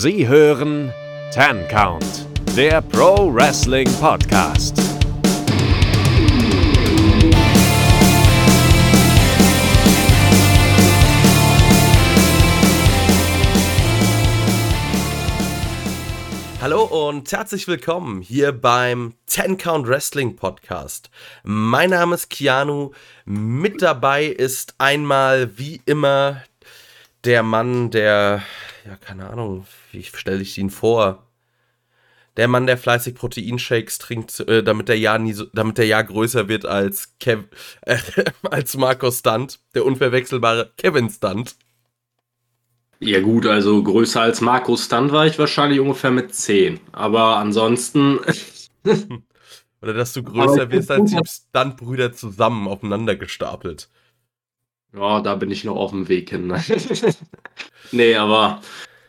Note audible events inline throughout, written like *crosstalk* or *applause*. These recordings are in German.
Sie hören Ten Count, der Pro Wrestling Podcast. Hallo und herzlich willkommen hier beim Ten Count Wrestling Podcast. Mein Name ist Keanu. Mit dabei ist einmal wie immer der Mann, der, ja, keine Ahnung, wie stelle ich ihn vor? Der Mann, der fleißig Proteinshakes trinkt, äh, damit der Jahr nie so, damit der Jahr größer wird als Kev, äh, *laughs* als Markus Stunt, der unverwechselbare Kevin Stunt. Ja gut, also größer als Markus Stunt war ich wahrscheinlich ungefähr mit 10. Aber ansonsten. *laughs* Oder dass du größer wirst als die Stunt-Brüder zusammen aufeinander gestapelt. Ja, da bin ich noch auf dem Weg hin. *laughs* nee, aber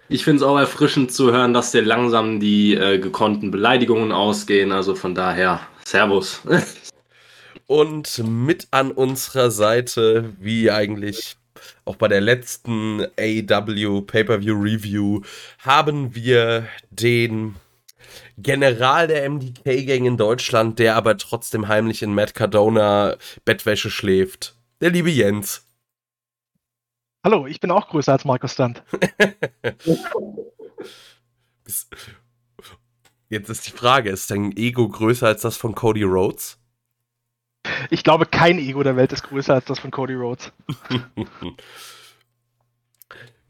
ich finde es auch erfrischend zu hören, dass dir langsam die äh, gekonnten Beleidigungen ausgehen. Also von daher, Servus. *laughs* Und mit an unserer Seite, wie eigentlich auch bei der letzten AW Pay-Per-View Review haben wir den General der MDK-Gang in Deutschland, der aber trotzdem heimlich in Matt Cardona Bettwäsche schläft. Der liebe Jens. Hallo, ich bin auch größer als Markus Stunt. *laughs* Jetzt ist die Frage, ist dein Ego größer als das von Cody Rhodes? Ich glaube, kein Ego der Welt ist größer als das von Cody Rhodes. *laughs*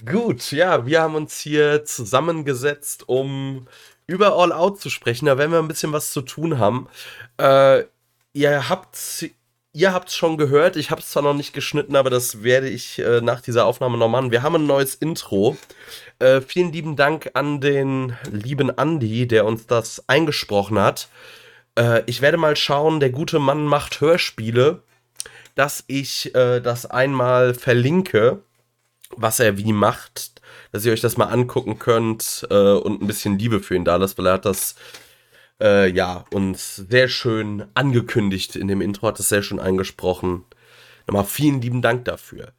Gut, ja, wir haben uns hier zusammengesetzt, um über All Out zu sprechen. Da werden wir ein bisschen was zu tun haben. Äh, ihr habt ihr habt es schon gehört. Ich habe es zwar noch nicht geschnitten, aber das werde ich äh, nach dieser Aufnahme noch machen. Wir haben ein neues Intro. Äh, vielen lieben Dank an den lieben Andy, der uns das eingesprochen hat. Äh, ich werde mal schauen, der gute Mann macht Hörspiele, dass ich äh, das einmal verlinke, was er wie macht, dass ihr euch das mal angucken könnt äh, und ein bisschen Liebe für ihn da lasst, weil er hat das äh, ja uns sehr schön angekündigt in dem Intro, hat es sehr schön eingesprochen. Nochmal vielen lieben Dank dafür.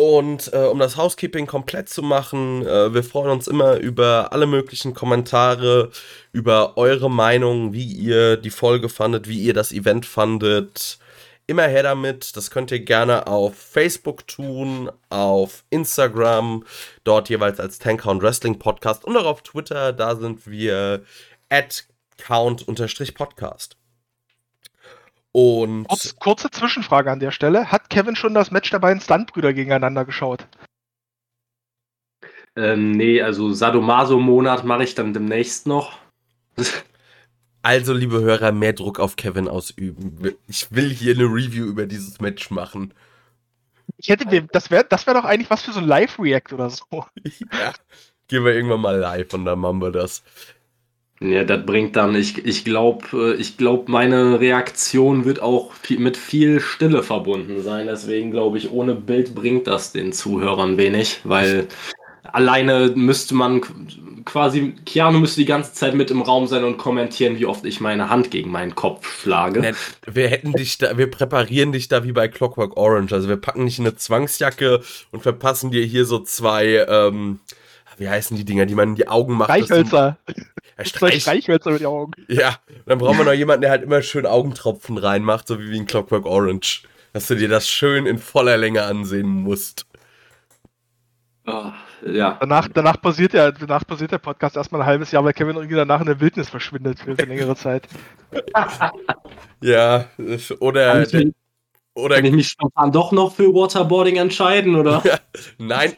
Und äh, um das Housekeeping komplett zu machen, äh, wir freuen uns immer über alle möglichen Kommentare, über eure Meinung, wie ihr die Folge fandet, wie ihr das Event fandet. Immer her damit. Das könnt ihr gerne auf Facebook tun, auf Instagram, dort jeweils als Tankhound Wrestling Podcast und auch auf Twitter. Da sind wir at count-podcast. Und Kurz, kurze Zwischenfrage an der Stelle. Hat Kevin schon das Match der beiden Stuntbrüder gegeneinander geschaut? Ähm, nee, also Sadomaso-Monat mache ich dann demnächst noch. Also, liebe Hörer, mehr Druck auf Kevin ausüben. Ich will hier eine Review über dieses Match machen. Ich hätte, das wäre das wär doch eigentlich was für so ein Live-React oder so. *laughs* Ja, gehen wir irgendwann mal live und dann machen wir das. Ja, das bringt dann, ich, ich glaube, ich glaub, meine Reaktion wird auch viel, mit viel Stille verbunden sein. Deswegen glaube ich, ohne Bild bringt das den Zuhörern wenig, weil alleine müsste man quasi, Keanu müsste die ganze Zeit mit im Raum sein und kommentieren, wie oft ich meine Hand gegen meinen Kopf schlage. Wir hätten dich da, wir präparieren dich da wie bei Clockwork Orange. Also wir packen dich in eine Zwangsjacke und verpassen dir hier so zwei, ähm, wie heißen die Dinger, die man in die Augen macht? Streichhölzer. Ja, Streich Streichhölzer mit den Augen. Ja, dann brauchen wir noch jemanden, der halt immer schön Augentropfen reinmacht, so wie in Clockwork Orange. Dass du dir das schön in voller Länge ansehen musst. Oh, ja. Danach, danach, passiert der, danach passiert der Podcast erstmal ein halbes Jahr, weil Kevin irgendwie danach in der Wildnis verschwindet für, für längere Zeit. *laughs* ja, oder. Kann oder kann ich mich spontan doch noch für Waterboarding entscheiden, oder? *laughs* Nein,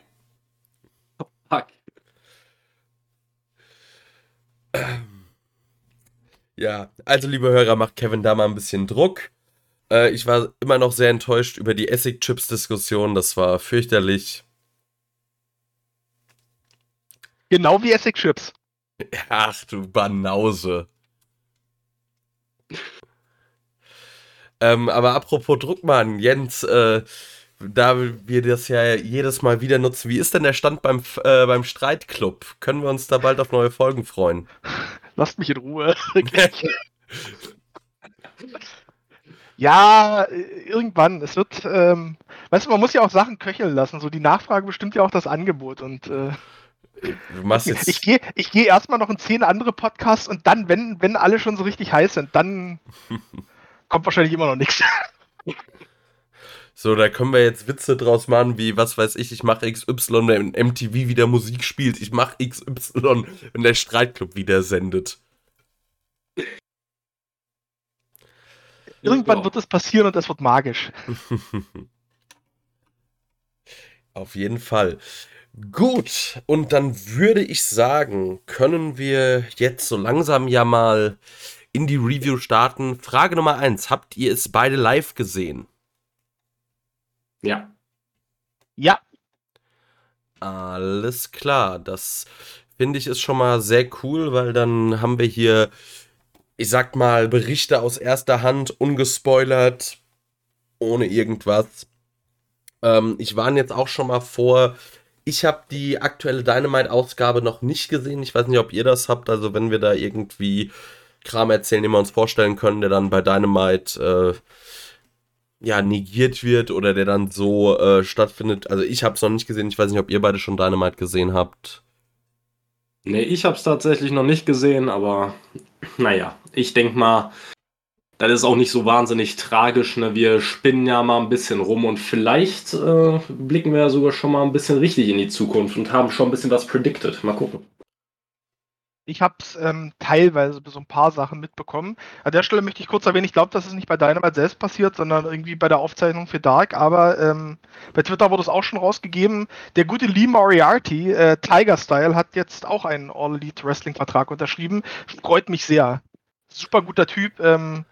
Ja, also liebe Hörer, macht Kevin da mal ein bisschen Druck. Äh, ich war immer noch sehr enttäuscht über die Essig-Chips-Diskussion. Das war fürchterlich. Genau wie Essig-Chips. Ach du Banause. ähm, aber apropos Druckmann, Jens, äh, da wir das ja jedes Mal wieder nutzen, wie ist denn der Stand beim, äh, beim Streitclub? Können wir uns da bald auf neue Folgen freuen? Lasst mich in Ruhe. *laughs* ja, irgendwann. Es wird, ähm, weißt du, man muss ja auch Sachen köcheln lassen. So die Nachfrage bestimmt ja auch das Angebot und äh, Du machst jetzt. Ich gehe ich geh erstmal noch in zehn andere Podcasts und dann, wenn, wenn alle schon so richtig heiß sind, dann *laughs* kommt wahrscheinlich immer noch nichts. *laughs* So, da können wir jetzt Witze draus machen, wie, was weiß ich, ich mache XY, wenn MTV wieder Musik spielt, ich mache XY, wenn der Streitclub wieder sendet. Irgendwann ja. wird es passieren und es wird magisch. *laughs* Auf jeden Fall. Gut, und dann würde ich sagen, können wir jetzt so langsam ja mal in die Review starten. Frage Nummer eins: Habt ihr es beide live gesehen? Ja. Ja. Alles klar, das finde ich ist schon mal sehr cool, weil dann haben wir hier, ich sag mal, Berichte aus erster Hand, ungespoilert, ohne irgendwas. Ähm, ich warne jetzt auch schon mal vor, ich habe die aktuelle Dynamite-Ausgabe noch nicht gesehen. Ich weiß nicht, ob ihr das habt. Also, wenn wir da irgendwie Kram erzählen, den wir uns vorstellen können, der dann bei Dynamite äh, ja, negiert wird oder der dann so äh, stattfindet. Also, ich habe es noch nicht gesehen. Ich weiß nicht, ob ihr beide schon Dynamite gesehen habt. Nee, ich habe es tatsächlich noch nicht gesehen, aber naja, ich denke mal, das ist auch nicht so wahnsinnig tragisch. Ne? Wir spinnen ja mal ein bisschen rum und vielleicht äh, blicken wir ja sogar schon mal ein bisschen richtig in die Zukunft und haben schon ein bisschen was predicted. Mal gucken. Ich habe es ähm, teilweise so ein paar Sachen mitbekommen. An der Stelle möchte ich kurz erwähnen, ich glaube, das ist nicht bei Dynamite selbst passiert, sondern irgendwie bei der Aufzeichnung für Dark. Aber ähm, bei Twitter wurde es auch schon rausgegeben. Der gute Lee Moriarty, äh, Tiger Style, hat jetzt auch einen All Elite Wrestling Vertrag unterschrieben. Freut mich sehr. Super guter Typ. Ähm,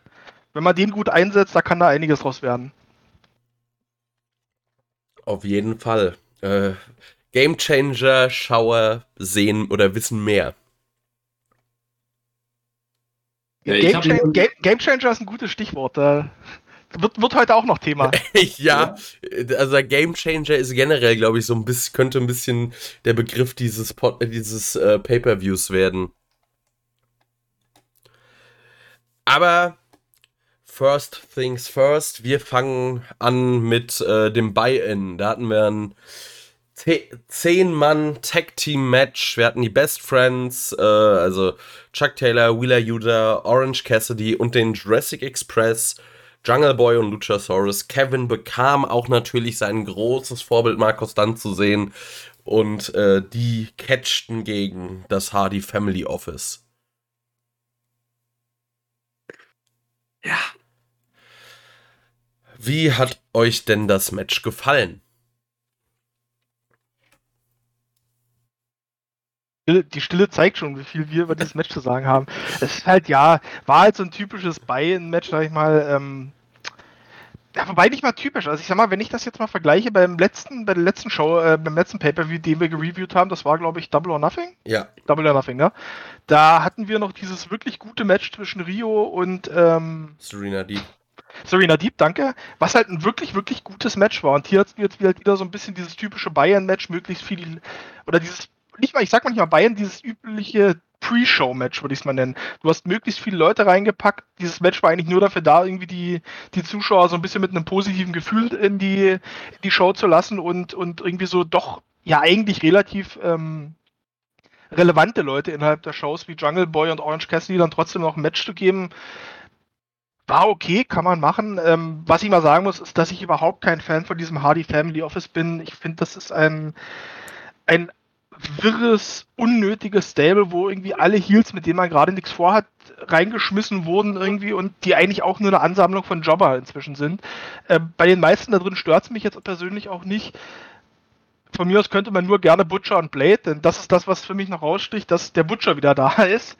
wenn man den gut einsetzt, da kann da einiges draus werden. Auf jeden Fall. Äh, Game Changer, Schauer sehen oder wissen mehr. Ja, Game, Cha Game, Game, Changer ist ein gutes Stichwort. Da wird, wird heute auch noch Thema. *laughs* ja, also Game Changer ist generell, glaube ich, so ein bisschen, könnte ein bisschen der Begriff dieses, dieses äh, Pay-Per-Views werden. Aber First things first, wir fangen an mit äh, dem Buy-In. Da hatten wir ein 10-Mann-Tag-Team-Match. Wir hatten die Best Friends, äh, also Chuck Taylor, Wheeler Yuda, Orange Cassidy und den Jurassic Express, Jungle Boy und Luchasaurus. Kevin bekam auch natürlich sein großes Vorbild Markus Dunn zu sehen und äh, die catchten gegen das Hardy Family Office. Ja, wie hat euch denn das Match gefallen? Die Stille zeigt schon, wie viel wir über dieses Match zu sagen haben. Es ist halt, ja, war halt so ein typisches Buy-In-Match, sag ich mal. Ähm, ja, wobei nicht mal typisch. Also ich sag mal, wenn ich das jetzt mal vergleiche beim letzten, bei der letzten Show, äh, beim letzten Pay-Per-View, den wir gereviewt haben, das war, glaube ich, Double or Nothing? Ja. Double or Nothing, ne? Da hatten wir noch dieses wirklich gute Match zwischen Rio und ähm, Serena Deep. Serena Deep, danke. Was halt ein wirklich, wirklich gutes Match war. Und hier hat jetzt halt wieder so ein bisschen dieses typische Bayern-Match, möglichst viel, oder dieses, nicht mal, ich sag manchmal Bayern, dieses übliche Pre-Show-Match, würde ich es mal nennen. Du hast möglichst viele Leute reingepackt. Dieses Match war eigentlich nur dafür da, irgendwie die, die Zuschauer so ein bisschen mit einem positiven Gefühl in die, in die Show zu lassen und, und irgendwie so doch, ja, eigentlich relativ ähm, relevante Leute innerhalb der Shows wie Jungle Boy und Orange Cassidy dann trotzdem noch ein Match zu geben, war okay, kann man machen. Ähm, was ich mal sagen muss, ist, dass ich überhaupt kein Fan von diesem Hardy Family Office bin. Ich finde, das ist ein, ein wirres, unnötiges Stable, wo irgendwie alle Heels, mit denen man gerade nichts vorhat, reingeschmissen wurden irgendwie und die eigentlich auch nur eine Ansammlung von Jobber inzwischen sind. Äh, bei den meisten da drin stört es mich jetzt persönlich auch nicht von mir aus könnte man nur gerne Butcher und Blade, denn das ist das, was für mich noch raussticht, dass der Butcher wieder da *laughs* ist.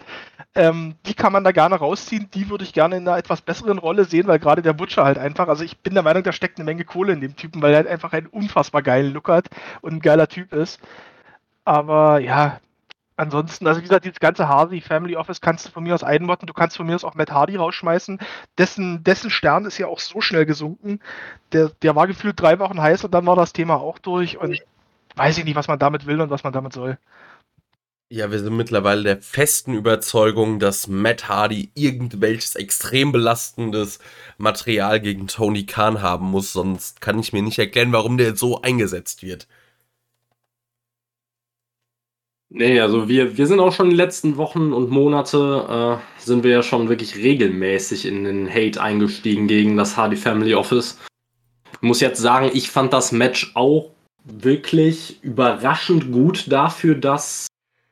Ähm, die kann man da gerne rausziehen. Die würde ich gerne in einer etwas besseren Rolle sehen, weil gerade der Butcher halt einfach, also ich bin der Meinung, da steckt eine Menge Kohle in dem Typen, weil er halt einfach einen unfassbar geilen Look hat und ein geiler Typ ist. Aber ja, ansonsten, also wie gesagt, dieses ganze Hardy Family Office kannst du von mir aus einmotten. Du kannst von mir aus auch Matt Hardy rausschmeißen. Dessen, dessen Stern ist ja auch so schnell gesunken. Der, der war gefühlt drei Wochen heiß und dann war das Thema auch durch. Und weiß ich nicht, was man damit will und was man damit soll. Ja, wir sind mittlerweile der festen Überzeugung, dass Matt Hardy irgendwelches extrem belastendes Material gegen Tony Khan haben muss, sonst kann ich mir nicht erklären, warum der so eingesetzt wird. Nee, also wir, wir sind auch schon die letzten Wochen und Monate, äh, sind wir ja schon wirklich regelmäßig in den Hate eingestiegen gegen das Hardy Family Office. Ich muss jetzt sagen, ich fand das Match auch wirklich überraschend gut dafür, dass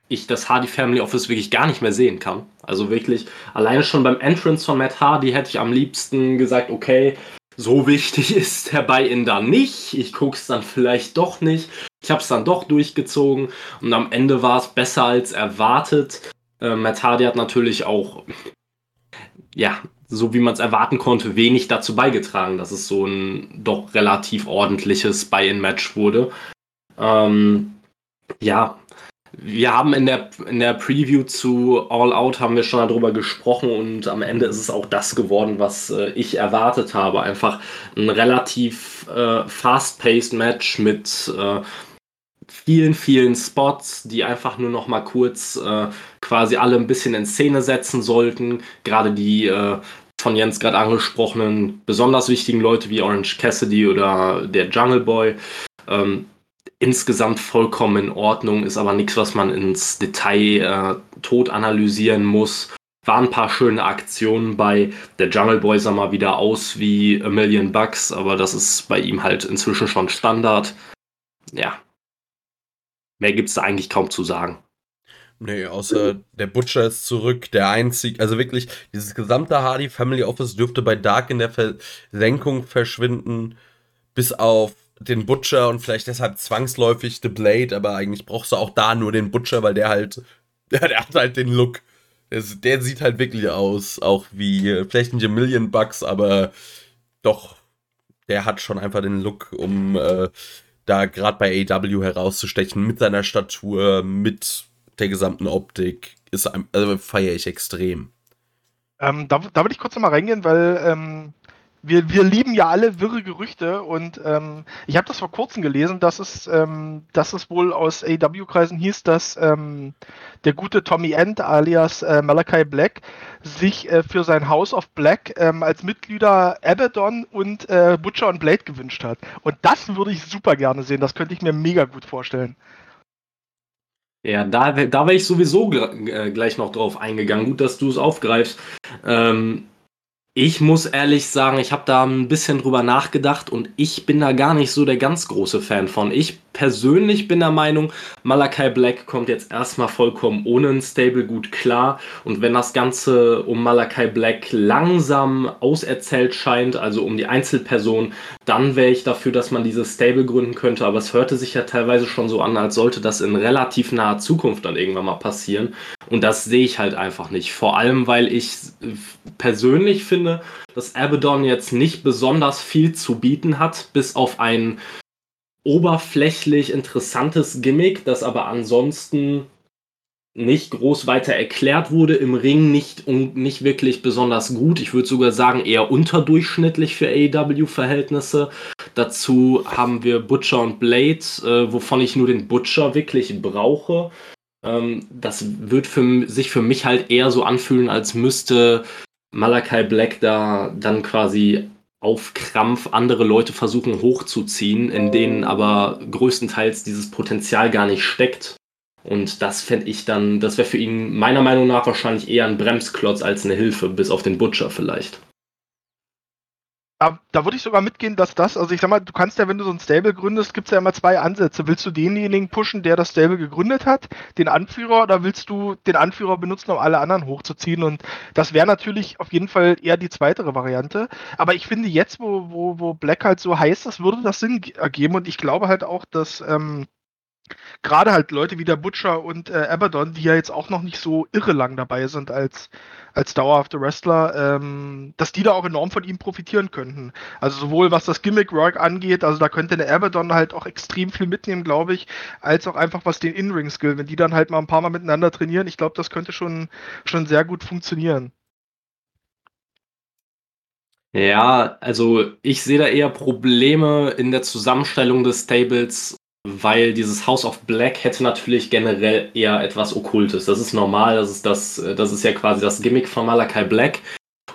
ich das Hardy Family Office wirklich gar nicht mehr sehen kann. Also wirklich, alleine schon beim Entrance von Matt Hardy hätte ich am liebsten gesagt, okay, so wichtig *laughs* ist der Buy-In dann nicht. Ich gucke es dann vielleicht doch nicht. Ich habe es dann doch durchgezogen und am Ende war es besser als erwartet. Äh, Matt Hardy hat natürlich auch, ja, so wie man es erwarten konnte, wenig dazu beigetragen, dass es so ein doch relativ ordentliches Buy-In-Match wurde. Ähm, ja, wir haben in der, in der Preview zu All Out haben wir schon darüber gesprochen und am Ende ist es auch das geworden, was äh, ich erwartet habe. Einfach ein relativ äh, fast-paced Match mit äh, vielen, vielen Spots, die einfach nur noch mal kurz äh, quasi alle ein bisschen in Szene setzen sollten. Gerade die äh, von Jens gerade angesprochenen besonders wichtigen Leute wie Orange Cassidy oder der Jungle Boy. Ähm, insgesamt vollkommen in Ordnung, ist aber nichts, was man ins Detail äh, tot analysieren muss. Waren ein paar schöne Aktionen bei. Der Jungle Boy sah mal wieder aus wie A Million Bucks, aber das ist bei ihm halt inzwischen schon Standard. Ja. Mehr gibt es da eigentlich kaum zu sagen. Nee, außer der Butcher ist zurück, der einzig, also wirklich, dieses gesamte Hardy Family Office dürfte bei Dark in der Versenkung verschwinden, bis auf den Butcher und vielleicht deshalb zwangsläufig The Blade, aber eigentlich brauchst du auch da nur den Butcher, weil der halt, der, *laughs* der hat halt den Look. Der, der, sieht halt wirklich aus, auch wie, vielleicht nicht a Million Bucks, aber doch, der hat schon einfach den Look, um äh, da gerade bei AW herauszustechen, mit seiner Statur, mit der gesamten Optik, ist, also feiere ich extrem. Ähm, da, da würde ich kurz nochmal reingehen, weil ähm, wir, wir lieben ja alle wirre Gerüchte und ähm, ich habe das vor kurzem gelesen, dass es, ähm, dass es wohl aus AW-Kreisen hieß, dass ähm, der gute Tommy End alias äh, Malachi Black sich äh, für sein House of Black ähm, als Mitglieder Abaddon und äh, Butcher und Blade gewünscht hat. Und das würde ich super gerne sehen, das könnte ich mir mega gut vorstellen. Ja, da, da wäre ich sowieso äh, gleich noch drauf eingegangen. Gut, dass du es aufgreifst. Ähm, ich muss ehrlich sagen, ich habe da ein bisschen drüber nachgedacht und ich bin da gar nicht so der ganz große Fan von. Ich persönlich bin der Meinung, Malachi Black kommt jetzt erstmal vollkommen ohne ein Stable gut klar. Und wenn das Ganze um Malachi Black langsam auserzählt scheint, also um die Einzelperson, dann wäre ich dafür, dass man dieses Stable gründen könnte. Aber es hörte sich ja teilweise schon so an, als sollte das in relativ naher Zukunft dann irgendwann mal passieren. Und das sehe ich halt einfach nicht. Vor allem, weil ich persönlich finde, dass Abaddon jetzt nicht besonders viel zu bieten hat, bis auf einen oberflächlich interessantes Gimmick, das aber ansonsten nicht groß weiter erklärt wurde, im Ring nicht, nicht wirklich besonders gut. Ich würde sogar sagen, eher unterdurchschnittlich für AEW-Verhältnisse. Dazu haben wir Butcher und Blade, äh, wovon ich nur den Butcher wirklich brauche. Ähm, das wird für, sich für mich halt eher so anfühlen, als müsste Malachi Black da dann quasi auf Krampf andere Leute versuchen hochzuziehen, in denen aber größtenteils dieses Potenzial gar nicht steckt. Und das fände ich dann, das wäre für ihn meiner Meinung nach wahrscheinlich eher ein Bremsklotz als eine Hilfe, bis auf den Butcher vielleicht. Da, da würde ich sogar mitgehen, dass das, also ich sag mal, du kannst ja, wenn du so ein Stable gründest, gibt es ja immer zwei Ansätze. Willst du denjenigen pushen, der das Stable gegründet hat, den Anführer, oder willst du den Anführer benutzen, um alle anderen hochzuziehen? Und das wäre natürlich auf jeden Fall eher die zweitere Variante. Aber ich finde jetzt, wo, wo, wo Black halt so heiß ist, würde das Sinn ergeben. Und ich glaube halt auch, dass ähm, gerade halt Leute wie der Butcher und äh, Abaddon, die ja jetzt auch noch nicht so irre lang dabei sind als, als dauerhafte Wrestler, ähm, dass die da auch enorm von ihm profitieren könnten. Also sowohl was das Gimmick-Work angeht, also da könnte eine Abaddon halt auch extrem viel mitnehmen, glaube ich, als auch einfach was den In-Ring-Skill, wenn die dann halt mal ein paar Mal miteinander trainieren, ich glaube, das könnte schon, schon sehr gut funktionieren. Ja, also ich sehe da eher Probleme in der Zusammenstellung des Stables weil dieses House of Black hätte natürlich generell eher etwas Okkultes. Das ist normal, das ist, das, das ist ja quasi das Gimmick von Malachi Black.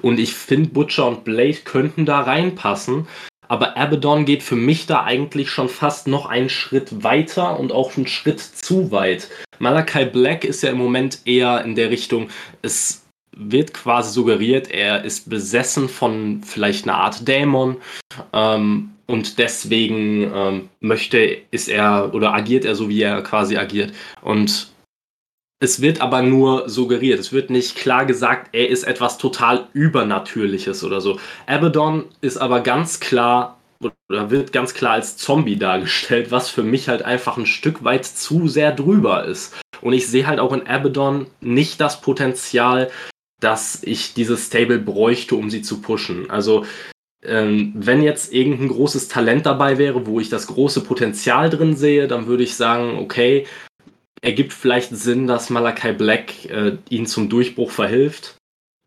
Und ich finde, Butcher und Blade könnten da reinpassen. aber Abaddon geht für mich da eigentlich schon fast noch einen Schritt weiter und auch einen Schritt zu weit. Malachi Black ist ja im Moment eher in der Richtung, es wird quasi suggeriert, er ist besessen von vielleicht einer Art Dämon ähm, und deswegen ähm, möchte, ist er oder agiert er so, wie er quasi agiert. Und es wird aber nur suggeriert. Es wird nicht klar gesagt, er ist etwas total Übernatürliches oder so. Abaddon ist aber ganz klar oder wird ganz klar als Zombie dargestellt, was für mich halt einfach ein Stück weit zu sehr drüber ist. Und ich sehe halt auch in Abaddon nicht das Potenzial, dass ich dieses Stable bräuchte, um sie zu pushen. Also ähm, wenn jetzt irgendein großes Talent dabei wäre, wo ich das große Potenzial drin sehe, dann würde ich sagen, okay, ergibt vielleicht Sinn, dass Malachi Black äh, ihn zum Durchbruch verhilft.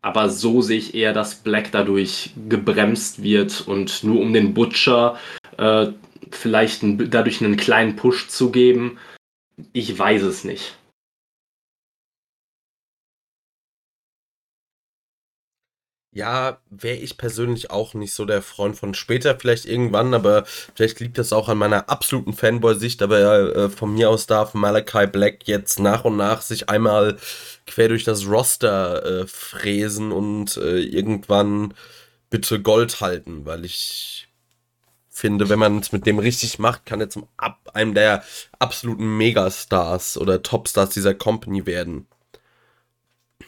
Aber so sehe ich eher, dass Black dadurch gebremst wird und nur um den Butcher äh, vielleicht ein, dadurch einen kleinen Push zu geben. Ich weiß es nicht. Ja, wäre ich persönlich auch nicht so der Freund von später, vielleicht irgendwann, aber vielleicht liegt das auch an meiner absoluten Fanboy-Sicht, aber äh, von mir aus darf Malachi Black jetzt nach und nach sich einmal quer durch das Roster äh, fräsen und äh, irgendwann bitte Gold halten, weil ich finde, wenn man es mit dem richtig macht, kann er zum ab einem der absoluten Megastars oder Topstars dieser Company werden.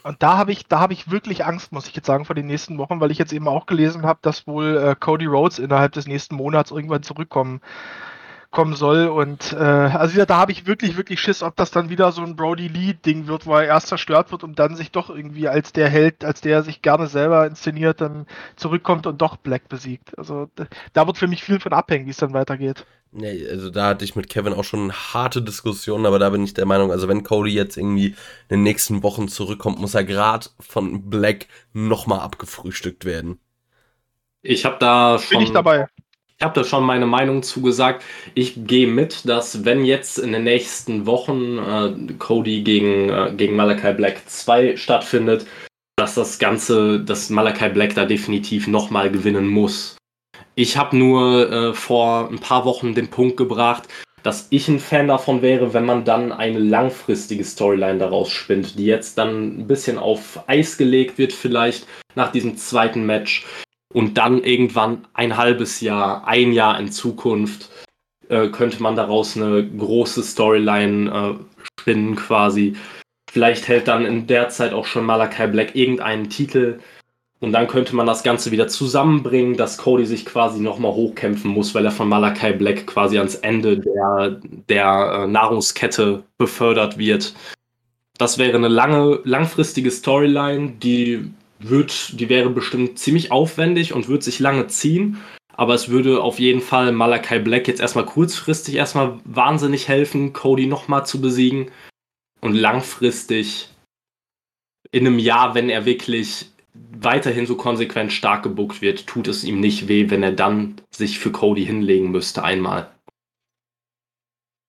Und da habe ich, da habe ich wirklich Angst, muss ich jetzt sagen, vor den nächsten Wochen, weil ich jetzt eben auch gelesen habe, dass wohl äh, Cody Rhodes innerhalb des nächsten Monats irgendwann zurückkommen kommen soll. Und äh, also da habe ich wirklich, wirklich Schiss, ob das dann wieder so ein Brody Lee-Ding wird, wo er erst zerstört wird und dann sich doch irgendwie als der Held, als der sich gerne selber inszeniert, dann zurückkommt und doch Black besiegt. Also da wird für mich viel von abhängen, wie es dann weitergeht. Nee, also da hatte ich mit Kevin auch schon harte Diskussionen, aber da bin ich der Meinung, also wenn Cody jetzt irgendwie in den nächsten Wochen zurückkommt, muss er gerade von Black nochmal abgefrühstückt werden. Ich habe da schon. Bin ich dabei. Ich habe da schon meine Meinung zugesagt. Ich gehe mit, dass wenn jetzt in den nächsten Wochen äh, Cody gegen, äh, gegen Malachi Black 2 stattfindet, dass das Ganze, dass Malachi Black da definitiv nochmal gewinnen muss. Ich habe nur äh, vor ein paar Wochen den Punkt gebracht, dass ich ein Fan davon wäre, wenn man dann eine langfristige Storyline daraus spinnt, die jetzt dann ein bisschen auf Eis gelegt wird, vielleicht nach diesem zweiten Match. Und dann irgendwann ein halbes Jahr, ein Jahr in Zukunft äh, könnte man daraus eine große Storyline äh, spinnen quasi. Vielleicht hält dann in der Zeit auch schon Malachi Black irgendeinen Titel und dann könnte man das Ganze wieder zusammenbringen, dass Cody sich quasi nochmal hochkämpfen muss, weil er von Malachi Black quasi ans Ende der, der äh, Nahrungskette befördert wird. Das wäre eine lange, langfristige Storyline, die wird, die wäre bestimmt ziemlich aufwendig und wird sich lange ziehen. Aber es würde auf jeden Fall Malachi Black jetzt erstmal kurzfristig erstmal wahnsinnig helfen, Cody nochmal zu besiegen. Und langfristig in einem Jahr, wenn er wirklich weiterhin so konsequent stark gebuckt wird, tut es ihm nicht weh, wenn er dann sich für Cody hinlegen müsste einmal.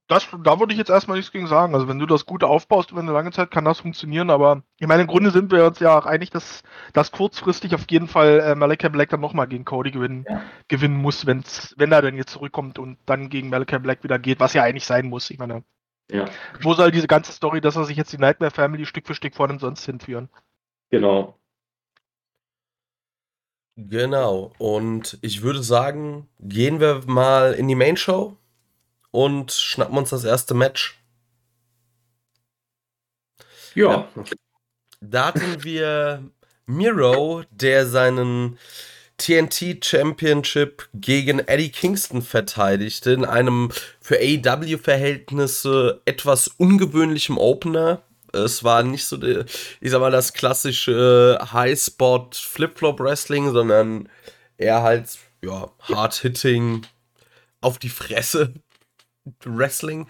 Das, da würde ich jetzt erstmal nichts gegen sagen. Also wenn du das gut aufbaust über eine lange Zeit, kann das funktionieren. Aber ich meine, im Grunde sind wir uns ja auch einig, dass, dass kurzfristig auf jeden Fall äh, Malachi Black dann nochmal gegen Cody gewinnen, ja. gewinnen muss, wenn's, wenn er dann jetzt zurückkommt und dann gegen Malachi Black wieder geht, was ja eigentlich sein muss. Ich meine, ja. wo soll diese ganze Story, dass er sich jetzt die Nightmare Family Stück für Stück vor dem sonst hinführen? Genau. Genau. Und ich würde sagen, gehen wir mal in die Main Show und schnappen uns das erste Match. Ja. Da hatten wir Miro, der seinen TNT Championship gegen Eddie Kingston verteidigte, in einem für AEW-Verhältnisse etwas ungewöhnlichem Opener. Es war nicht so, ich sag mal, das klassische High-Spot Flip-Flop-Wrestling, sondern eher halt, ja, Hard-Hitting auf die Fresse Wrestling.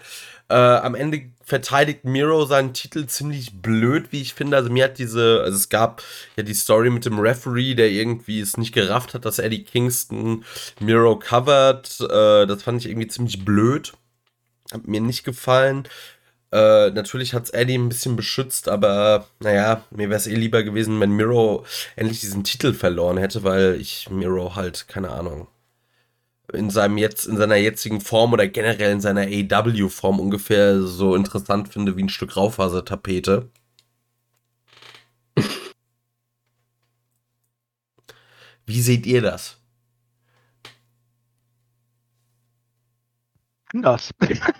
Äh, am Ende verteidigt Miro seinen Titel ziemlich blöd, wie ich finde. Also mir hat diese, also es gab ja die Story mit dem Referee, der irgendwie es nicht gerafft hat, dass Eddie Kingston Miro covert. Äh, das fand ich irgendwie ziemlich blöd. Hat mir nicht gefallen. Äh, natürlich hat es Eddie ein bisschen beschützt, aber naja, mir wäre es eh lieber gewesen, wenn Miro endlich diesen Titel verloren hätte, weil ich Miro halt, keine Ahnung. in seinem jetzt, in seiner jetzigen Form oder generell in seiner AW-Form ungefähr so interessant finde wie ein Stück Raufasertapete. Wie seht ihr das? Anders. *laughs*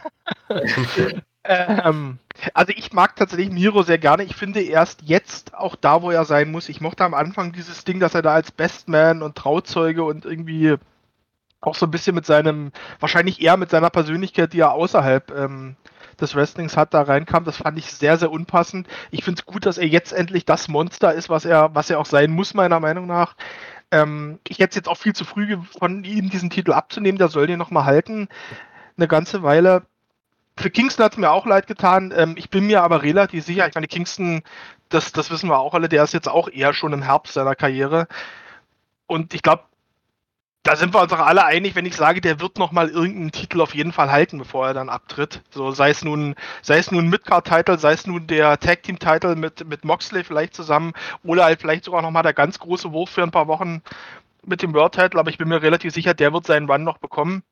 *laughs* ähm, also ich mag tatsächlich Miro sehr gerne. Ich finde erst jetzt auch da, wo er sein muss. Ich mochte am Anfang dieses Ding, dass er da als Bestman und Trauzeuge und irgendwie auch so ein bisschen mit seinem, wahrscheinlich eher mit seiner Persönlichkeit, die er außerhalb ähm, des Wrestlings hat, da reinkam. Das fand ich sehr, sehr unpassend. Ich finde es gut, dass er jetzt endlich das Monster ist, was er, was er auch sein muss, meiner Meinung nach. Ähm, ich hätte es jetzt auch viel zu früh von ihm diesen Titel abzunehmen, der soll den nochmal halten. Eine ganze Weile. Für Kingston hat es mir auch leid getan. Ähm, ich bin mir aber relativ sicher, ich meine, Kingston, das, das wissen wir auch alle, der ist jetzt auch eher schon im Herbst seiner Karriere. Und ich glaube, da sind wir uns auch alle einig, wenn ich sage, der wird noch mal irgendeinen Titel auf jeden Fall halten, bevor er dann abtritt. So sei es nun, sei es nun Midcard-Title, sei es nun der Tag Team-Title mit, mit Moxley vielleicht zusammen oder halt vielleicht sogar noch mal der ganz große Wurf für ein paar Wochen mit dem World-Title. Aber ich bin mir relativ sicher, der wird seinen Run noch bekommen.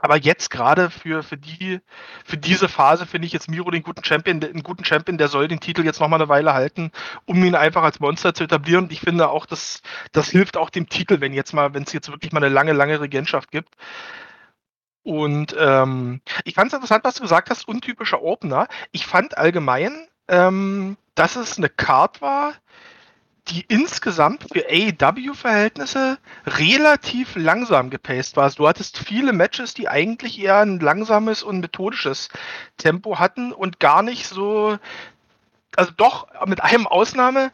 Aber jetzt gerade für, für, die, für diese Phase finde ich jetzt Miro den guten Champion, den guten Champion, der soll den Titel jetzt nochmal eine Weile halten, um ihn einfach als Monster zu etablieren. Und ich finde auch, dass das hilft auch dem Titel, wenn jetzt mal, wenn es jetzt wirklich mal eine lange, lange Regentschaft gibt. Und ähm, ich fand es interessant, was du gesagt hast, untypischer Opener. Ich fand allgemein, ähm, dass es eine Card war, die insgesamt für AEW-Verhältnisse relativ langsam gepaced war. Du hattest viele Matches, die eigentlich eher ein langsames und methodisches Tempo hatten und gar nicht so, also doch mit einem Ausnahme,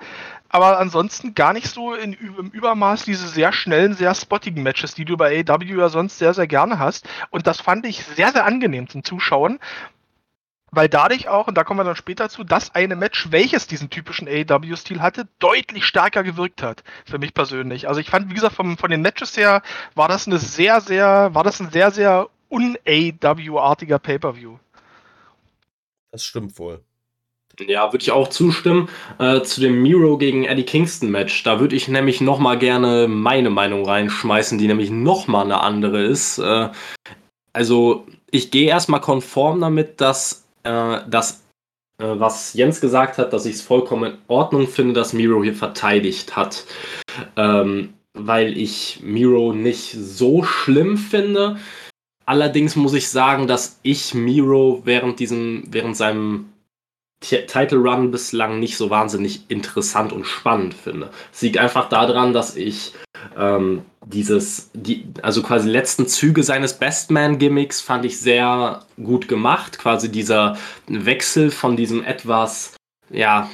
aber ansonsten gar nicht so in, im Übermaß diese sehr schnellen, sehr spottigen Matches, die du bei AEW ja sonst sehr, sehr gerne hast. Und das fand ich sehr, sehr angenehm zum Zuschauen weil dadurch auch, und da kommen wir dann später zu, das eine Match, welches diesen typischen AEW-Stil hatte, deutlich stärker gewirkt hat, für mich persönlich. Also ich fand, wie gesagt, vom, von den Matches her war das eine sehr, sehr, war das ein sehr, sehr un-AEW-artiger Pay-Per-View. Das stimmt wohl. Ja, würde ich auch zustimmen. Äh, zu dem Miro gegen Eddie Kingston Match, da würde ich nämlich nochmal gerne meine Meinung reinschmeißen, die nämlich nochmal eine andere ist. Äh, also ich gehe erstmal konform damit, dass äh, das, äh, was Jens gesagt hat, dass ich es vollkommen in Ordnung finde, dass Miro hier verteidigt hat. Ähm, weil ich Miro nicht so schlimm finde. Allerdings muss ich sagen, dass ich Miro während diesem, während seinem Title Run bislang nicht so wahnsinnig interessant und spannend finde. Es liegt einfach daran, dass ich ähm, dieses, die, also quasi letzten Züge seines Bestman-Gimmicks fand ich sehr gut gemacht. Quasi dieser Wechsel von diesem etwas, ja,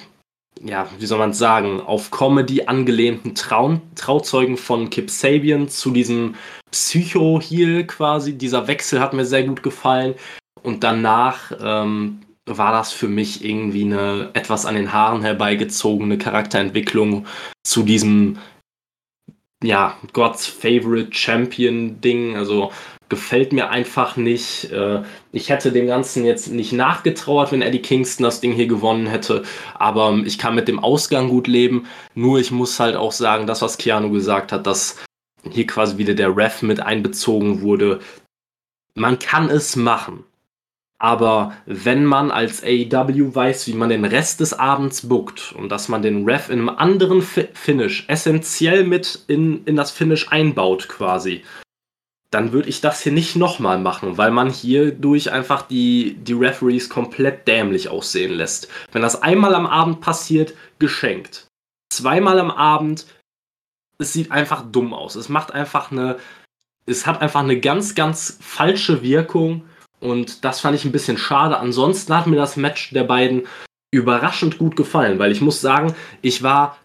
ja, wie soll man sagen, auf Comedy angelehnten Trau Trauzeugen von Kip Sabian zu diesem Psycho-Heal quasi. Dieser Wechsel hat mir sehr gut gefallen. Und danach ähm, war das für mich irgendwie eine etwas an den Haaren herbeigezogene Charakterentwicklung zu diesem ja, God's Favorite Champion Ding. Also gefällt mir einfach nicht. Äh, ich hätte dem Ganzen jetzt nicht nachgetrauert, wenn Eddie Kingston das Ding hier gewonnen hätte. Aber ich kann mit dem Ausgang gut leben. Nur ich muss halt auch sagen, das, was Keanu gesagt hat, dass hier quasi wieder der Ref mit einbezogen wurde. Man kann es machen. Aber wenn man als AEW weiß, wie man den Rest des Abends bookt und dass man den Ref in einem anderen Fi Finish essentiell mit in, in das Finish einbaut quasi, dann würde ich das hier nicht nochmal machen, weil man hier durch einfach die, die Referees komplett dämlich aussehen lässt. Wenn das einmal am Abend passiert, geschenkt. Zweimal am Abend, es sieht einfach dumm aus. Es macht einfach eine, es hat einfach eine ganz, ganz falsche Wirkung und das fand ich ein bisschen schade. Ansonsten hat mir das Match der beiden überraschend gut gefallen, weil ich muss sagen, ich war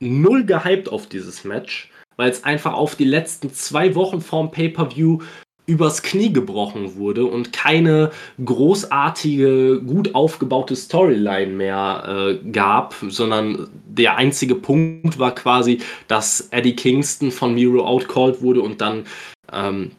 null gehypt auf dieses Match, weil es einfach auf die letzten zwei Wochen vorm Pay-Per-View übers Knie gebrochen wurde und keine großartige, gut aufgebaute Storyline mehr äh, gab, sondern der einzige Punkt war quasi, dass Eddie Kingston von Miro outcalled wurde und dann ähm,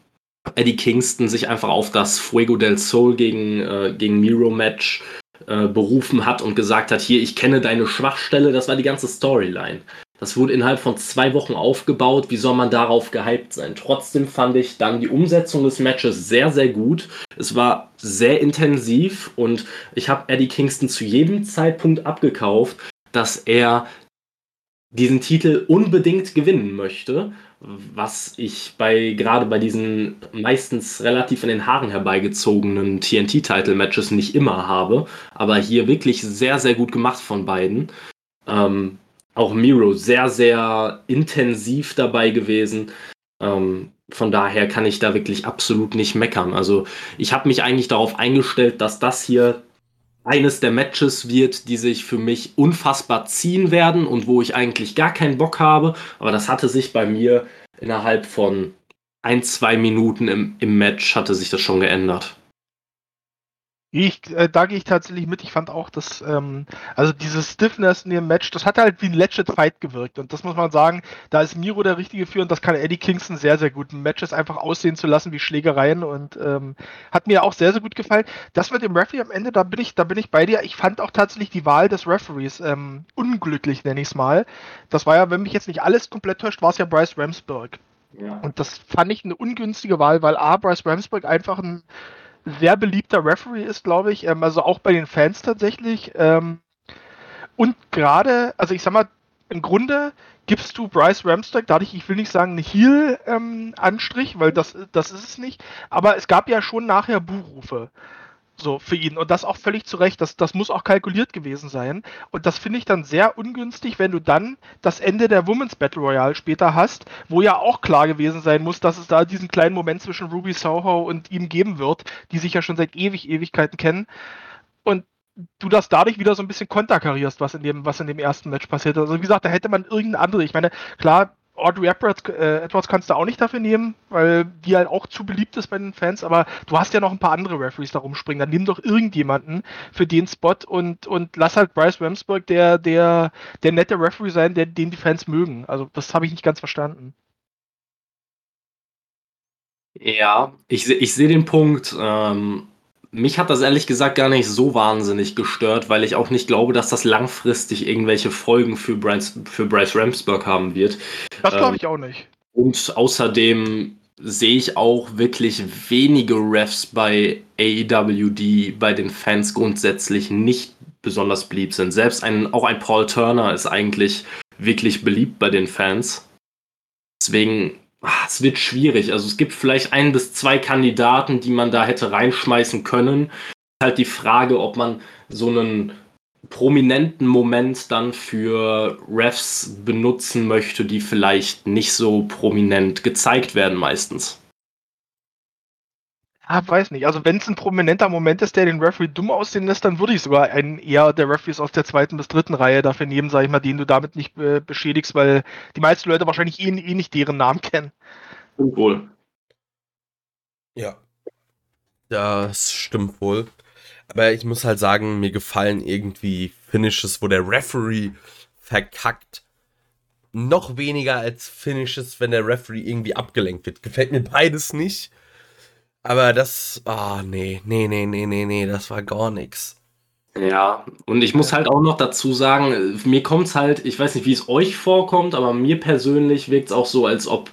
Eddie Kingston sich einfach auf das Fuego del Sol gegen, äh, gegen Miro Match äh, berufen hat und gesagt hat, hier, ich kenne deine Schwachstelle, das war die ganze Storyline. Das wurde innerhalb von zwei Wochen aufgebaut. Wie soll man darauf gehypt sein? Trotzdem fand ich dann die Umsetzung des Matches sehr, sehr gut. Es war sehr intensiv und ich habe Eddie Kingston zu jedem Zeitpunkt abgekauft, dass er diesen Titel unbedingt gewinnen möchte, was ich bei gerade bei diesen meistens relativ in den Haaren herbeigezogenen TNT-Title-Matches nicht immer habe, aber hier wirklich sehr, sehr gut gemacht von beiden. Ähm, auch Miro sehr, sehr intensiv dabei gewesen. Ähm, von daher kann ich da wirklich absolut nicht meckern. Also ich habe mich eigentlich darauf eingestellt, dass das hier eines der Matches wird, die sich für mich unfassbar ziehen werden und wo ich eigentlich gar keinen Bock habe. Aber das hatte sich bei mir innerhalb von ein, zwei Minuten im, im Match hatte sich das schon geändert. Ich, äh, da gehe ich tatsächlich mit. Ich fand auch, dass, ähm, also dieses Stiffness in dem Match, das hat halt wie ein Legit Fight gewirkt. Und das muss man sagen, da ist Miro der Richtige für und das kann Eddie Kingston sehr, sehr gut. Matches einfach aussehen zu lassen wie Schlägereien und ähm, hat mir auch sehr, sehr gut gefallen. Das mit dem Referee am Ende, da bin ich, da bin ich bei dir. Ich fand auch tatsächlich die Wahl des Referees ähm, unglücklich, nenne ich es mal. Das war ja, wenn mich jetzt nicht alles komplett täuscht, war es ja Bryce Ramsburg. Ja. Und das fand ich eine ungünstige Wahl, weil A, Bryce Ramsburg einfach ein sehr beliebter Referee ist, glaube ich. Ähm, also auch bei den Fans tatsächlich. Ähm, und gerade, also ich sag mal, im Grunde gibst du Bryce Ramstack, dadurch, ich will nicht sagen, einen Heal-Anstrich, ähm, weil das, das ist es nicht, aber es gab ja schon nachher Buhrufe. So, für ihn. Und das auch völlig zu Recht. Das, das muss auch kalkuliert gewesen sein. Und das finde ich dann sehr ungünstig, wenn du dann das Ende der Women's Battle Royale später hast, wo ja auch klar gewesen sein muss, dass es da diesen kleinen Moment zwischen Ruby Soho und ihm geben wird, die sich ja schon seit ewig, Ewigkeiten kennen. Und du das dadurch wieder so ein bisschen konterkarierst, was in dem, was in dem ersten Match passiert. Also wie gesagt, da hätte man irgendeine andere. Ich meine, klar, Audrey Edwards, äh, Edwards kannst du auch nicht dafür nehmen, weil die halt auch zu beliebt ist bei den Fans, aber du hast ja noch ein paar andere Referees da rumspringen. Dann nimm doch irgendjemanden für den Spot und, und lass halt Bryce Ramsburg der, der, der nette Referee sein, der, den die Fans mögen. Also das habe ich nicht ganz verstanden. Ja, ich, ich sehe den Punkt. Ähm, mich hat das ehrlich gesagt gar nicht so wahnsinnig gestört, weil ich auch nicht glaube, dass das langfristig irgendwelche Folgen für Bryce, für Bryce Ramsburg haben wird. Das glaube ähm, ich auch nicht. Und außerdem sehe ich auch wirklich wenige Refs bei AEW, die bei den Fans grundsätzlich nicht besonders beliebt sind. Selbst ein, auch ein Paul Turner ist eigentlich wirklich beliebt bei den Fans. Deswegen ach, es wird schwierig. Also es gibt vielleicht ein bis zwei Kandidaten, die man da hätte reinschmeißen können. Halt die Frage, ob man so einen prominenten Moment dann für Refs benutzen möchte, die vielleicht nicht so prominent gezeigt werden meistens. Ah, weiß nicht. Also wenn es ein prominenter Moment ist, der den Referee dumm aussehen lässt, dann würde ich sogar einen eher der Referees aus der zweiten bis dritten Reihe dafür nehmen, sage ich mal, den du damit nicht äh, beschädigst, weil die meisten Leute wahrscheinlich eh, eh nicht deren Namen kennen. Stimmt wohl. Ja. Das stimmt wohl. Aber ich muss halt sagen, mir gefallen irgendwie Finishes, wo der Referee verkackt. Noch weniger als Finishes, wenn der Referee irgendwie abgelenkt wird. Gefällt mir beides nicht. Aber das, ah, oh, nee, nee, nee, nee, nee, nee, das war gar nichts. Ja, und ich muss halt auch noch dazu sagen, mir kommt es halt, ich weiß nicht, wie es euch vorkommt, aber mir persönlich wirkt es auch so, als ob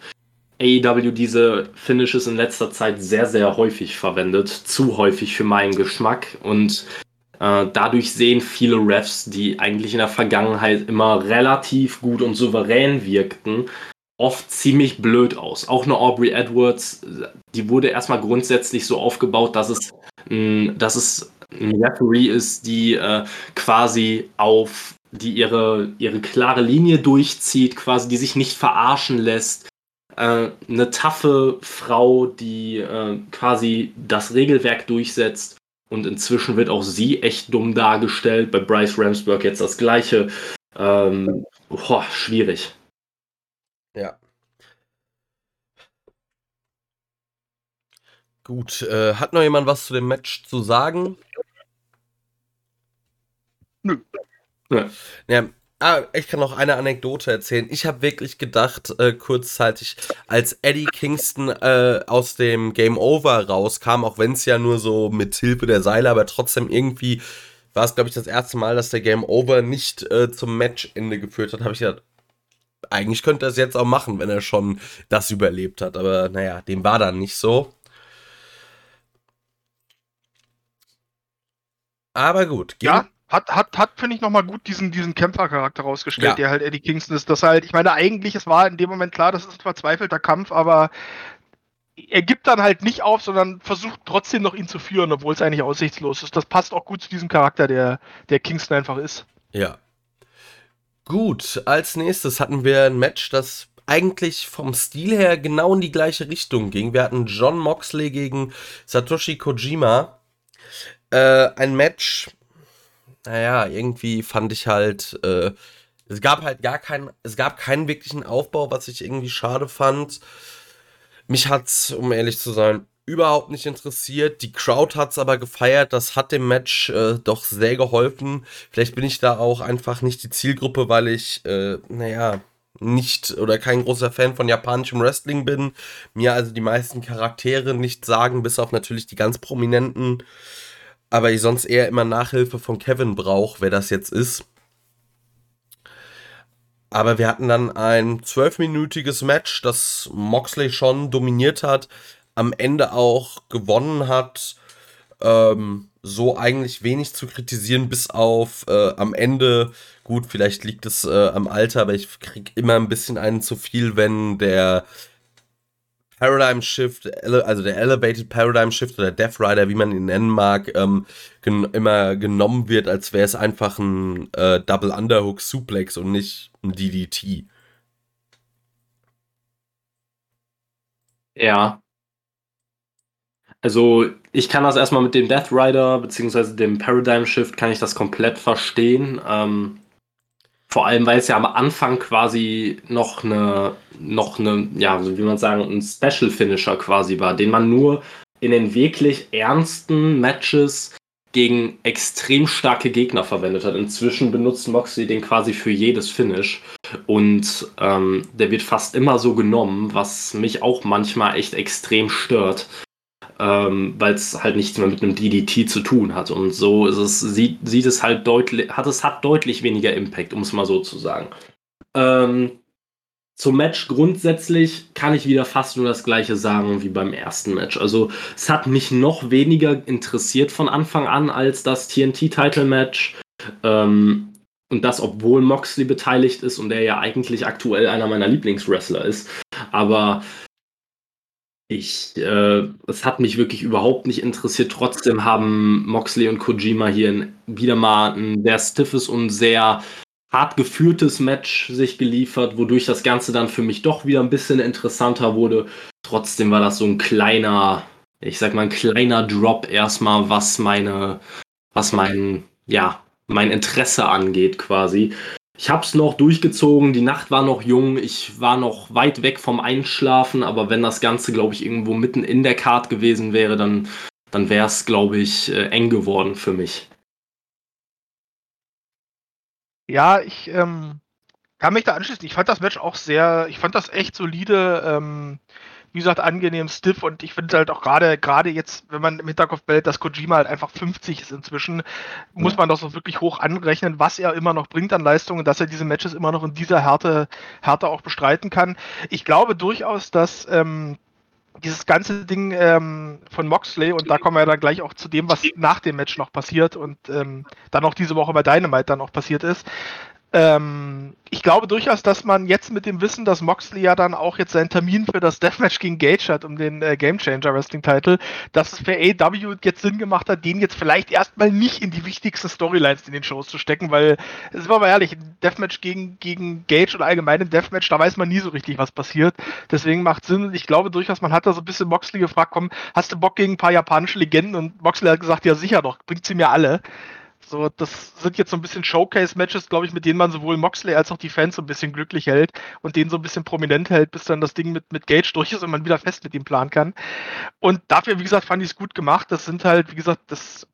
AEW diese Finishes in letzter Zeit sehr, sehr häufig verwendet. Zu häufig für meinen Geschmack. Und äh, dadurch sehen viele Refs, die eigentlich in der Vergangenheit immer relativ gut und souverän wirkten, oft ziemlich blöd aus. Auch eine Aubrey Edwards, die wurde erstmal grundsätzlich so aufgebaut, dass es, dass es ein Referee ist, die äh, quasi auf, die ihre, ihre klare Linie durchzieht, quasi, die sich nicht verarschen lässt. Äh, eine taffe Frau, die äh, quasi das Regelwerk durchsetzt. Und inzwischen wird auch sie echt dumm dargestellt. Bei Bryce Ramsburg jetzt das gleiche. Ähm, boah, schwierig. Ja. Gut, äh, hat noch jemand was zu dem Match zu sagen? Nö. Ja. ja. Ah, ich kann noch eine Anekdote erzählen. Ich habe wirklich gedacht, äh, kurzzeitig, als Eddie Kingston äh, aus dem Game Over rauskam, auch wenn es ja nur so mit Hilfe der Seile, aber trotzdem irgendwie war es, glaube ich, das erste Mal, dass der Game Over nicht äh, zum Matchende geführt hat, habe ich gedacht, eigentlich könnte er es jetzt auch machen, wenn er schon das überlebt hat. Aber naja, dem war dann nicht so. Aber gut. Ja, hat, hat, hat finde ich, nochmal gut diesen, diesen Kämpfercharakter rausgestellt, ja. der halt Eddie Kingston ist. Das halt, ich meine, eigentlich, es war in dem Moment klar, das ist ein verzweifelter Kampf, aber er gibt dann halt nicht auf, sondern versucht trotzdem noch ihn zu führen, obwohl es eigentlich aussichtslos ist. Das passt auch gut zu diesem Charakter, der, der Kingston einfach ist. Ja. Gut, als nächstes hatten wir ein Match, das eigentlich vom Stil her genau in die gleiche Richtung ging. Wir hatten John Moxley gegen Satoshi Kojima. Äh, ein Match, naja, irgendwie fand ich halt, äh, es gab halt gar keinen, es gab keinen wirklichen Aufbau, was ich irgendwie schade fand. Mich hat's, um ehrlich zu sein, überhaupt nicht interessiert. Die Crowd hat's aber gefeiert. Das hat dem Match äh, doch sehr geholfen. Vielleicht bin ich da auch einfach nicht die Zielgruppe, weil ich, äh, naja, nicht oder kein großer Fan von japanischem Wrestling bin. Mir also die meisten Charaktere nicht sagen, bis auf natürlich die ganz prominenten. Aber ich sonst eher immer Nachhilfe von Kevin brauche, wer das jetzt ist. Aber wir hatten dann ein zwölfminütiges Match, das Moxley schon dominiert hat, am Ende auch gewonnen hat. Ähm, so eigentlich wenig zu kritisieren, bis auf äh, am Ende, gut, vielleicht liegt es äh, am Alter, aber ich kriege immer ein bisschen einen zu viel, wenn der Paradigm Shift, also der Elevated Paradigm Shift oder Death Rider, wie man ihn nennen mag, ähm, gen immer genommen wird, als wäre es einfach ein äh, Double Underhook Suplex und nicht ein DDT. Ja. Also, ich kann das erstmal mit dem Death Rider beziehungsweise dem Paradigm Shift kann ich das komplett verstehen. Ähm, vor allem, weil es ja am Anfang quasi noch eine, noch eine, ja, wie man sagen, ein Special Finisher quasi war, den man nur in den wirklich ernsten Matches gegen extrem starke Gegner verwendet hat. Inzwischen benutzt Moxley den quasi für jedes Finish. Und ähm, der wird fast immer so genommen, was mich auch manchmal echt extrem stört ähm, weil es halt nichts mehr mit einem DDT zu tun hat. Und so ist es, sieht, sieht es halt deutlich, hat es hat deutlich weniger Impact, um es mal so zu sagen. Ähm, zum Match grundsätzlich kann ich wieder fast nur das gleiche sagen wie beim ersten Match. Also es hat mich noch weniger interessiert von Anfang an als das TNT-Title-Match. Ähm, und das, obwohl Moxley beteiligt ist und er ja eigentlich aktuell einer meiner Lieblingswrestler ist. Aber ich, äh, es hat mich wirklich überhaupt nicht interessiert. Trotzdem haben Moxley und Kojima hier ein, wieder mal ein sehr stiffes und sehr hart geführtes Match sich geliefert, wodurch das Ganze dann für mich doch wieder ein bisschen interessanter wurde. Trotzdem war das so ein kleiner, ich sag mal, ein kleiner Drop erstmal, was meine, was mein, ja, mein Interesse angeht quasi. Ich habe es noch durchgezogen, die Nacht war noch jung, ich war noch weit weg vom Einschlafen, aber wenn das Ganze, glaube ich, irgendwo mitten in der Card gewesen wäre, dann, dann wäre es, glaube ich, äh, eng geworden für mich. Ja, ich ähm, kann mich da anschließen. Ich fand das Match auch sehr, ich fand das echt solide. Ähm, wie gesagt, angenehm stiff und ich finde halt auch gerade, gerade jetzt, wenn man im Hinterkopf bellt, dass Kojima halt einfach 50 ist inzwischen, ja. muss man das auch wirklich hoch anrechnen, was er immer noch bringt an Leistungen, dass er diese Matches immer noch in dieser Härte, Härte auch bestreiten kann. Ich glaube durchaus, dass ähm, dieses ganze Ding ähm, von Moxley, und da kommen wir dann gleich auch zu dem, was nach dem Match noch passiert und ähm, dann auch diese Woche bei Dynamite dann auch passiert ist, ähm, ich glaube durchaus, dass man jetzt mit dem Wissen, dass Moxley ja dann auch jetzt seinen Termin für das Deathmatch gegen Gage hat, um den äh, Game Changer Wrestling Title, dass es für AW jetzt Sinn gemacht hat, den jetzt vielleicht erstmal nicht in die wichtigsten Storylines in den Shows zu stecken, weil, sind wir mal ehrlich, Deathmatch gegen, gegen Gage oder allgemein ein Deathmatch, da weiß man nie so richtig, was passiert. Deswegen macht Sinn. Ich glaube durchaus, man hat da so ein bisschen Moxley gefragt, komm, hast du Bock gegen ein paar japanische Legenden? Und Moxley hat gesagt, ja sicher doch, bringt sie mir alle. So, das sind jetzt so ein bisschen Showcase-Matches, glaube ich, mit denen man sowohl Moxley als auch die Fans so ein bisschen glücklich hält und den so ein bisschen prominent hält, bis dann das Ding mit, mit Gage durch ist und man wieder fest mit ihm planen kann. Und dafür, wie gesagt, fand ich es gut gemacht. Das sind halt, wie gesagt, das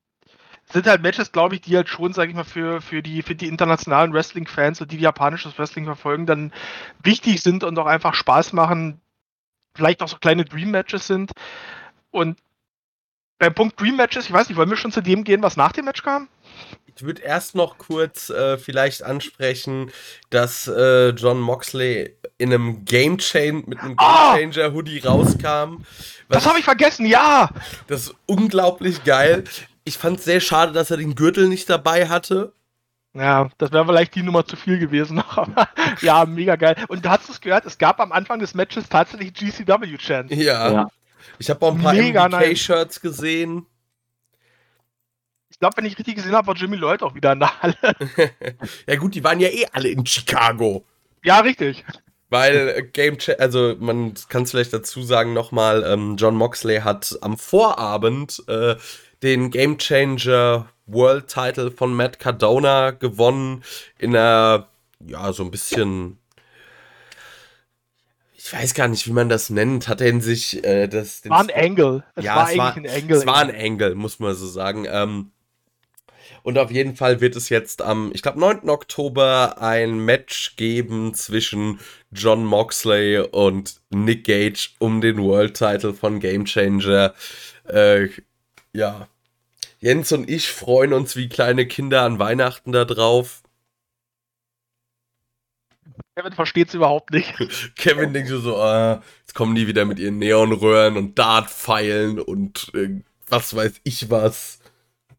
sind halt Matches, glaube ich, die halt schon, sage ich mal, für, für, die, für die internationalen Wrestling-Fans und die, die japanisches Wrestling verfolgen, dann wichtig sind und auch einfach Spaß machen. Vielleicht auch so kleine Dream-Matches sind. Und beim Punkt Dream Matches, ich weiß nicht, wollen wir schon zu dem gehen, was nach dem Match kam? ich würde erst noch kurz äh, vielleicht ansprechen, dass äh, John Moxley in einem Game Chain mit einem Game Ah! Changer Hoodie rauskam. Das habe ich vergessen, ja! Das ist unglaublich geil. Ich fand es sehr schade, dass er den Gürtel nicht dabei hatte. Ja, das wäre vielleicht die Nummer zu viel gewesen noch, *laughs* aber ja, mega geil. Und du hast es gehört, es gab am Anfang des Matches tatsächlich GCW-Chants. Ja. Ja. Ich habe auch ein paar Mega nice. Gesehen. Ich glaube, wenn ich richtig gesehen habe, war Jimmy Lloyd auch wieder in der Halle. *laughs* Ja gut, die waren ja eh alle in Chicago. Ja, richtig. Weil äh, Game also man kann es vielleicht dazu sagen nochmal, ähm, John Moxley hat am Vorabend äh, den Game Changer World Title von Matt Cardona gewonnen in einer, ja, so ein bisschen, ich weiß gar nicht, wie man das nennt, hat er in sich äh, das... War ein. Es ja, war es war, ein Angle. Es war ein Angle, muss man so sagen. Ähm, und auf jeden Fall wird es jetzt am, ich glaube, 9. Oktober ein Match geben zwischen John Moxley und Nick Gage um den World Title von Game Changer. Äh, ja. Jens und ich freuen uns wie kleine Kinder an Weihnachten da drauf. Kevin versteht es überhaupt nicht. *laughs* Kevin denkt so, ah, jetzt kommen die wieder mit ihren Neonröhren und Dartpfeilen und äh, was weiß ich was.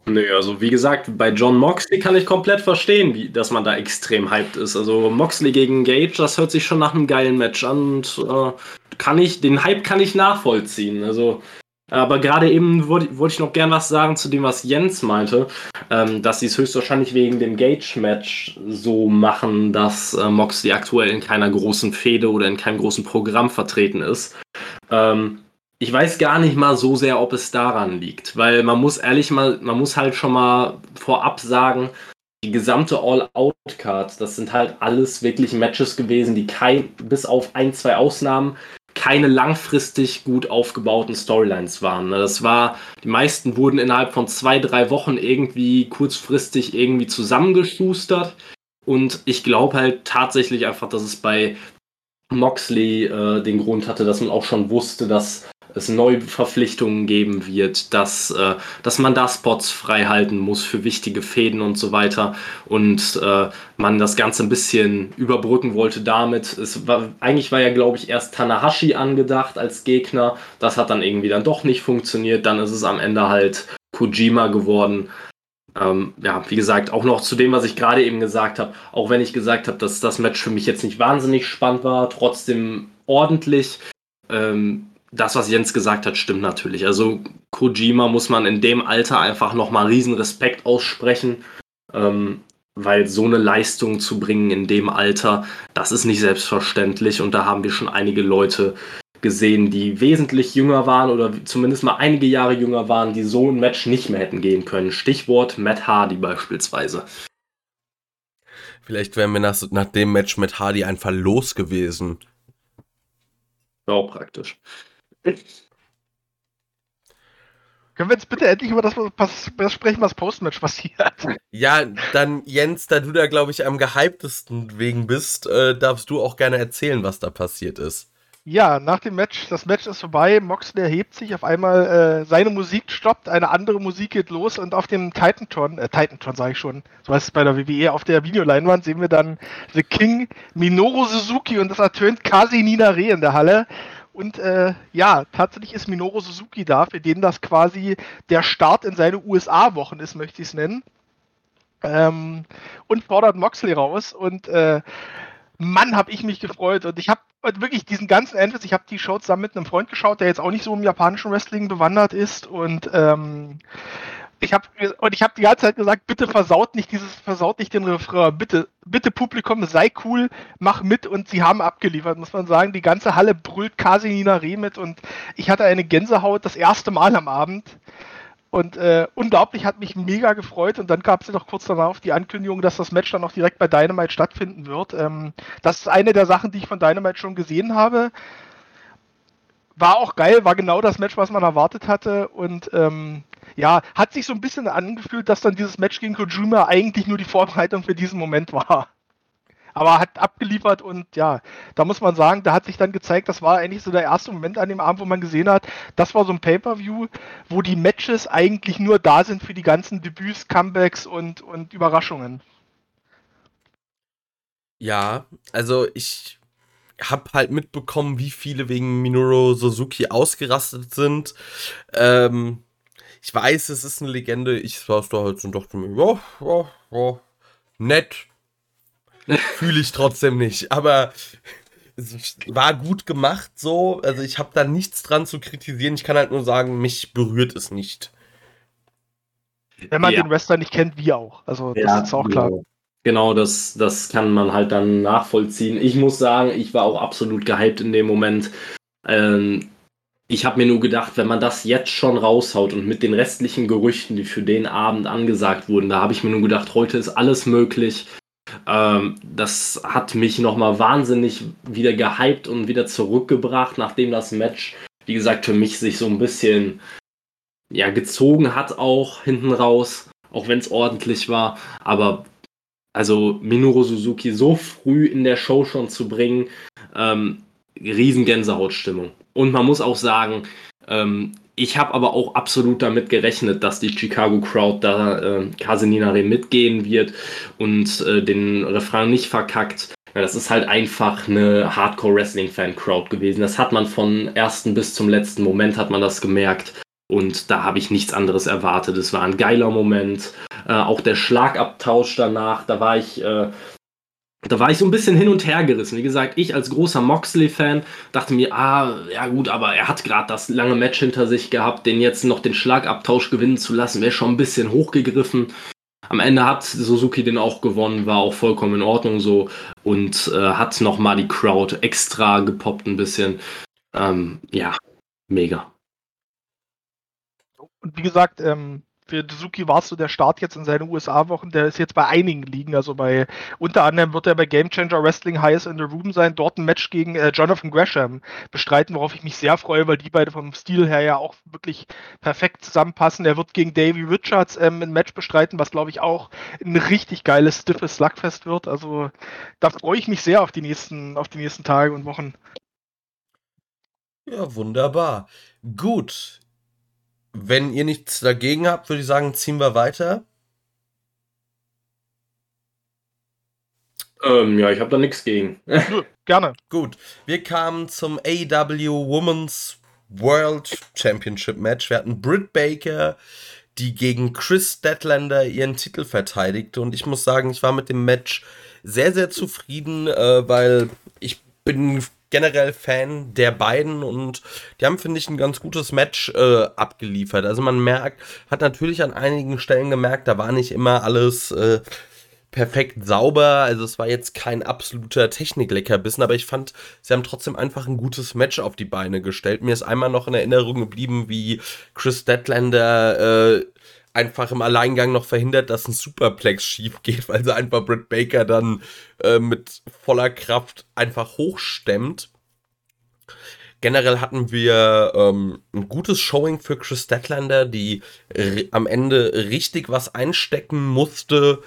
Nö, also wie gesagt, bei John Moxley kann ich komplett verstehen, wie, dass man da extrem hyped ist. Also Moxley gegen Gage, das hört sich schon nach einem geilen Match an und äh, kann ich, den Hype kann ich nachvollziehen. Also, aber gerade eben wollte wollte ich noch gern was sagen zu dem, was Jens meinte, ähm, dass sie es höchstwahrscheinlich wegen dem Gage-Match so machen, dass äh, Moxley aktuell in keiner großen Fehde oder in keinem großen Programm vertreten ist. Ähm, ich weiß gar nicht mal so sehr, ob es daran liegt, weil man muss ehrlich mal, man muss halt schon mal vorab sagen, die gesamte All-Out-Card, das sind halt alles wirklich Matches gewesen, die kein, bis auf ein, zwei Ausnahmen, keine langfristig gut aufgebauten Storylines waren. ne? Das war, die meisten wurden innerhalb von zwei, drei Wochen irgendwie kurzfristig irgendwie zusammengeschustert. Und ich glaube halt tatsächlich einfach, dass es bei Moxley äh, den Grund hatte, dass man auch schon wusste, dass es Neuverpflichtungen geben wird, dass, äh, dass man da Spots frei halten muss für wichtige Fäden und so weiter und äh, man das Ganze ein bisschen überbrücken wollte damit. Es war, eigentlich war ja, glaube ich, erst Tanahashi angedacht als Gegner. Das hat dann irgendwie dann doch nicht funktioniert. Dann ist es am Ende halt Kojima geworden. Ähm, ja, wie gesagt, auch noch zu dem, was ich gerade eben gesagt habe, auch wenn ich gesagt habe, dass das Match für mich jetzt nicht wahnsinnig spannend war, trotzdem ordentlich. Ähm, das, was Jens gesagt hat, stimmt natürlich. Also Kojima muss man in dem Alter einfach nochmal riesen Respekt aussprechen, ähm, weil so eine Leistung zu bringen in dem Alter, das ist nicht selbstverständlich und da haben wir schon einige Leute gesehen, die wesentlich jünger waren oder zumindest mal einige Jahre jünger waren, die so ein Match nicht mehr hätten gehen können. Stichwort Matt Hardy beispielsweise. Vielleicht wären wir nach, nach dem Match mit Hardy einfach los gewesen. Auch praktisch. Können wir jetzt bitte endlich über das, was, das sprechen, was Postmatch passiert? Ja, dann Jens, da du da, glaube ich, am gehyptesten wegen bist, äh, darfst du auch gerne erzählen, was da passiert ist. Ja, nach dem Match, das Match ist vorbei, Moxley erhebt sich, auf einmal äh, seine Musik stoppt, eine andere Musik geht los und auf dem Titantron, äh, Titantron sage ich schon, so heißt es bei der WWE, auf der Videoleinwand sehen wir dann The King Minoru Suzuki und das ertönt Kasi Ninare in der Halle. Und äh, ja, tatsächlich ist Minoru Suzuki da, für den das quasi der Start in seine USA-Wochen ist, möchte ich es nennen. Ähm, und fordert Moxley raus und äh, Mann, habe ich mich gefreut. Und ich habe wirklich diesen ganzen Entrance, ich habe die Show zusammen mit einem Freund geschaut, der jetzt auch nicht so im japanischen Wrestling bewandert ist. Und ähm, ich habe und ich habe die ganze Zeit gesagt, bitte versaut nicht dieses, versaut nicht den Refrain. Bitte, bitte Publikum, sei cool, mach mit. Und sie haben abgeliefert, muss man sagen. Die ganze Halle brüllt Kasinina Reh mit und ich hatte eine Gänsehaut das erste Mal am Abend. Und äh, unglaublich hat mich mega gefreut. Und dann gab es ja noch kurz danach die Ankündigung, dass das Match dann auch direkt bei Dynamite stattfinden wird. Ähm, das ist eine der Sachen, die ich von Dynamite schon gesehen habe. War auch geil, war genau das Match, was man erwartet hatte. Und ähm, ja, hat sich so ein bisschen angefühlt, dass dann dieses Match gegen Kojima eigentlich nur die Vorbereitung für diesen Moment war. aber hat abgeliefert und ja, da muss man sagen, da hat sich dann gezeigt, das war eigentlich so der erste Moment an dem Abend, wo man gesehen hat, das war so ein Pay-Per-View, wo die Matches eigentlich nur da sind für die ganzen Debüts, Comebacks und, und Überraschungen. Ja, also ich habe halt mitbekommen, wie viele wegen Minoru Suzuki ausgerastet sind. Ähm, ich weiß, es ist eine Legende. Ich saß da halt so und dachte mir, ja, ja, ja, nett. *laughs* Fühle ich trotzdem nicht. Aber es war gut gemacht so. Also ich habe da nichts dran zu kritisieren. Ich kann halt nur sagen, mich berührt es nicht. Wenn man ja. den Wrestler nicht kennt, wie auch. Also das ja, ist auch klar. Genau. Genau, das, das kann man halt dann nachvollziehen. Ich muss sagen, ich war auch absolut gehypt in dem Moment. Ähm, ich habe mir nur gedacht, wenn man das jetzt schon raushaut und mit den restlichen Gerüchten, die für den Abend angesagt wurden, da habe ich mir nur gedacht, heute ist alles möglich. Ähm, das hat mich nochmal wahnsinnig wieder gehypt und wieder zurückgebracht, nachdem das Match, wie gesagt, für mich sich so ein bisschen ja, gezogen hat auch hinten raus, auch wenn es ordentlich war. Aber also Minoru Suzuki so früh in der Show schon zu bringen, ähm, riesen Gänsehautstimmung. Und man muss auch sagen, ähm, ich habe aber auch absolut damit gerechnet, dass die Chicago Crowd da äh, Kaseninare mitgehen wird und äh, den Refrain nicht verkackt. Ja, das ist halt einfach eine Hardcore-Wrestling-Fan-Crowd gewesen. Das hat man von ersten bis zum letzten Moment hat man das gemerkt. Und da habe ich nichts anderes erwartet. Es war ein geiler Moment. Äh, auch der Schlagabtausch danach, da war ich, äh, da war ich so ein bisschen hin und her gerissen. Wie gesagt, ich als großer Moxley-Fan dachte mir, ah, ja gut, aber er hat gerade das lange Match hinter sich gehabt, den jetzt noch den Schlagabtausch gewinnen zu lassen, wäre schon ein bisschen hochgegriffen. Am Ende hat Suzuki den auch gewonnen, war auch vollkommen in Ordnung so und äh, hat nochmal die Crowd extra gepoppt ein bisschen. Ähm, ja, mega. Und wie gesagt, ähm, für Suzuki war es so der Start jetzt in seinen USA-Wochen, der ist jetzt bei einigen Ligen, also bei unter anderem wird er bei Game Changer Wrestling Highest in the Room sein, dort ein Match gegen äh, Jonathan Gresham bestreiten, worauf ich mich sehr freue, weil die beide vom Stil her ja auch wirklich perfekt zusammenpassen. Er wird gegen Davey Richards ähm, ein Match bestreiten, was glaube ich auch ein richtig geiles, stiffes Slugfest wird. Also da freue ich mich sehr auf die nächsten, auf die nächsten Tage und Wochen. Ja, wunderbar. Gut, wenn ihr nichts dagegen habt, würde ich sagen, ziehen wir weiter. Ähm, ja, ich habe da nichts gegen. Gerne. Gut, wir kamen zum AW Women's World Championship Match. Wir hatten Britt Baker, die gegen Chris Deadlander ihren Titel verteidigte. Und ich muss sagen, ich war mit dem Match sehr, sehr zufrieden, äh, weil ich bin generell Fan der beiden und die haben, finde ich, ein ganz gutes Match äh, abgeliefert. Also man merkt, hat natürlich an einigen Stellen gemerkt, da war nicht immer alles äh, perfekt sauber. Also es war jetzt kein absoluter Technikleckerbissen, aber ich fand, sie haben trotzdem einfach ein gutes Match auf die Beine gestellt. Mir ist einmal noch in Erinnerung geblieben, wie Chris Deadlander äh, einfach im Alleingang noch verhindert, dass ein Superplex schief geht, weil sie einfach Britt Baker dann äh, mit voller Kraft einfach hochstemmt. Generell hatten wir ähm, ein gutes Showing für Chris Statlander, die am Ende richtig was einstecken musste,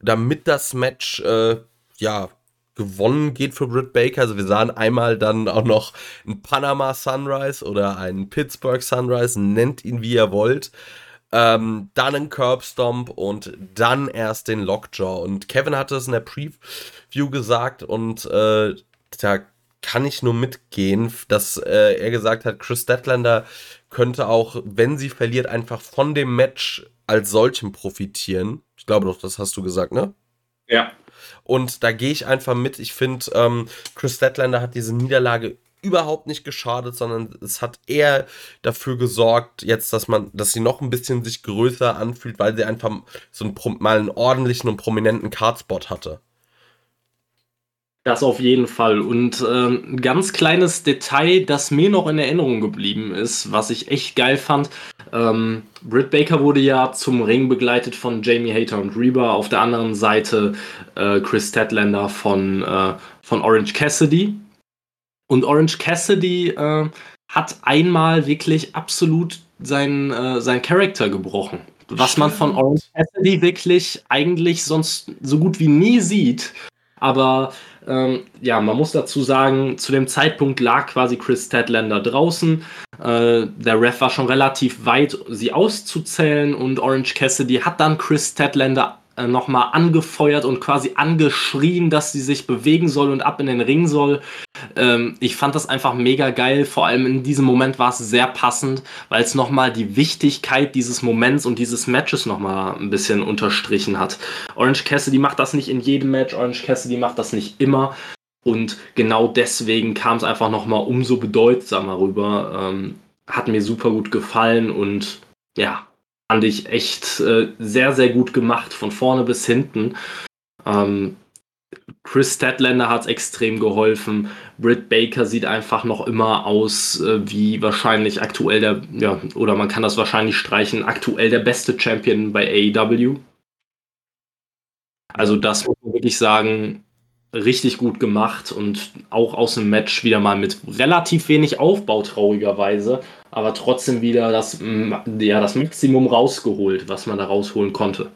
damit das Match äh, ja gewonnen geht für Britt Baker. Also wir sahen einmal dann auch noch ein Panama Sunrise oder ein Pittsburgh Sunrise, nennt ihn wie ihr wollt ähm, dann ein Curbstomp und dann erst den Lockjaw. Und Kevin hatte es in der Preview gesagt und äh, da kann ich nur mitgehen, dass äh, er gesagt hat, Chris Statlander könnte auch, wenn sie verliert, einfach von dem Match als solchem profitieren. Ich glaube doch, das hast du gesagt, ne? Ja. Und da gehe ich einfach mit. Ich finde, ähm, Chris Statlander hat diese Niederlage überhaupt nicht geschadet, sondern es hat eher dafür gesorgt, jetzt, dass man, dass sie noch ein bisschen sich größer anfühlt, weil sie einfach so einen, mal einen ordentlichen und prominenten Cardspot hatte. Das auf jeden Fall. Und äh, ein ganz kleines Detail, das mir noch in Erinnerung geblieben ist, was ich echt geil fand. Ähm, Britt Baker wurde ja zum Ring begleitet von Jamie Hater und Reba. Auf der anderen Seite äh, Chris Tedlander von, äh, von Orange Cassidy. Und Orange Cassidy äh, hat einmal wirklich absolut seinen, äh, seinen Charakter gebrochen. Was man von Orange Cassidy wirklich eigentlich sonst so gut wie nie sieht. Aber ähm, ja, man muss dazu sagen, zu dem Zeitpunkt lag quasi Chris Statlander draußen. Äh, der Ref war schon relativ weit, sie auszuzählen und Orange Cassidy hat dann Chris Statlander äh, nochmal angefeuert und quasi angeschrien, dass sie sich bewegen soll und ab in den Ring soll. Ähm, ich fand das einfach mega geil. Vor allem in diesem Moment war es sehr passend, weil es nochmal die Wichtigkeit dieses Moments und dieses Matches nochmal ein bisschen unterstrichen hat. Orange Cassidy macht das nicht in jedem Match, Orange Cassidy macht das nicht immer. Und genau deswegen kam es einfach nochmal umso bedeutsamer rüber. Ähm, hat mir super gut gefallen und ja, fand ich echt äh, sehr, sehr gut gemacht, von vorne bis hinten. Ähm, Chris Statlander hat es extrem geholfen. Britt Baker sieht einfach noch immer aus äh, wie wahrscheinlich aktuell der, ja, oder man kann das wahrscheinlich streichen, aktuell der beste Champion bei AEW. Also das muss man wirklich sagen, richtig gut gemacht und auch aus dem Match wieder mal mit relativ wenig Aufbau, traurigerweise, aber trotzdem wieder das, ja, das Maximum rausgeholt, was man da rausholen konnte.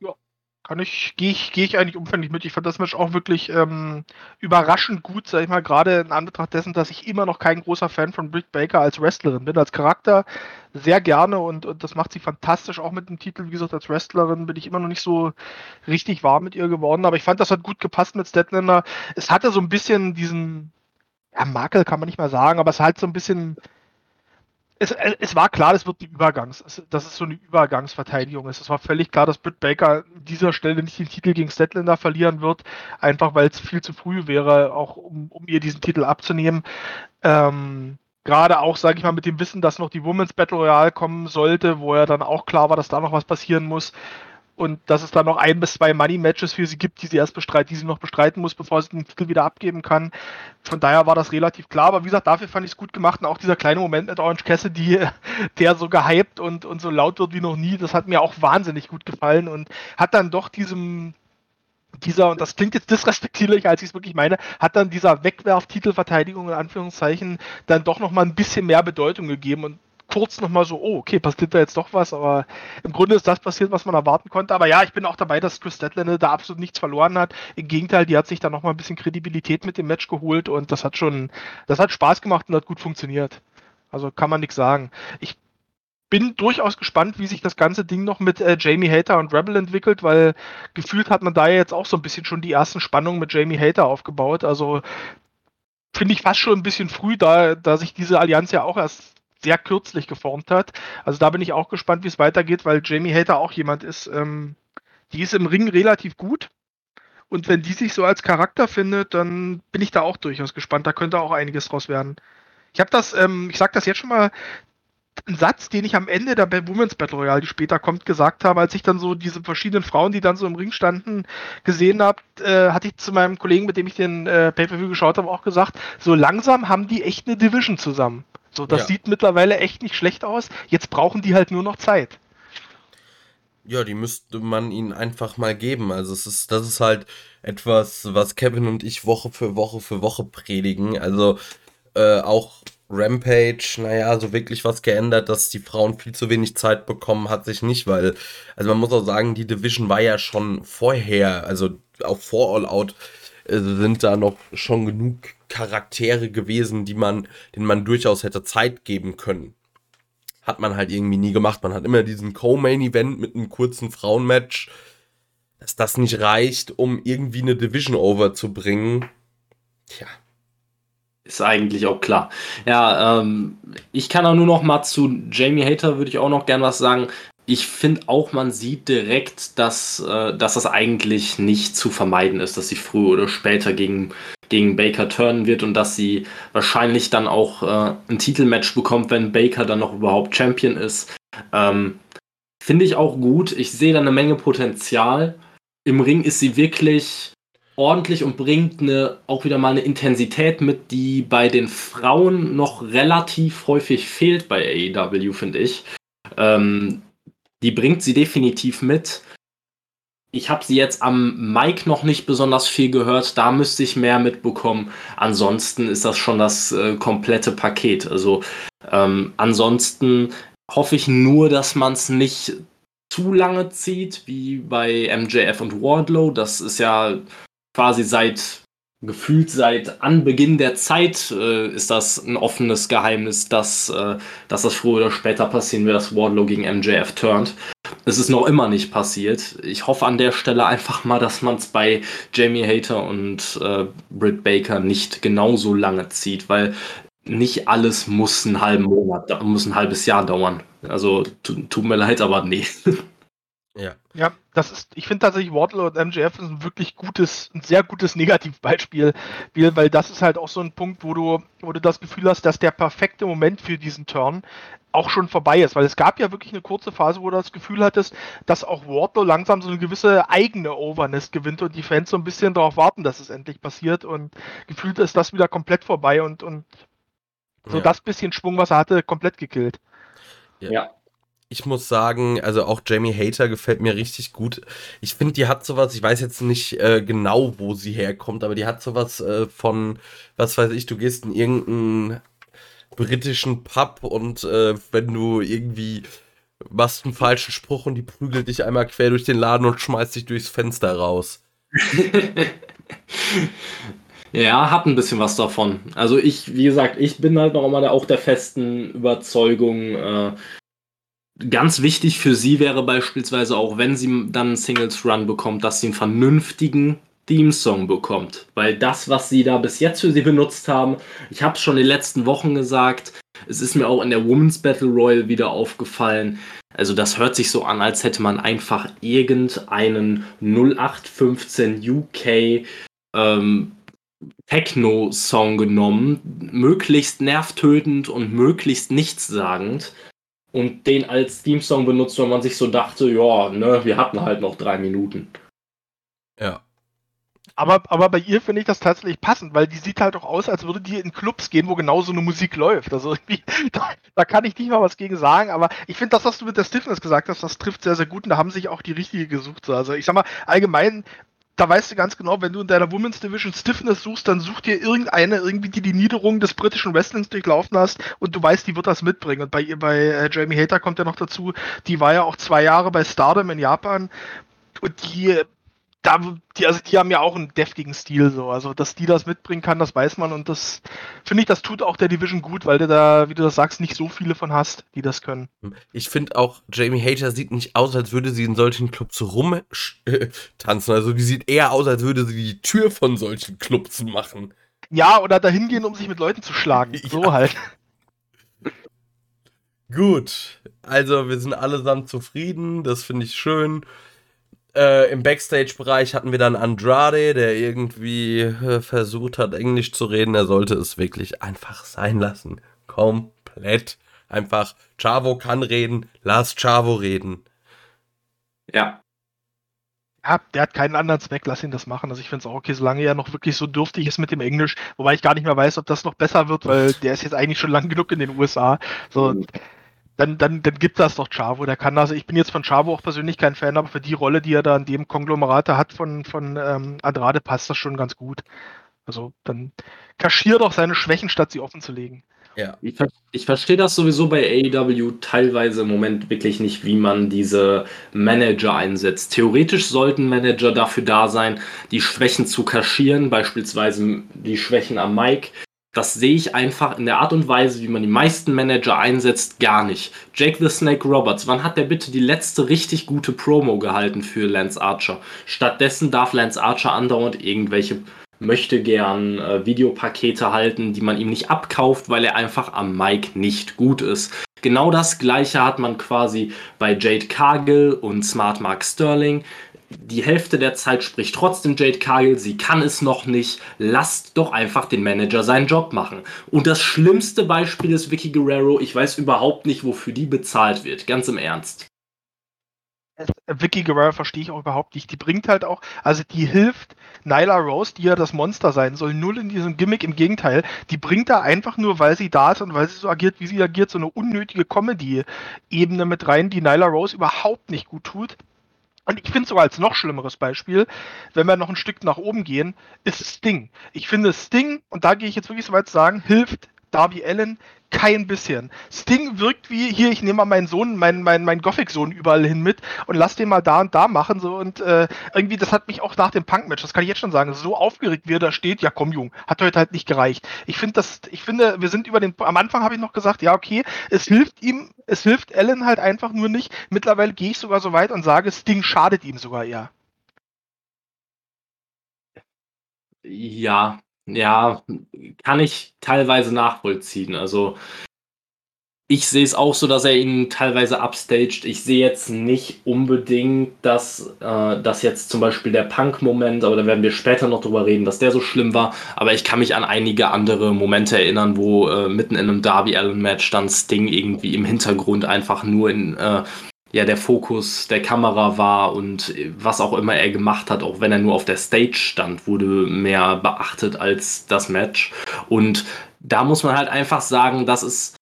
Ja, kann ich, gehe ich, gehe ich eigentlich umfänglich mit. Ich fand das Match auch wirklich ähm, überraschend gut, sag ich mal, gerade in Anbetracht dessen, dass ich immer noch kein großer Fan von Britt Baker als Wrestlerin bin. Als Charakter sehr gerne und, und das macht sie fantastisch, auch mit dem Titel. Wie gesagt, als Wrestlerin bin ich immer noch nicht so richtig warm mit ihr geworden, aber ich fand, das hat gut gepasst mit Statlander. Es hatte so ein bisschen diesen ja, Makel kann man nicht mal sagen, aber es halt so ein bisschen. Es, es war klar, das wird die Übergangs, dass es so eine Übergangsverteidigung ist. Es war völlig klar, dass Britt Baker an dieser Stelle nicht den Titel gegen Statlander verlieren wird, einfach weil es viel zu früh wäre, auch um, um ihr diesen Titel abzunehmen. Ähm, Gerade auch, sage ich mal, mit dem Wissen, dass noch die Women's Battle Royale kommen sollte, wo ja dann auch klar war, dass da noch was passieren muss und dass es dann noch ein bis zwei Money-Matches für sie gibt, die sie erst bestreiten, die sie noch bestreiten muss, bevor sie den Titel wieder abgeben kann. Von daher war das relativ klar, aber wie gesagt, dafür fand ich es gut gemacht. Und auch dieser kleine Moment mit Orange Cassidy, *laughs* der so gehypt und, und so laut wird wie noch nie, das hat mir auch wahnsinnig gut gefallen und hat dann doch diesem dieser, und das klingt jetzt disrespektierlich, als ich es wirklich meine, hat dann dieser Wegwerf-Titelverteidigung in Anführungszeichen dann doch nochmal ein bisschen mehr Bedeutung gegeben. Und kurz nochmal so, oh, okay, passiert da jetzt doch was, aber im Grunde ist das passiert, was man erwarten konnte. Aber ja, ich bin auch dabei, dass Chris Statlander da absolut nichts verloren hat. Im Gegenteil, die hat sich da nochmal ein bisschen Kredibilität mit dem Match geholt und das hat schon, das hat Spaß gemacht und hat gut funktioniert. Also kann man nichts sagen. Ich bin durchaus gespannt, wie sich das ganze Ding noch mit äh, Jamie Hater und Rebel entwickelt, weil gefühlt hat man da jetzt auch so ein bisschen schon die ersten Spannungen mit Jamie Hater aufgebaut. Also finde ich fast schon ein bisschen früh, da, da sich diese Allianz ja auch erst sehr kürzlich geformt hat. Also da bin ich auch gespannt, wie es weitergeht, weil Jamie Hater auch jemand ist, ähm, die ist im Ring relativ gut. Und wenn die sich so als Charakter findet, dann bin ich da auch durchaus gespannt. Da könnte auch einiges draus werden. Ich habe das, ähm, ich sage das jetzt schon mal, ein Satz, den ich am Ende der Women's Battle Royale, die später kommt, gesagt habe, als ich dann so diese verschiedenen Frauen, die dann so im Ring standen, gesehen habe, äh, hatte ich zu meinem Kollegen, mit dem ich den äh, Pay-Per-View geschaut habe, auch gesagt, so langsam haben die echt eine Division zusammen. So, das ja. sieht mittlerweile echt nicht schlecht aus. Jetzt brauchen die halt nur noch Zeit. Ja, die müsste man ihnen einfach mal geben. Also es ist, das ist halt etwas, was Kevin und ich Woche für Woche für Woche predigen. Also äh, auch Rampage, naja, so wirklich was geändert, dass die Frauen viel zu wenig Zeit bekommen, hat sich nicht, weil, also man muss auch sagen, die Division war ja schon vorher, also auch vor All Out sind da noch schon genug Charaktere gewesen, die man, denen man durchaus hätte Zeit geben können. Hat man halt irgendwie nie gemacht. Man hat immer diesen Co-Main-Event mit einem kurzen Frauenmatch. Dass das nicht reicht, um irgendwie eine Division over zu bringen. Tja. Ist eigentlich auch klar. Ja, ähm, ich kann auch nur noch mal zu Jamie Hater würde ich auch noch gern was sagen ich finde auch, man sieht direkt, dass, äh, dass das eigentlich nicht zu vermeiden ist, dass sie früher oder später gegen, gegen Baker turnen wird und dass sie wahrscheinlich dann auch äh, ein Titelmatch bekommt, wenn Baker dann noch überhaupt Champion ist. Ähm, finde ich auch gut. Ich sehe da eine Menge Potenzial. Im Ring ist sie wirklich ordentlich und bringt eine, auch wieder mal eine Intensität mit, die bei den Frauen noch relativ häufig fehlt bei AEW, finde ich. Ähm, die bringt sie definitiv mit. Ich habe sie jetzt am Mic noch nicht besonders viel gehört, da müsste ich mehr mitbekommen. Ansonsten ist das schon das äh, komplette Paket. Also ähm, ansonsten hoffe ich nur, dass man es nicht zu lange zieht, wie bei MJF und Wardlow. Das ist ja quasi seit gefühlt seit Anbeginn der Zeit äh, ist das ein offenes Geheimnis, dass, äh, dass das früher oder später passieren wird, dass Wardlow gegen MJF turnt. Es ist noch immer nicht passiert. Ich hoffe an der Stelle einfach mal, dass man es bei Jamie Hater und äh, Britt Baker nicht genauso lange zieht, weil nicht alles muss einen halben Monat, muss ein halbes Jahr dauern. Also tut mir leid, aber nee. *laughs* Ja. Ja, das ist, ich finde tatsächlich Wardlow und MJF ist ein wirklich gutes, ein sehr gutes Negativbeispiel, weil das ist halt auch so ein Punkt, wo du, wo du das Gefühl hast, dass der perfekte Moment für diesen Turn auch schon vorbei ist, weil es gab ja wirklich eine kurze Phase, wo du das Gefühl hattest, dass auch Wardlow langsam so eine gewisse eigene Overness gewinnt und die Fans so ein bisschen darauf warten, dass es endlich passiert und gefühlt ist das wieder komplett vorbei und, und so ja. das bisschen Schwung, was er hatte, komplett gekillt. Ja. ja ich muss sagen, also auch Jamie Hater gefällt mir richtig gut. Ich finde, die hat sowas, ich weiß jetzt nicht äh, genau, wo sie herkommt, aber die hat sowas äh, von, was weiß ich, du gehst in irgendeinen britischen Pub und äh, wenn du irgendwie machst einen falschen Spruch und die prügelt dich einmal quer durch den Laden und schmeißt dich durchs Fenster raus. *laughs* Ja, hat ein bisschen was davon. Also ich, wie gesagt, ich bin halt noch immer auch der festen Überzeugung, äh, Ganz wichtig für sie wäre beispielsweise auch, wenn sie dann einen Singles Run bekommt, dass sie einen vernünftigen Theme-Song bekommt. Weil das, was sie da bis jetzt für sie benutzt haben, ich habe es schon in den letzten Wochen gesagt, es ist mir auch in der Women's Battle Royal wieder aufgefallen. Also das hört sich so an, als hätte man einfach irgendeinen 0815 UK ähm, Techno-Song genommen, möglichst nervtötend und möglichst nichtssagend und den als Theme-Song benutzt, weil man sich so dachte, ja, ne, wir hatten halt noch drei Minuten. Ja. Aber, aber bei ihr finde ich das tatsächlich passend, weil die sieht halt auch aus, als würde die in Clubs gehen, wo genau so eine Musik läuft. Also irgendwie, *laughs* da, da kann ich nicht mal was gegen sagen, aber ich finde das, was du mit der Stiffness gesagt hast, das trifft sehr, sehr gut und da haben sich auch die richtige gesucht. Also ich sag mal, allgemein da weißt du ganz genau, wenn du in deiner Women's Division Stiffness suchst, dann such dir irgendeine, irgendwie die die Niederung des britischen Wrestlings durchlaufen hast und du weißt, die wird das mitbringen. Und bei bei äh, Jamie Hater kommt ja noch dazu, die war ja auch zwei Jahre bei Stardom in Japan und die da, die, also die haben ja auch einen deftigen Stil so. Also, dass die das mitbringen kann, das weiß man und das finde ich, das tut auch der Division gut, weil du da, wie du das sagst, nicht so viele von hast, die das können. Ich finde auch, Jamie Hater sieht nicht aus, als würde sie in solchen Clubs rumtanzen. Also, die sieht eher aus, als würde sie die Tür von solchen Clubs machen. Ja, oder dahin gehen, um sich mit Leuten zu schlagen. *laughs* So ja. halt. Gut, also wir sind allesamt zufrieden, das finde ich schön. Äh, Im Backstage-Bereich hatten wir dann Andrade, der irgendwie äh, versucht hat, Englisch zu reden. Er sollte es wirklich einfach sein lassen. Komplett. Einfach, Chavo kann reden, lass Chavo reden. Ja. Ja, der hat keinen anderen Zweck, lass ihn das machen. Also ich finde es auch okay, solange er noch wirklich so dürftig ist mit dem Englisch, wobei ich gar nicht mehr weiß, ob das noch besser wird, weil der ist jetzt eigentlich schon lang genug in den USA. So, mhm dann, dann, dann gibt das doch Chavo. Der kann also, ich bin jetzt von Chavo auch persönlich kein Fan, aber für die Rolle, die er da in dem Konglomerat hat von, von ähm, Andrade, passt das schon ganz gut. Also dann kaschier doch seine Schwächen, statt sie offen zu legen. Ja. Ich, ich verstehe das sowieso bei AEW teilweise im Moment wirklich nicht, wie man diese Manager einsetzt. Theoretisch sollten Manager dafür da sein, die Schwächen zu kaschieren, beispielsweise die Schwächen am Mic, das sehe ich einfach in der Art und Weise, wie man die meisten Manager einsetzt, gar nicht. Jake the Snake Roberts, wann hat der bitte die letzte richtig gute Promo gehalten für Lance Archer? Stattdessen darf Lance Archer andauernd irgendwelche möchte gern äh, Videopakete halten, die man ihm nicht abkauft, weil er einfach am Mic nicht gut ist. Genau das gleiche hat man quasi bei Jade Cargill und Smart Mark Sterling die Hälfte der Zeit spricht trotzdem Jade Cargill, sie kann es noch nicht. Lasst doch einfach den Manager seinen Job machen. Und das schlimmste Beispiel ist Vicky Guerrero. Ich weiß überhaupt nicht, wofür die bezahlt wird. Ganz im Ernst. Äh, Vicky Guerrero verstehe ich auch überhaupt nicht. Die bringt halt auch, also die hilft Nyla Rose, die ja das Monster sein soll, null in diesem Gimmick. Im Gegenteil, die bringt da einfach nur, weil sie da ist und weil sie so agiert, wie sie agiert, so eine unnötige Comedy-Ebene mit rein, die Nyla Rose überhaupt nicht gut tut. Und ich finde sogar als noch schlimmeres Beispiel, wenn wir noch ein Stück nach oben gehen, ist Sting. Ich finde Sting, und da gehe ich jetzt wirklich so weit zu sagen, hilft Darby Allen kein bisschen. Sting wirkt wie, hier, ich nehme mal meinen Sohn, meinen, meinen, meinen Gothic-Sohn überall hin mit und lass den mal da und da machen. So und äh, irgendwie, das hat mich auch nach dem Punk-Match, das kann ich jetzt schon sagen, so aufgeregt, wie er da steht, ja komm, Jung, hat heute halt nicht gereicht. Ich finde das, ich finde, wir sind über den, am Anfang habe ich noch gesagt, ja, okay, es hilft ihm, es hilft Allen halt einfach nur nicht. Mittlerweile gehe ich sogar so weit und sage, Sting schadet ihm sogar eher. Ja, ja, kann ich teilweise nachvollziehen. Also ich sehe es auch so, dass er ihn teilweise upstaged. Ich sehe jetzt nicht unbedingt, dass, äh, dass jetzt zum Beispiel der Punk-Moment, aber da werden wir später noch drüber reden, dass der so schlimm war. Aber ich kann mich an einige andere Momente erinnern, wo äh, mitten in einem Darby Allen-Match dann Sting irgendwie im Hintergrund einfach nur in äh, ja, der Fokus der Kamera war und was auch immer er gemacht hat, auch wenn er nur auf der Stage stand, wurde mehr beachtet als das Match. Und da muss man halt einfach sagen, dass es,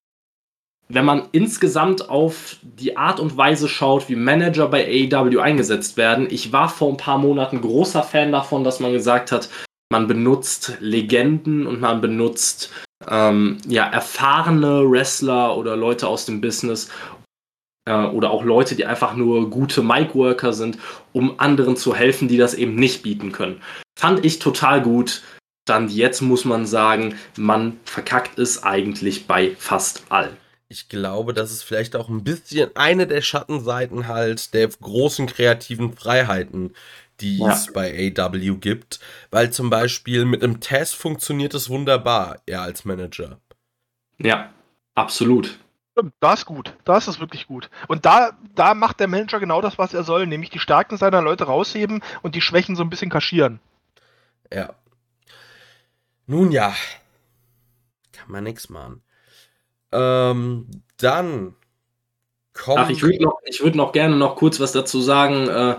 wenn man insgesamt auf die Art und Weise schaut, wie Manager bei AEW eingesetzt werden, ich war vor ein paar Monaten großer Fan davon, dass man gesagt hat, man benutzt Legenden und man benutzt ähm, ja, erfahrene Wrestler oder Leute aus dem Business, äh, oder auch Leute, die einfach nur gute Mic-Worker sind, um anderen zu helfen, die das eben nicht bieten können. Fand ich total gut. Dann jetzt muss man sagen, man verkackt es eigentlich bei fast allen. Ich glaube, das ist vielleicht auch ein bisschen eine der Schattenseiten halt der großen kreativen Freiheiten, die ja. es bei AW gibt. Weil zum Beispiel mit einem Test funktioniert es wunderbar, er als Manager. Ja, absolut. Stimmt, da ist gut. Da ist es wirklich gut. Und da, da macht der Manager genau das, was er soll, nämlich die Stärken seiner Leute rausheben und die Schwächen so ein bisschen kaschieren. Ja. Nun ja. Kann man nichts machen. Ähm, dann kommt. Ach, ich würde noch, würd noch gerne noch kurz was dazu sagen. Äh,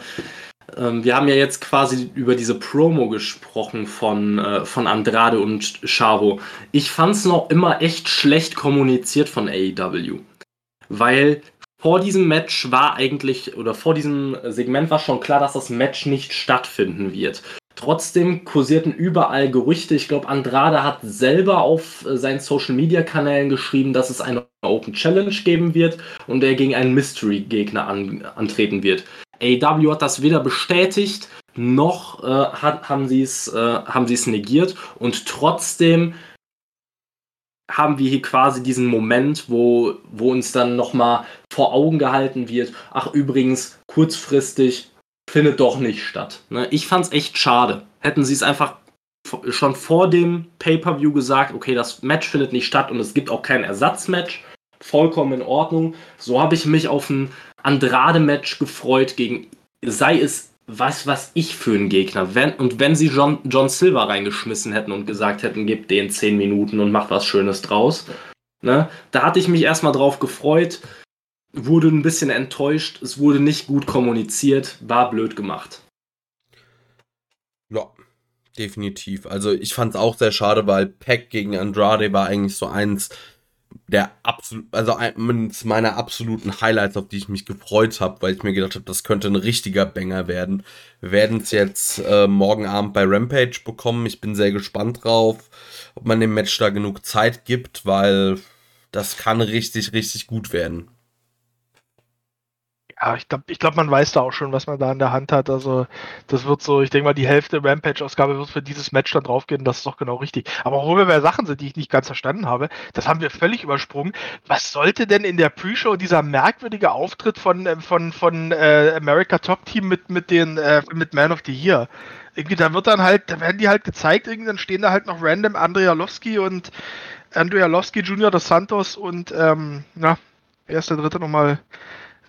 ähm, wir haben ja jetzt quasi über diese Promo gesprochen von, äh, von Andrade und Chavo. Ich fand es noch immer echt schlecht kommuniziert von AEW. Weil vor diesem Match war eigentlich, oder vor diesem Segment war schon klar, dass das Match nicht stattfinden wird. Trotzdem kursierten überall Gerüchte. Ich glaube, Andrade hat selber auf äh, seinen Social Media Kanälen geschrieben, dass es eine Open Challenge geben wird und er gegen einen Mystery Gegner an, antreten wird. AW hat das weder bestätigt, noch äh, hat, haben sie es äh, negiert und trotzdem haben wir hier quasi diesen Moment, wo, wo uns dann nochmal vor Augen gehalten wird, ach übrigens, kurzfristig findet doch nicht statt. Ne? Ich fand's echt schade. Hätten sie es einfach schon vor dem Pay-Per-View gesagt, okay, das Match findet nicht statt und es gibt auch kein Ersatzmatch, vollkommen in Ordnung. So habe ich mich auf ein Andrade-Match gefreut gegen, sei es was, was ich für einen Gegner. Wenn, und wenn sie John, John Silver reingeschmissen hätten und gesagt hätten, gib den 10 Minuten und mach was Schönes draus, ne, da hatte ich mich erstmal drauf gefreut, wurde ein bisschen enttäuscht, es wurde nicht gut kommuniziert, war blöd gemacht. Ja, definitiv. Also ich fand es auch sehr schade, weil Peck gegen Andrade war eigentlich so eins der absolut, also eines meiner absoluten Highlights, auf die ich mich gefreut habe, weil ich mir gedacht habe, das könnte ein richtiger Banger werden. Wir werden es jetzt äh, morgen Abend bei Rampage bekommen. Ich bin sehr gespannt drauf, ob man dem Match da genug Zeit gibt, weil das kann richtig, richtig gut werden. Ja, ich glaube, ich glaub, man weiß da auch schon, was man da in der Hand hat. Also, das wird so, ich denke mal, die Hälfte Rampage-Ausgabe wird für dieses Match dann draufgehen. Das ist doch genau richtig. Aber wo wir bei Sachen sind, die ich nicht ganz verstanden habe, das haben wir völlig übersprungen. Was sollte denn in der Pre-Show dieser merkwürdige Auftritt von, äh, von, von äh, America Top Team mit, mit, den, äh, mit Man of the Year? Irgendwie, da wird dann halt, da werden die halt gezeigt, irgendwie, dann stehen da halt noch random Andrea Lowski und Andrea Lowski Jr. dos Santos und, ähm, na, der dritte nochmal?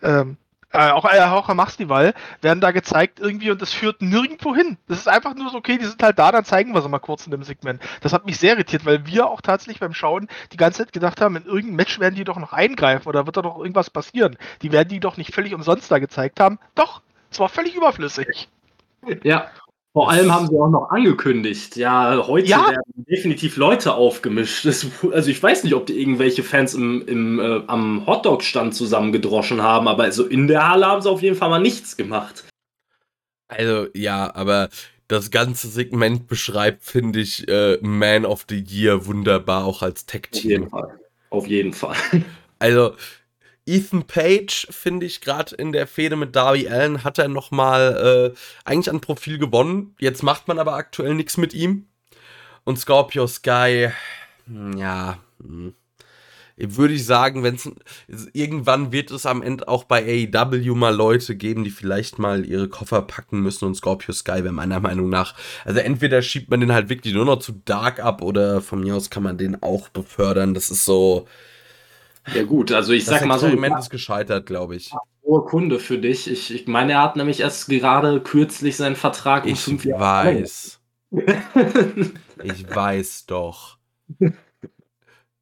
Ähm, äh, auch, äh, auch am Mastival werden da gezeigt irgendwie und das führt nirgendwo hin. Das ist einfach nur so, okay, die sind halt da, dann zeigen wir sie mal kurz in dem Segment. Das hat mich sehr irritiert, weil wir auch tatsächlich beim Schauen die ganze Zeit gedacht haben, in irgendeinem Match werden die doch noch eingreifen oder wird da doch irgendwas passieren. Die werden die doch nicht völlig umsonst da gezeigt haben. Doch, es war völlig überflüssig. Ja, vor allem haben sie auch noch angekündigt, ja, heute ja. werden definitiv Leute aufgemischt. Das, also ich weiß nicht, ob die irgendwelche Fans im, im, äh, am Hotdog-Stand zusammengedroschen haben, aber also in der Halle haben sie auf jeden Fall mal nichts gemacht. Also ja, aber das ganze Segment beschreibt, finde ich, äh, Man of the Year wunderbar, auch als Tech-Team. Auf jeden Fall. Auf jeden Fall. Also, Ethan Page, finde ich, gerade in der Fehde mit Darby Allen hat er nochmal äh, eigentlich an Profil gewonnen. Jetzt macht man aber aktuell nichts mit ihm. Und Scorpio Sky, hm, ja, hm. würde ich sagen, wenn irgendwann wird es am Ende auch bei AEW mal Leute geben, die vielleicht mal ihre Koffer packen müssen und Scorpio Sky wäre meiner Meinung nach, also entweder schiebt man den halt wirklich nur noch zu Dark ab oder von mir aus kann man den auch befördern. Das ist so, Ja gut, also ich das sag mal so, Experiment ist gescheitert, glaube ich. hohe Kunde für dich. Ich, ich meine, er hat nämlich erst gerade kürzlich seinen Vertrag um Ich fünf Jahre weiß. Ich weiß doch.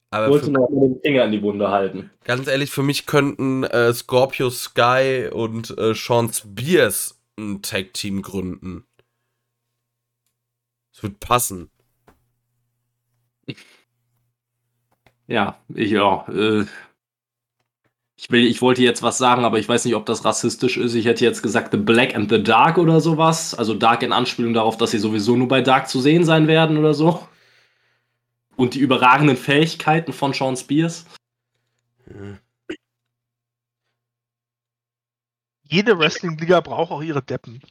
Aber wollte für, noch den Finger in die Wunde halten. ganz ehrlich, für mich könnten äh, Scorpio Sky und äh, Sean Spears ein Tag-Team gründen. Es wird passen. Ja, ich, ja. Äh, ich, will, ich wollte jetzt was sagen, aber ich weiß nicht, ob das rassistisch ist. Ich hätte jetzt gesagt The Black and the Dark oder sowas. Also Dark in Anspielung darauf, dass sie sowieso nur bei Dark zu sehen sein werden oder so. Und die überragenden Fähigkeiten von Sean Spears. Jede Wrestling-Liga braucht auch ihre Deppen.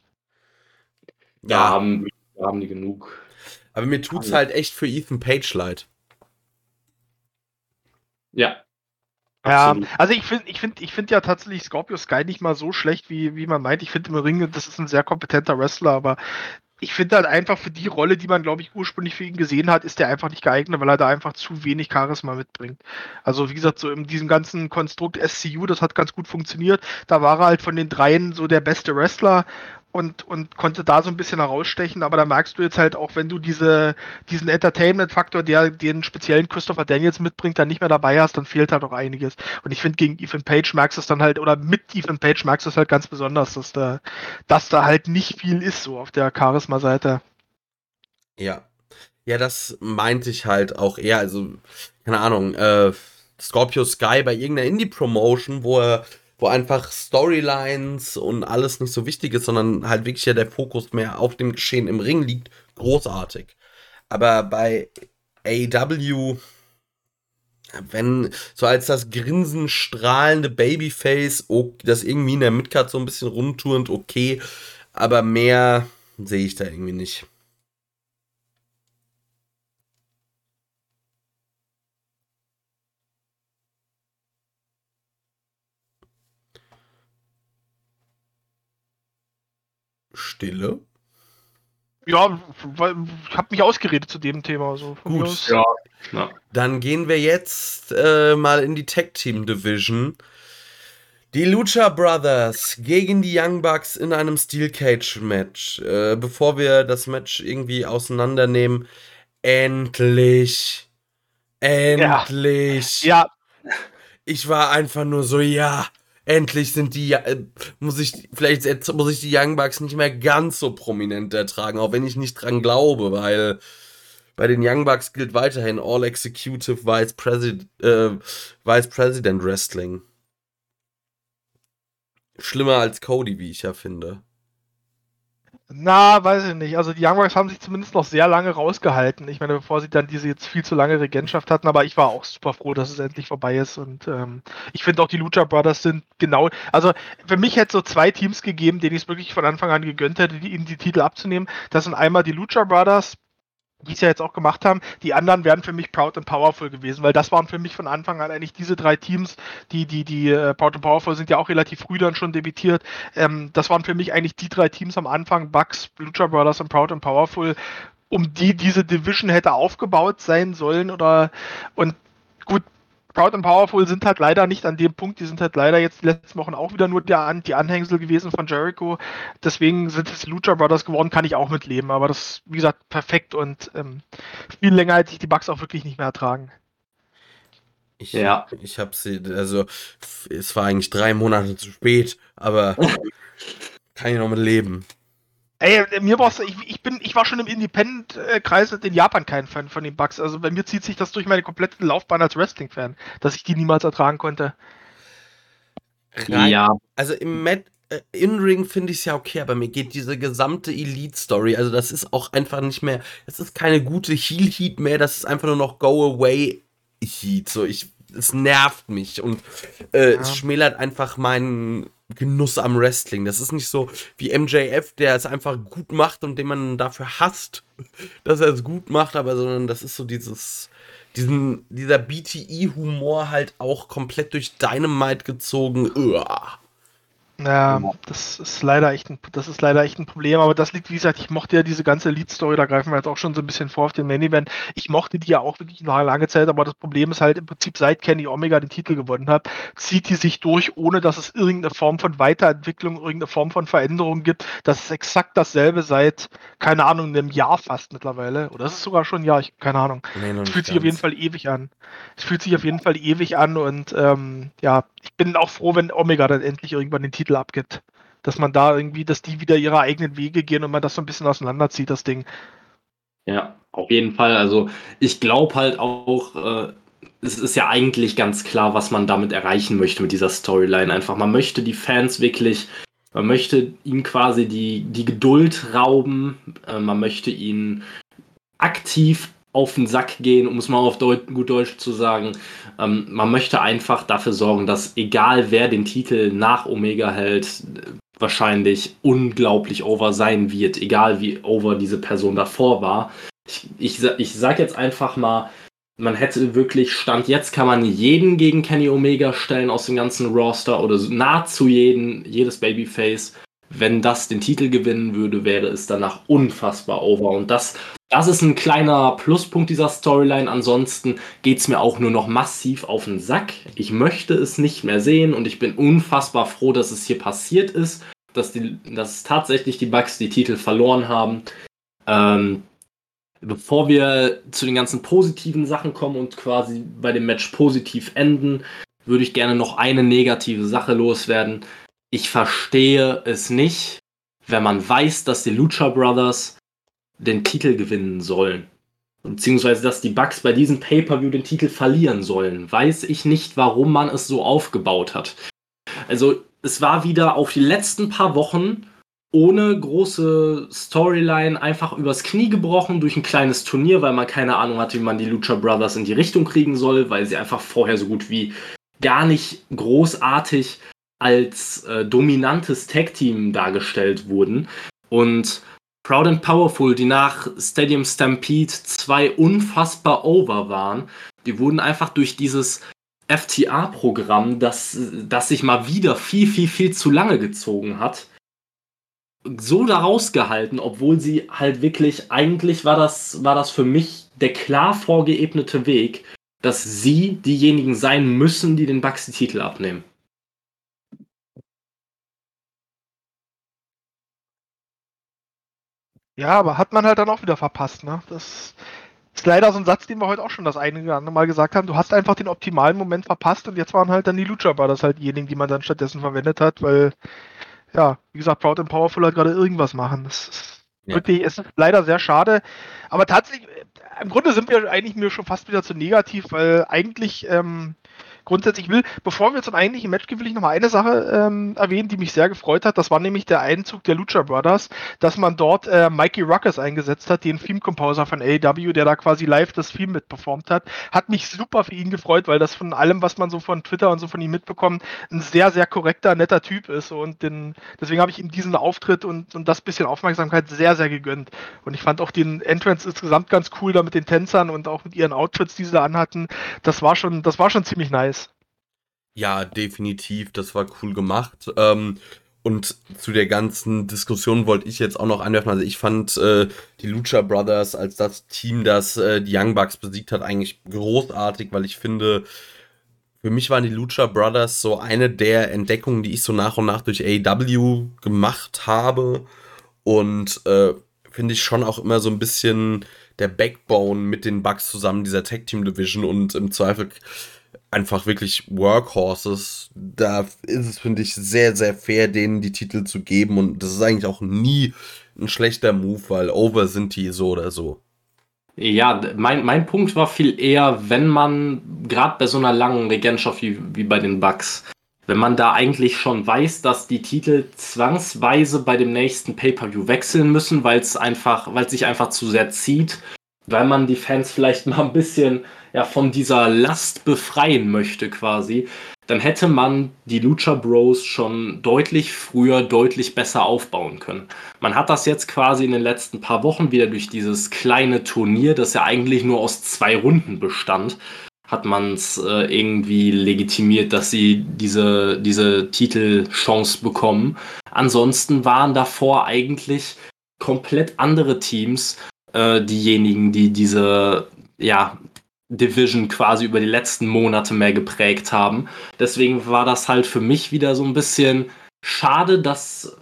Da Ja, haben, da haben die genug. aber mir tut's halt echt für Ethan Page leid. Ja. Ja, Absolut. also ich finde ich find, ich find ja tatsächlich Scorpio Sky nicht mal so schlecht, wie, wie man meint. Ich finde im Ring, das ist ein sehr kompetenter Wrestler, aber ich finde halt einfach für die Rolle, die man, glaube ich, ursprünglich für ihn gesehen hat, ist der einfach nicht geeignet, weil er da einfach zu wenig Charisma mitbringt. Also wie gesagt, so in diesem ganzen Konstrukt SCU, das hat ganz gut funktioniert. Da war er halt von den dreien so der beste Wrestler und, und konnte da so ein bisschen herausstechen, aber da merkst du jetzt halt auch, wenn du diese, diesen Entertainment-Faktor, der den speziellen Christopher Daniels mitbringt, dann nicht mehr dabei hast, dann fehlt halt auch einiges. Und ich finde, gegen Ethan Page merkst du es dann halt, oder mit Ethan Page merkst du es halt ganz besonders, dass da, dass da halt nicht viel ist, so auf der Charisma-Seite. Ja. Ja, das meinte ich halt auch eher, also, keine Ahnung, äh, Scorpio Sky bei irgendeiner Indie-Promotion, wo er, wo einfach Storylines und alles nicht so wichtig ist, sondern halt wirklich ja der Fokus mehr auf dem Geschehen im Ring liegt, großartig. Aber bei AEW, wenn, so als das grinsenstrahlende Babyface, oh, das irgendwie in der Midcard so ein bisschen rumturnt, okay, aber mehr sehe ich da irgendwie nicht. Stille. Ja, weil ich habe mich ausgeredet zu dem Thema. So. Von Gut, Ja. ja. Dann gehen wir jetzt äh, mal in die Tag Team Division. Die Lucha Brothers gegen die Young Bucks in einem Steel Cage Match. Äh, bevor wir das Match irgendwie auseinandernehmen, endlich, endlich. Ja, Ich war einfach nur so, ja, endlich sind die, äh, muss ich, vielleicht muss ich die Young Bucks nicht mehr ganz so prominent ertragen, auch wenn ich nicht dran glaube, weil bei den Young Bucks gilt weiterhin All Executive Vice President, äh, Vice President Wrestling. Schlimmer als Cody, wie ich ja finde. Na, weiß ich nicht. Also die Young Bucks haben sich zumindest noch sehr lange rausgehalten. Ich meine, bevor sie dann diese jetzt viel zu lange Regentschaft hatten, aber ich war auch super froh, dass es endlich vorbei ist. Und ähm, ich finde auch die Lucha Brothers sind genau. Also für mich hätte es so zwei Teams gegeben, denen ich es wirklich von Anfang an gegönnt hätte, die, ihnen die Titel abzunehmen. Das sind einmal die Lucha Brothers, die es ja jetzt auch gemacht haben. Die anderen wären für mich Proud and Powerful gewesen, weil das waren für mich von Anfang an eigentlich diese drei Teams, die, die, die äh, Proud and Powerful sind ja auch relativ früh dann schon debütiert. Ähm, das waren für mich eigentlich die drei Teams am Anfang, Bucks, Lucha Brothers und Proud and Powerful, um die diese Division hätte aufgebaut sein sollen oder und gut, Proud and Powerful sind halt leider nicht an dem Punkt, die sind halt leider jetzt die letzten Wochen auch wieder nur der, An- die Anhängsel gewesen von Jericho. Deswegen sind es Lucha Brothers geworden, kann ich auch mitleben, aber das, wie gesagt, perfekt und ähm, viel länger hätte ich die Bugs auch wirklich nicht mehr ertragen. Ich, Ja. ich hab sie, also, es war eigentlich drei Monate zu spät, aber *laughs* kann ich noch mit leben. Ey, äh, mir war's, ich, ich bin, ich war schon im Independent-Kreis in Japan kein Fan von den Bugs. Also bei mir zieht sich das durch meine komplette Laufbahn als Wrestling-Fan, dass ich die niemals ertragen konnte. Rein- Ja, Also im Mat äh, In-Ring finde ich es ja okay, aber mir geht diese gesamte Elite-Story, also das ist auch einfach nicht mehr, das ist keine gute Heel-Heat mehr, das ist einfach nur noch Go-Away-Heat. So, ich es nervt mich und äh, Ja. es schmälert einfach meinen Genuss am Wrestling. Das ist nicht so wie MJF, der es einfach gut macht und den man dafür hasst, *laughs* dass er es gut macht, aber sondern das ist so dieses, diesen, dieser BTE-Humor halt auch komplett durch Dynamite gezogen. Uah. Ja, das ist leider echt ein, das ist leider echt ein Problem, aber das liegt, wie gesagt, ich mochte ja diese ganze Lead-Story, da greifen wir jetzt auch schon so ein bisschen vor auf den Main-Event. Ich mochte die ja auch wirklich eine lange Zeit, aber das Problem ist halt im Prinzip, seit Kenny Omega den Titel gewonnen hat, zieht die sich durch, ohne dass es irgendeine Form von Weiterentwicklung, irgendeine Form von Veränderung gibt. Das ist exakt dasselbe seit, keine Ahnung, einem Jahr fast mittlerweile. Oder ist es sogar schon ein Jahr, ich, keine Ahnung. Nee, Es fühlt sich auf jeden ganz. Fall ewig an. Es fühlt sich auf jeden Fall ewig an und ähm, ja, ich bin auch froh, wenn Omega dann endlich irgendwann den Titel abgibt. Dass man da irgendwie, dass die wieder ihre eigenen Wege gehen und man das so ein bisschen auseinanderzieht, das Ding. Ja, auf jeden Fall. Also ich glaube halt auch, äh, es ist ja eigentlich ganz klar, was man damit erreichen möchte mit dieser Storyline. Einfach, man möchte die Fans wirklich, man möchte ihnen quasi die, die Geduld rauben, äh, man möchte ihnen aktiv auf den Sack gehen, um es mal auf Deut gut Deutsch zu sagen. Ähm, man möchte einfach dafür sorgen, dass egal wer den Titel nach Omega hält, wahrscheinlich unglaublich over sein wird, egal wie over diese Person davor war. Ich, ich, ich sag jetzt einfach mal, man hätte wirklich, Stand jetzt kann man jeden gegen Kenny Omega stellen aus dem ganzen Roster oder nahezu jeden, jedes Babyface. Wenn das den Titel gewinnen würde, wäre es danach unfassbar over. Und das, das ist ein kleiner Pluspunkt dieser Storyline. Ansonsten geht es mir auch nur noch massiv auf den Sack. Ich möchte es nicht mehr sehen und ich bin unfassbar froh, dass es hier passiert ist, dass, die, dass tatsächlich die Bucks die Titel verloren haben. Ähm, bevor wir zu den ganzen positiven Sachen kommen und quasi bei dem Match positiv enden, würde ich gerne noch eine negative Sache loswerden. Ich verstehe es nicht, wenn man weiß, dass die Lucha Brothers den Titel gewinnen sollen. Beziehungsweise, dass die Bucks bei diesem Pay-Per-View den Titel verlieren sollen. Weiß ich nicht, warum man es so aufgebaut hat. Also, es war wieder auf die letzten paar Wochen ohne große Storyline einfach übers Knie gebrochen durch ein kleines Turnier, weil man keine Ahnung hatte, wie man die Lucha Brothers in die Richtung kriegen soll, weil sie einfach vorher so gut wie gar nicht großartig als äh, dominantes Tag-Team dargestellt wurden. Und Proud and Powerful, die nach Stadium Stampede zwei unfassbar over waren, die wurden einfach durch dieses FTA-Programm, das, das sich mal wieder viel, viel, viel zu lange gezogen hat, so da rausgehalten, obwohl sie halt wirklich, eigentlich war das, war das für mich der klar vorgeebnete Weg, dass sie diejenigen sein müssen, die den Bucks die Titel abnehmen. Ja, aber hat man halt dann auch wieder verpasst, ne? Das ist leider so ein Satz, den wir heute auch schon das eine oder andere Mal gesagt haben. Du hast einfach den optimalen Moment verpasst und jetzt waren halt dann die Lucha Brothers halt diejenigen, die man dann stattdessen verwendet hat, weil, ja, wie gesagt, Proud and Powerful hat gerade irgendwas machen. Das ist Ja. wirklich, ist leider sehr schade. Aber tatsächlich, äh, im Grunde sind wir eigentlich mir schon fast wieder zu negativ, weil eigentlich, ähm, grundsätzlich will, bevor wir zum eigentlichen Match gehen, will ich noch mal eine Sache ähm, erwähnen, die mich sehr gefreut hat. Das war nämlich der Einzug der Lucha Brothers, dass man dort äh, Mikey Ruckus eingesetzt hat, den Theme-Composer von AEW, der da quasi live das Theme mitperformt hat. Hat mich super für ihn gefreut, weil das von allem, was man so von Twitter und so von ihm mitbekommt, ein sehr, sehr korrekter, netter Typ ist. Und den, deswegen habe ich ihm diesen Auftritt und, und das bisschen Aufmerksamkeit sehr, sehr gegönnt. Und ich fand auch den Entrance insgesamt ganz cool, da mit den Tänzern und auch mit ihren Outfits, die sie da anhatten. Das war schon, das war schon ziemlich nice. Ja, definitiv. Das war cool gemacht. Ähm, und zu der ganzen Diskussion wollte ich jetzt auch noch anwerfen. Also ich fand äh, die Lucha Brothers als das Team, das äh, die Young Bucks besiegt hat, eigentlich großartig, weil ich finde, für mich waren die Lucha Brothers so eine der Entdeckungen, die ich so nach und nach durch AEW gemacht habe. Und äh, finde ich schon auch immer so ein bisschen der Backbone mit den Bucks zusammen, dieser Tag Team Division und im Zweifel einfach wirklich Workhorses. Da ist es, finde ich, sehr, sehr fair, denen die Titel zu geben. Und das ist eigentlich auch nie ein schlechter Move, weil over sind die so oder so. Ja, mein, mein Punkt war viel eher, wenn man, gerade bei so einer langen Regentschaft wie, wie bei den Bucks, wenn man da eigentlich schon weiß, dass die Titel zwangsweise bei dem nächsten Pay-Per-View wechseln müssen, weil es einfach, weil sich einfach zu sehr zieht weil man die Fans vielleicht mal ein bisschen ja, von dieser Last befreien möchte quasi, dann hätte man die Lucha Bros schon deutlich früher, deutlich besser aufbauen können. Man hat das jetzt quasi in den letzten paar Wochen wieder durch dieses kleine Turnier, das ja eigentlich nur aus zwei Runden bestand, hat man es äh, irgendwie legitimiert, dass sie diese, diese Titelchance bekommen. Ansonsten waren davor eigentlich komplett andere Teams äh, diejenigen, die diese ja, Division quasi über die letzten Monate mehr geprägt haben. Deswegen war das halt für mich wieder so ein bisschen schade, dass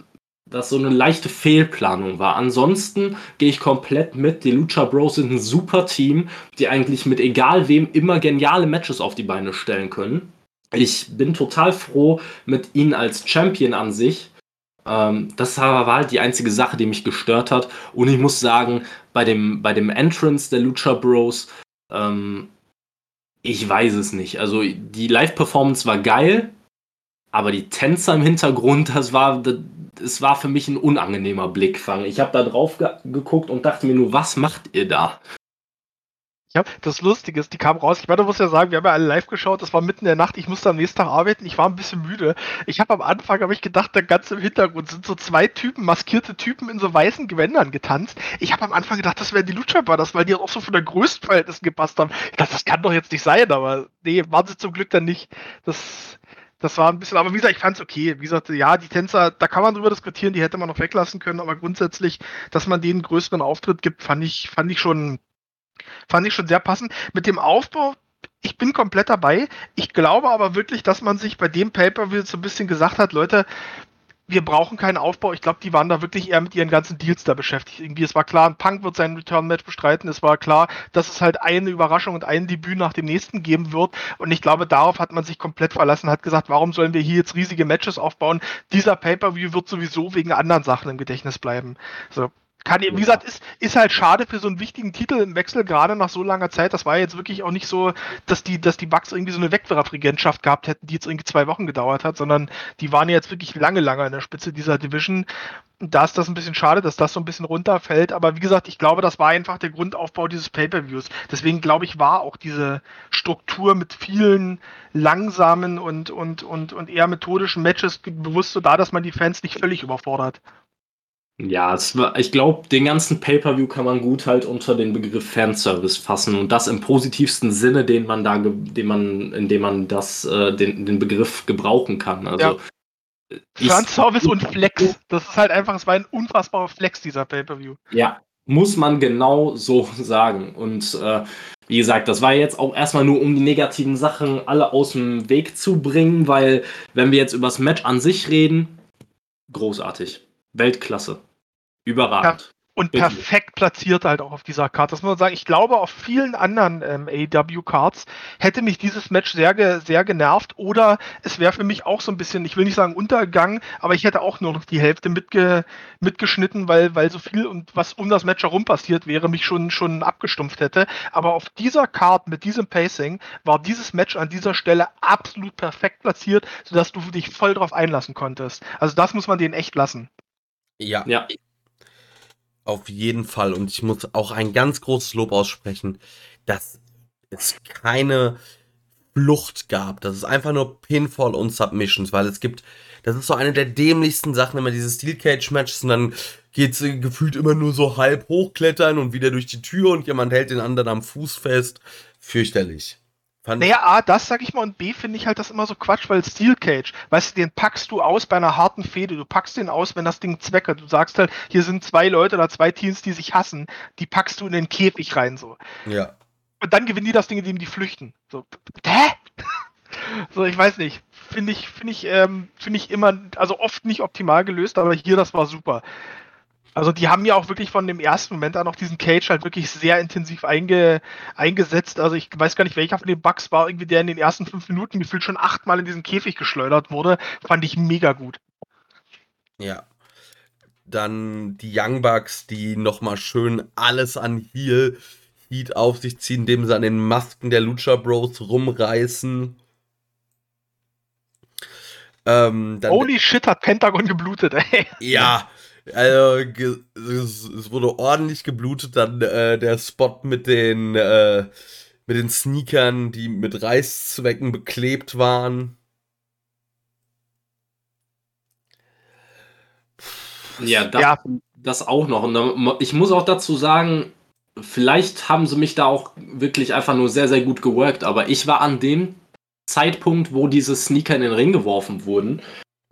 das so eine leichte Fehlplanung war. Ansonsten gehe ich komplett mit. Die Lucha Bros sind ein super Team, die eigentlich mit egal wem immer geniale Matches auf die Beine stellen können. Ich bin total froh mit ihnen als Champion an sich. Ähm, das war halt die einzige Sache, die mich gestört hat. Und ich muss sagen, bei dem, bei dem Entrance der Lucha Bros, ähm, ich weiß es nicht. Also die Live-Performance war geil, aber die Tänzer im Hintergrund, das war, es war für mich ein unangenehmer Blickfang. Ich habe da drauf ge geguckt und dachte mir nur, was macht ihr da? Ja, das Lustige ist, die kam raus. Ich meine, muss ja sagen, wir haben ja alle live geschaut. Das war mitten in der Nacht. Ich musste am nächsten Tag arbeiten. Ich war ein bisschen müde. Ich habe am Anfang, habe ich gedacht, da ganz im Hintergrund sind so zwei Typen, maskierte Typen in so weißen Gewändern getanzt. Ich habe am Anfang gedacht, das wären die Lucha Brothers, weil die auch so von der Größenverhältnissen gepasst haben. Ich dachte, das kann doch jetzt nicht sein, aber nee, waren sie zum Glück dann nicht. Das, das war ein bisschen, aber wie gesagt, ich fand es okay. Wie gesagt, ja, die Tänzer, da kann man drüber diskutieren, die hätte man noch weglassen können, aber grundsätzlich, dass man denen größeren Auftritt gibt, fand ich, fand ich schon Fand ich schon sehr passend. Mit dem Aufbau, ich bin komplett dabei. Ich glaube aber wirklich, dass man sich bei dem Pay-Per-View so ein bisschen gesagt hat, Leute, wir brauchen keinen Aufbau. Ich glaube, die waren da wirklich eher mit ihren ganzen Deals da beschäftigt. Irgendwie, es war klar, ein Punk wird sein Return-Match bestreiten. Es war klar, dass es halt eine Überraschung und ein Debüt nach dem nächsten geben wird. Und ich glaube, darauf hat man sich komplett verlassen, hat gesagt, warum sollen wir hier jetzt riesige Matches aufbauen? Dieser Pay-Per-View wird sowieso wegen anderen Sachen im Gedächtnis bleiben. So, kann, wie gesagt, ist, ist halt schade für so einen wichtigen Titel im Wechsel, gerade nach so langer Zeit. Das war jetzt wirklich auch nicht so, dass die, dass die Bugs irgendwie so eine Wegwerfregentschaft gehabt hätten, die jetzt irgendwie zwei Wochen gedauert hat, sondern die waren jetzt wirklich lange, lange an der Spitze dieser Division. Da ist das ein bisschen schade, dass das so ein bisschen runterfällt. Aber wie gesagt, ich glaube, das war einfach der Grundaufbau dieses Pay-Per-Views. Deswegen glaube ich, war auch diese Struktur mit vielen langsamen und, und, und, und eher methodischen Matches bewusst so da, dass man die Fans nicht völlig überfordert. Ja, war, ich glaube, den ganzen Pay-Per-View kann man gut halt unter den Begriff Fanservice fassen und das im positivsten Sinne, den man da, den man, in dem man das, äh, den, den Begriff gebrauchen kann. Also, ja. Fanservice und *laughs* Flex. Das ist halt einfach, es war ein unfassbarer Flex, dieser Pay-Per-View. Ja, muss man genau so *laughs* sagen. Und äh, wie gesagt, das war jetzt auch erstmal nur, um die negativen Sachen alle aus dem Weg zu bringen, weil, wenn wir jetzt über das Match an sich reden, großartig. Weltklasse. Überragend. Und perfekt platziert halt auch auf dieser Karte. Das muss man sagen. Ich glaube, auf vielen anderen ähm, AW-Cards hätte mich dieses Match sehr, sehr genervt oder es wäre für mich auch so ein bisschen, ich will nicht sagen Untergang, aber ich hätte auch nur noch die Hälfte mitge mitgeschnitten, weil, weil so viel und was um das Match herum passiert wäre, mich schon, schon abgestumpft hätte. Aber auf dieser Card mit diesem Pacing war dieses Match an dieser Stelle absolut perfekt platziert, sodass du dich voll drauf einlassen konntest. Also das muss man denen echt lassen. Ja. ja. Auf jeden Fall. Und ich muss auch ein ganz großes Lob aussprechen, dass es keine Flucht gab. Das ist einfach nur Pinfall und Submissions, weil es gibt, das ist so eine der dämlichsten Sachen, immer diese Steel Cage Matches und dann geht es gefühlt immer nur so halb hochklettern und wieder durch die Tür und jemand hält den anderen am Fuß fest. Fürchterlich. Fand naja, A, das sag ich mal, und B finde ich halt das immer so Quatsch, weil Steel Cage, weißt du, den packst du aus bei einer harten Fehde. Du packst den aus, wenn das Ding zweckert. Du sagst halt, hier sind zwei Leute oder zwei Teams, die sich hassen, die packst du in den Käfig rein, so. Ja. Und dann gewinnen die das Ding, indem die flüchten. So, hä? *laughs* so, ich weiß nicht. Finde ich, finde ich, ähm, finde ich immer, also oft nicht optimal gelöst, aber hier, das war super. Also die haben ja auch wirklich von dem ersten Moment an auch diesen Cage halt wirklich sehr intensiv einge, eingesetzt. Also ich weiß gar nicht, welcher von den Bugs war irgendwie, der in den ersten fünf Minuten gefühlt schon achtmal in diesen Käfig geschleudert wurde. Fand ich mega gut. Ja. Dann die Young Bucks, die nochmal schön alles an Heal Heat auf sich ziehen, indem sie an den Masken der Lucha Bros rumreißen. Ähm, Holy shit, hat Pentagon geblutet, ey. Ja, Also, es, wurde ordentlich geblutet, dann äh, der Spot mit den, äh, mit den Sneakern, die mit Reißzwecken beklebt waren. Ja, das, Ja. das auch noch. Und ich muss auch dazu sagen, vielleicht haben sie mich da auch wirklich einfach nur sehr, sehr gut geworkt, aber ich war an dem Zeitpunkt, wo diese Sneaker in den Ring geworfen wurden,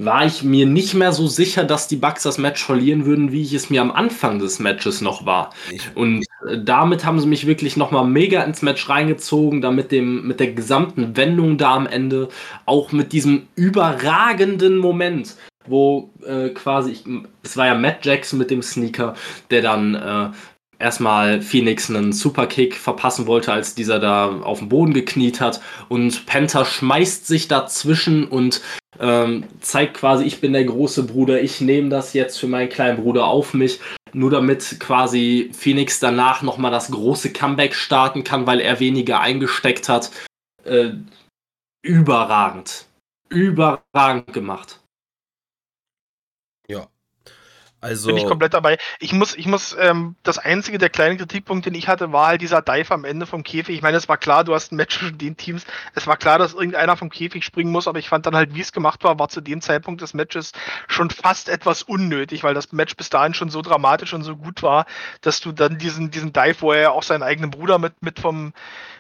war ich mir nicht mehr so sicher, dass die Bucks das Match verlieren würden, wie ich es mir am Anfang des Matches noch war. Und äh, damit haben sie mich wirklich nochmal mega ins Match reingezogen, da mit, dem, mit der gesamten Wendung da am Ende, auch mit diesem überragenden Moment, wo äh, quasi, ich, es war ja Matt Jackson mit dem Sneaker, der dann äh, erstmal Phoenix einen Superkick verpassen wollte, als dieser da auf dem Boden gekniet hat. Und Penta schmeißt sich dazwischen und ähm, zeigt quasi, ich bin der große Bruder, ich nehme das jetzt für meinen kleinen Bruder auf mich. Nur damit quasi Phoenix danach nochmal das große Comeback starten kann, weil er weniger eingesteckt hat. Äh, überragend. Überragend gemacht. Also, Bin ich komplett dabei. Ich muss, ich muss, ähm, das einzige, der kleine Kritikpunkt, den ich hatte, war halt dieser Dive am Ende vom Käfig. Ich meine, es war klar, du hast ein Match zwischen den Teams. Es war klar, dass irgendeiner vom Käfig springen muss, aber ich fand dann halt, wie es gemacht war, war zu dem Zeitpunkt des Matches schon fast etwas unnötig, weil das Match bis dahin schon so dramatisch und so gut war, dass du dann diesen, diesen Dive, wo er ja auch seinen eigenen Bruder mit, mit vom,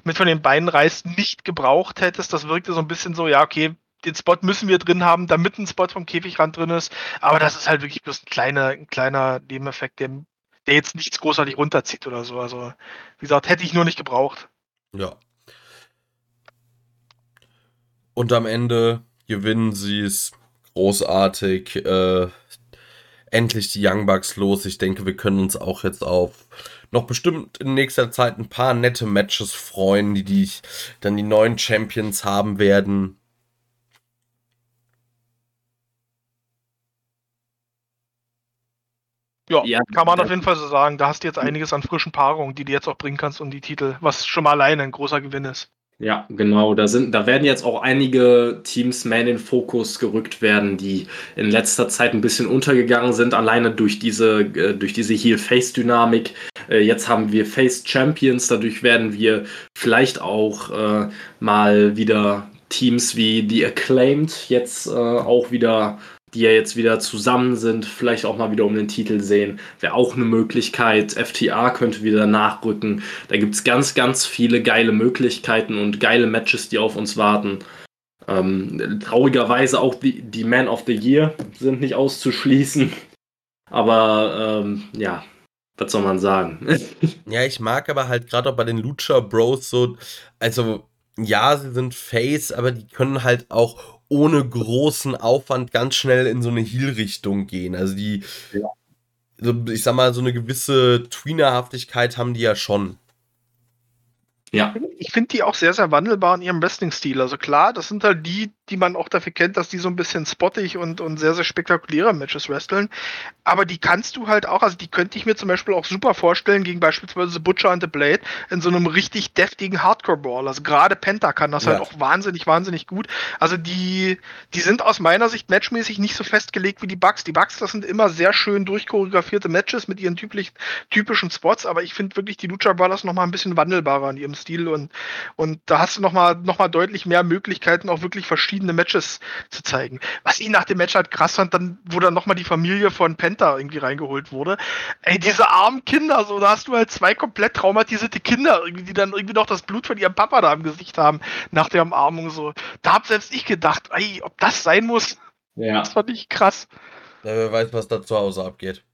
mit von den Beinen reißt, nicht gebraucht hättest. Das wirkte so ein bisschen so, ja, okay, den Spot müssen wir drin haben, damit ein Spot vom Käfigrand drin ist. Aber das ist halt wirklich bloß ein kleiner, ein kleiner Nebeneffekt, der, der jetzt nichts großartig runterzieht oder so. Also, wie gesagt, hätte ich nur nicht gebraucht. ja. Und am Ende gewinnen sie es großartig. Äh, endlich die Young Bucks los. Ich denke, wir können uns auch jetzt auf noch bestimmt in nächster Zeit ein paar nette Matches freuen, die, die dann die neuen Champions haben werden. Ja, Ja, kann man auf jeden Fall so sagen. Da hast du jetzt einiges an frischen Paarungen, die du jetzt auch bringen kannst um die Titel, was schon mal alleine ein großer Gewinn ist. Ja, genau. Da sind, da werden jetzt auch einige Teams mehr in den Fokus gerückt werden, die in letzter Zeit ein bisschen untergegangen sind, alleine durch diese, äh, durch diese Heel-Face-Dynamik. Äh, jetzt haben wir Face-Champions, dadurch werden wir vielleicht auch äh, mal wieder Teams wie die Acclaimed jetzt äh, auch wieder, die ja jetzt wieder zusammen sind, vielleicht auch mal wieder um den Titel sehen. Wäre auch eine Möglichkeit. FTA könnte wieder nachrücken. Da gibt es ganz, ganz viele geile Möglichkeiten und geile Matches, die auf uns warten. Ähm, traurigerweise auch die, die Man of the Year sind nicht auszuschließen. *laughs* Aber ähm, ja, was soll man sagen? *laughs* Ja, ich mag aber halt gerade auch bei den Lucha Bros so, also ja, sie sind Face, aber die können halt auch ohne großen Aufwand ganz schnell in so eine Heal-Richtung gehen. Also die, Ja. so, ich sag mal, so eine gewisse Tweenerhaftigkeit haben die ja schon. ja, Ich finde die auch sehr, sehr wandelbar in ihrem Wrestling-Stil. Also klar, das sind halt die, die man auch dafür kennt, dass die so ein bisschen spottig und, und sehr, sehr spektakuläre Matches wresteln. Aber die kannst du halt auch, also die könnte ich mir zum Beispiel auch super vorstellen gegen beispielsweise Butcher and the Blade in so einem richtig deftigen Hardcore-Ball. Also gerade Penta kann das Ja. halt auch wahnsinnig, wahnsinnig gut. Also die, die sind aus meiner Sicht matchmäßig nicht so festgelegt wie die Bugs. Die Bugs, das sind immer sehr schön durchchoreografierte Matches mit ihren typischen, typischen Spots, aber ich finde wirklich die Lucha Brothers noch mal ein bisschen wandelbarer in ihrem Stil und, und da hast du noch mal, noch mal deutlich mehr Möglichkeiten, auch wirklich verschiedene Matches zu zeigen. Was ich nach dem Match halt krass fand, dann, wo dann noch mal die Familie von Penta irgendwie reingeholt wurde. Ey, diese armen Kinder, so, da hast du halt zwei komplett traumatisierte Kinder, irgendwie, die dann irgendwie noch das Blut von ihrem Papa da im Gesicht haben, nach der Umarmung, so. Da hab selbst ich gedacht, ey, ob das sein muss, ja. das fand ich krass. Ja, wer weiß, was da zu Hause abgeht.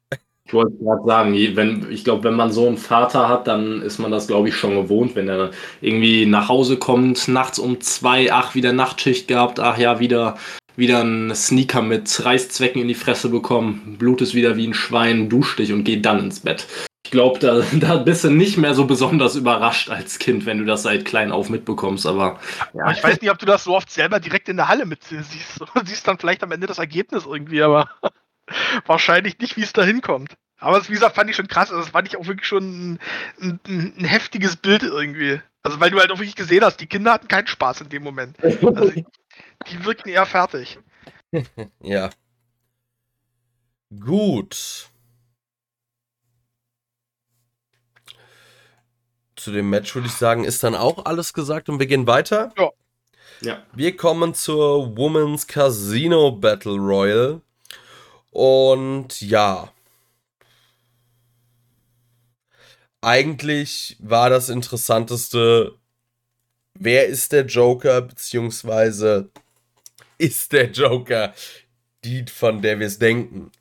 Ich wollte gerade sagen, wenn, ich glaube, wenn man so einen Vater hat, dann ist man das, glaube ich, schon gewohnt, wenn er irgendwie nach Hause kommt, nachts um zwei, ach, wieder Nachtschicht gehabt, ach ja, wieder, wieder einen Sneaker mit Reißzwecken in die Fresse bekommen, Blut ist wieder wie ein Schwein, duscht dich und geht dann ins Bett. Ich glaube, da, *laughs* da bist du nicht mehr so besonders überrascht als Kind, wenn du das seit klein auf mitbekommst, aber Aber ich weiß nicht, ob du das so oft selber direkt in der Halle mit siehst. *laughs* Du siehst dann vielleicht am Ende das Ergebnis irgendwie, aber wahrscheinlich nicht, wie es da hinkommt. Aber das, wie gesagt, fand ich schon krass. Also, das fand ich auch wirklich schon ein, ein, ein heftiges Bild irgendwie. Also, weil du halt auch wirklich gesehen hast, die Kinder hatten keinen Spaß in dem Moment. Also, die wirkten eher fertig. *laughs* Ja. Gut. Zu dem Match würde ich sagen, ist dann auch alles gesagt und wir gehen weiter. Ja. Ja. Wir kommen zur Women's Casino Battle Royal. Und ja. Eigentlich war das Interessanteste, wer ist der Joker, beziehungsweise ist der Joker die, von der wir es denken.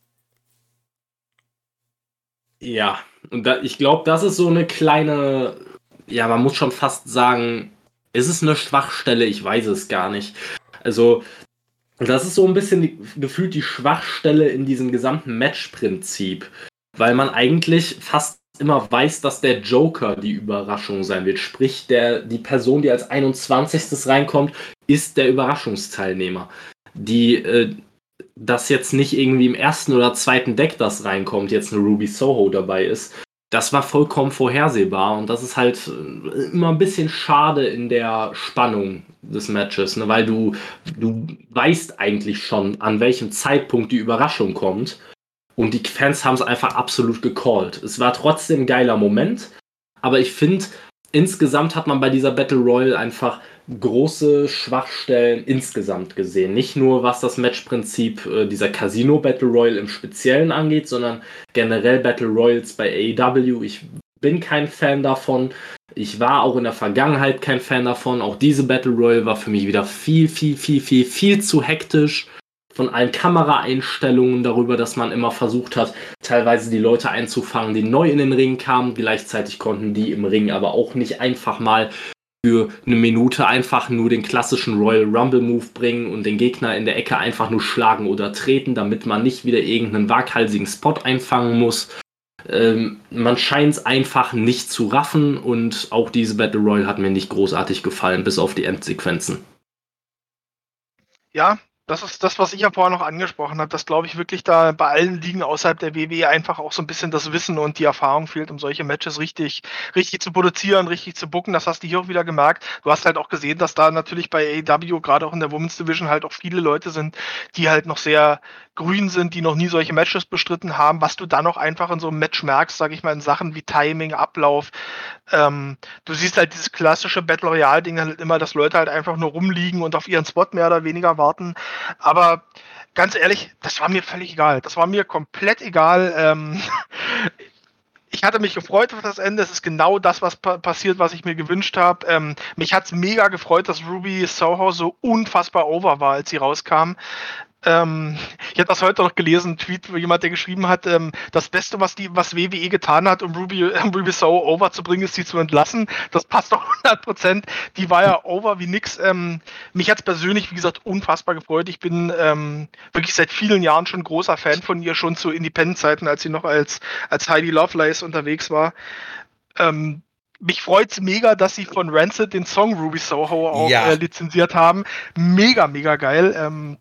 Ja, und da, ich glaube, das ist so eine kleine, ja, man muss schon fast sagen, ist es eine Schwachstelle? Ich weiß es gar nicht. Also, das ist so ein bisschen die, gefühlt die Schwachstelle in diesem gesamten Matchprinzip, weil man eigentlich fast immer weiß, dass der Joker die Überraschung sein wird. Sprich, der, die Person, die als 21. reinkommt, ist der Überraschungsteilnehmer. Die, äh, dass jetzt nicht irgendwie im ersten oder zweiten Deck das reinkommt, jetzt eine Ruby Soho dabei ist, das war vollkommen vorhersehbar und das ist halt äh, immer ein bisschen schade in der Spannung des Matches, ne? weil du, du weißt eigentlich schon, an welchem Zeitpunkt die Überraschung kommt und die Fans haben es einfach absolut gecallt. Es war trotzdem ein geiler Moment, aber ich finde, insgesamt hat man bei dieser Battle Royale einfach große Schwachstellen insgesamt gesehen. Nicht nur was das Matchprinzip äh, dieser Casino Battle Royale im Speziellen angeht, sondern generell Battle Royals bei AEW. Ich bin kein Fan davon. Ich war auch in der Vergangenheit kein Fan davon. Auch diese Battle Royale war für mich wieder viel, viel, viel, viel, viel zu hektisch. Von allen Kameraeinstellungen darüber, dass man immer versucht hat, teilweise die Leute einzufangen, die neu in den Ring kamen. Gleichzeitig konnten die im Ring aber auch nicht einfach mal für eine Minute einfach nur den klassischen Royal Rumble Move bringen und den Gegner in der Ecke einfach nur schlagen oder treten, damit man nicht wieder irgendeinen waghalsigen Spot einfangen muss. Ähm, man scheint es einfach nicht zu raffen und auch diese Battle Royale hat mir nicht großartig gefallen, bis auf die Endsequenzen. Ja, das ist das, was ich ja vorher noch angesprochen habe, dass, glaube ich, wirklich da bei allen Ligen außerhalb der WWE einfach auch so ein bisschen das Wissen und die Erfahrung fehlt, um solche Matches richtig, richtig zu produzieren, richtig zu bucken. Das hast du hier auch wieder gemerkt. Du hast halt auch gesehen, dass da natürlich bei AEW, gerade auch in der Women's Division, halt auch viele Leute sind, die halt noch sehr grün sind, die noch nie solche Matches bestritten haben, was du dann noch einfach in so einem Match merkst, sage ich mal, in Sachen wie Timing, Ablauf. Ähm, du siehst halt dieses klassische Battle Royale-Ding halt immer, dass Leute halt einfach nur rumliegen und auf ihren Spot mehr oder weniger warten. Aber ganz ehrlich, das war mir völlig egal. Das war mir komplett egal. Ähm, *laughs* ich hatte mich gefreut auf das Ende. Es ist genau das, was pa passiert, was ich mir gewünscht habe. Ähm, mich hat es mega gefreut, dass Ruby Soho so unfassbar over war, als sie rauskam. Ähm, ich habe das heute noch gelesen, ein Tweet, wo jemand, der geschrieben hat, ähm, das Beste, was die, was WWE getan hat, um Ruby, äh, *laughs* Ruby So over zu bringen, ist sie zu entlassen. Das passt doch *laughs* 100 Prozent. Die war ja over wie nix. Ähm, mich hat es persönlich, wie gesagt, unfassbar gefreut. Ich bin ähm, wirklich seit vielen Jahren schon großer Fan von ihr, schon zu Independent-Zeiten, als sie noch als, als Heidi Lovelace unterwegs war. Ähm, mich freut es mega, dass sie von Rancid den Song Ruby Soho auch ja. äh, lizenziert haben. Mega, mega geil. Ähm,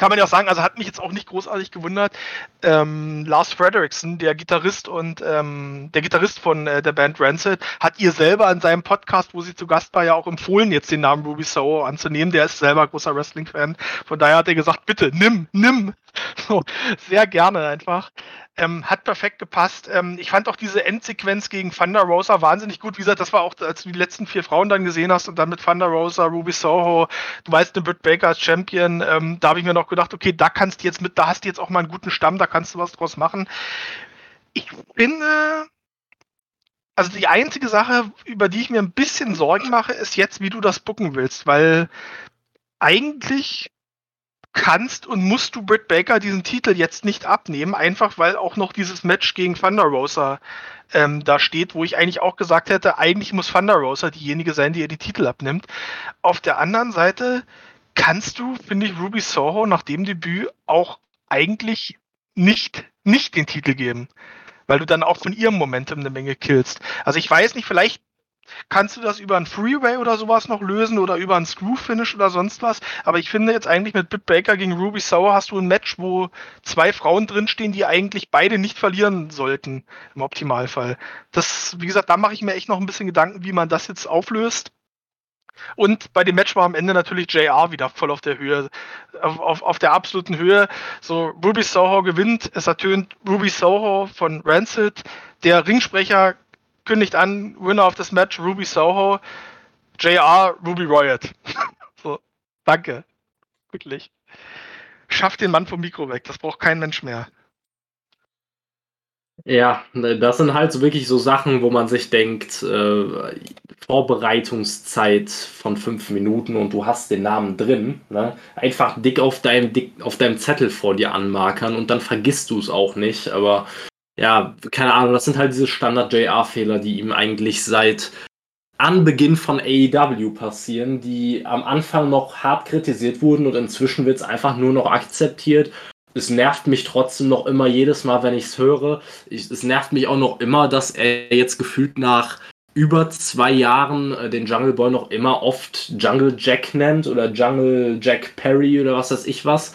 kann man ja auch sagen, also hat mich jetzt auch nicht großartig gewundert. Ähm, Lars Frederickson, der Gitarrist und ähm, der Gitarrist von äh, der Band Rancid, hat ihr selber in seinem Podcast, wo sie zu Gast war, ja auch empfohlen, jetzt den Namen Ruby Soho anzunehmen. Der ist selber großer Wrestling-Fan. Von daher hat er gesagt, bitte nimm, nimm. *laughs* So, sehr gerne einfach. Ähm, hat perfekt gepasst. Ähm, ich fand auch diese Endsequenz gegen Thunder Rosa wahnsinnig gut. Wie gesagt, das war auch, als du die letzten vier Frauen dann gesehen hast und dann mit Thunder Rosa, Ruby Soho, du weißt, eine Britt Baker als Champion. Ähm, da habe ich mir noch gedacht, okay, da kannst du jetzt mit, da hast du jetzt auch mal einen guten Stamm, da kannst du was draus machen. Ich finde, also die einzige Sache, über die ich mir ein bisschen Sorgen mache, ist jetzt, wie du das bucken willst, weil eigentlich kannst und musst du Britt Baker diesen Titel jetzt nicht abnehmen, einfach weil auch noch dieses Match gegen Thunder Rosa ähm, da steht, wo ich eigentlich auch gesagt hätte, eigentlich muss Thunder Rosa diejenige sein, die ihr die Titel abnimmt. Auf der anderen Seite kannst du, finde ich, Ruby Soho nach dem Debüt auch eigentlich nicht, nicht den Titel geben weil du dann auch von ihrem Momentum eine Menge killst. Also ich weiß nicht, vielleicht kannst du das über ein Freeway oder sowas noch lösen oder über ein Screw-Finish oder sonst was. Aber ich finde jetzt eigentlich mit Bit Baker gegen Ruby Sauer hast du ein Match, wo zwei Frauen drinstehen, die eigentlich beide nicht verlieren sollten, im Optimalfall. Das, wie gesagt, da mache ich mir echt noch ein bisschen Gedanken, wie man das jetzt auflöst. Und bei dem Match war am Ende natürlich JR wieder voll auf der Höhe, auf, auf, auf der absoluten Höhe. So, Ruby Soho gewinnt, es ertönt Ruby Soho von Rancid. Der Ringsprecher kündigt an, Winner of this Match, Ruby Soho. JR, Ruby Riot. *laughs* so, danke. Wirklich. Schafft den Mann vom Mikro weg, das braucht kein Mensch mehr. Ja, das sind halt so wirklich so Sachen, wo man sich denkt, äh, Vorbereitungszeit von fünf Minuten und du hast den Namen drin. Ne? Einfach dick auf deinem, dick auf deinem Zettel vor dir anmarkern und dann vergisst du es auch nicht. Aber ja, keine Ahnung, das sind halt diese Standard-JR-Fehler, die ihm eigentlich seit Anbeginn von AEW passieren, die am Anfang noch hart kritisiert wurden und inzwischen wird es einfach nur noch akzeptiert es nervt mich trotzdem noch immer jedes Mal, wenn ich es höre. Es nervt mich auch noch immer, dass er jetzt gefühlt nach über zwei Jahren äh, den Jungle Boy noch immer oft Jungle Jack nennt oder Jungle Jack Perry oder was weiß ich was.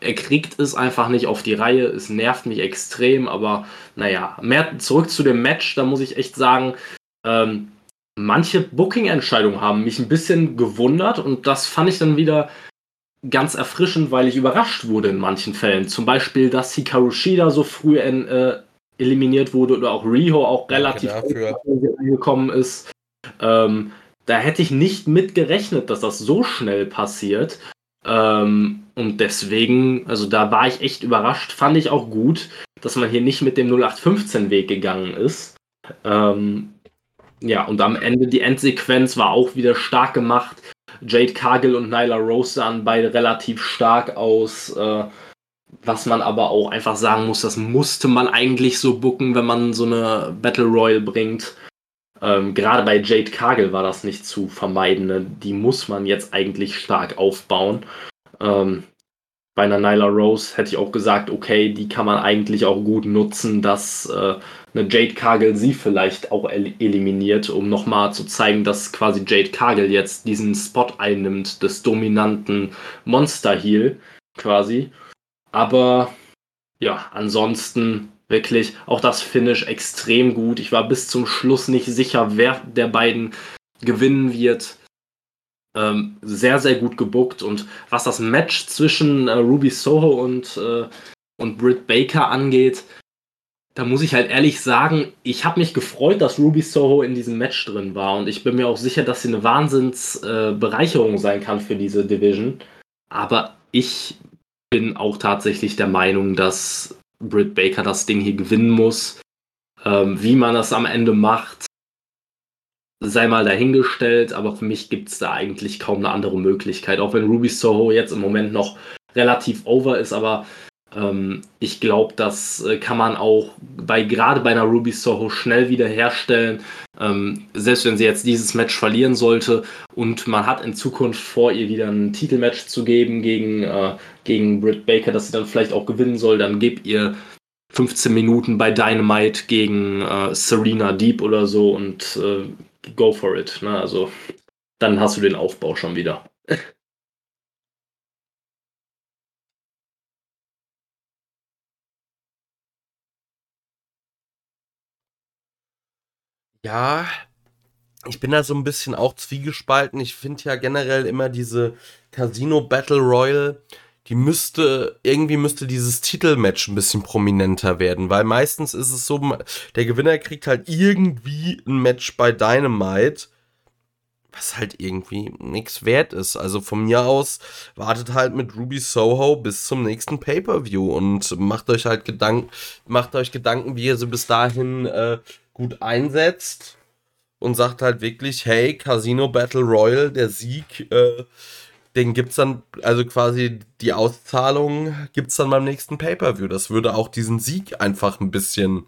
Er kriegt es einfach nicht auf die Reihe. Es nervt mich extrem, aber naja, mehr zurück zu dem Match. Da muss ich echt sagen, ähm, manche Booking-Entscheidungen haben mich ein bisschen gewundert und das fand ich dann wieder ganz erfrischend, weil ich überrascht wurde in manchen Fällen. Zum Beispiel, dass Hikaru Shida so früh in, äh, eliminiert wurde oder auch Riho auch relativ angekommen ist. Ähm, da hätte ich nicht mit gerechnet, dass das so schnell passiert. Ähm, und deswegen, also da war ich echt überrascht. Fand ich auch gut, dass man hier nicht mit dem 0815-Weg gegangen ist. Ähm, ja, und am Ende die Endsequenz war auch wieder stark gemacht. Jade Cargill und Nyla Rose sahen beide relativ stark aus. Äh, was man aber auch einfach sagen muss, das musste man eigentlich so bucken, wenn man so eine Battle Royale bringt. Ähm, Gerade bei Jade Cargill war das nicht zu vermeiden. Ne? Die muss man jetzt eigentlich stark aufbauen. Ähm, bei einer Nyla Rose hätte ich auch gesagt, okay, die kann man eigentlich auch gut nutzen, dass äh, eine Jade Cargill sie vielleicht auch el eliminiert, um nochmal zu zeigen, dass quasi Jade Cargill jetzt diesen Spot einnimmt des dominanten Monster Heel quasi. Aber ja, ansonsten wirklich auch das Finish extrem gut. Ich war bis zum Schluss nicht sicher, wer der beiden gewinnen wird. Ähm, sehr, sehr gut gebuckt. Und was das Match zwischen äh, Ruby Soho und, äh, und Britt Baker angeht, da muss ich halt ehrlich sagen, ich habe mich gefreut, dass Ruby Soho in diesem Match drin war und ich bin mir auch sicher, dass sie eine Wahnsinnsbereicherung äh, sein kann für diese Division. Aber ich bin auch tatsächlich der Meinung, dass Britt Baker das Ding hier gewinnen muss. Ähm, wie man das am Ende macht, sei mal dahingestellt, aber für mich gibt es da eigentlich kaum eine andere Möglichkeit. Auch wenn Ruby Soho jetzt im Moment noch relativ over ist, aber ähm, ich glaube, das äh, kann man auch bei gerade bei einer Ruby Soho schnell wieder herstellen. Ähm, selbst wenn sie jetzt dieses Match verlieren sollte und man hat in Zukunft vor, ihr wieder ein Titelmatch zu geben gegen, äh, gegen Britt Baker, dass sie dann vielleicht auch gewinnen soll, dann gebt ihr 15 Minuten bei Dynamite gegen äh, Serena Deep oder so und äh, go for it. Ne? Also dann hast du den Aufbau schon wieder. Ja, ich bin da so ein bisschen auch zwiegespalten. Ich finde ja generell immer diese Casino Battle Royale, die müsste, irgendwie müsste dieses Titelmatch ein bisschen prominenter werden, weil meistens ist es so, der Gewinner kriegt halt irgendwie ein Match bei Dynamite, was halt irgendwie nichts wert ist. Also von mir aus wartet halt mit Ruby Soho bis zum nächsten Pay-Per-View und macht euch halt Gedanken, macht euch Gedanken, wie ihr sie bis dahin äh, gut einsetzt und sagt halt wirklich, hey, Casino Battle Royale, der Sieg, äh, den gibt's dann, also quasi die Auszahlung gibt's dann beim nächsten Pay-Per-View. Das würde auch diesen Sieg einfach ein bisschen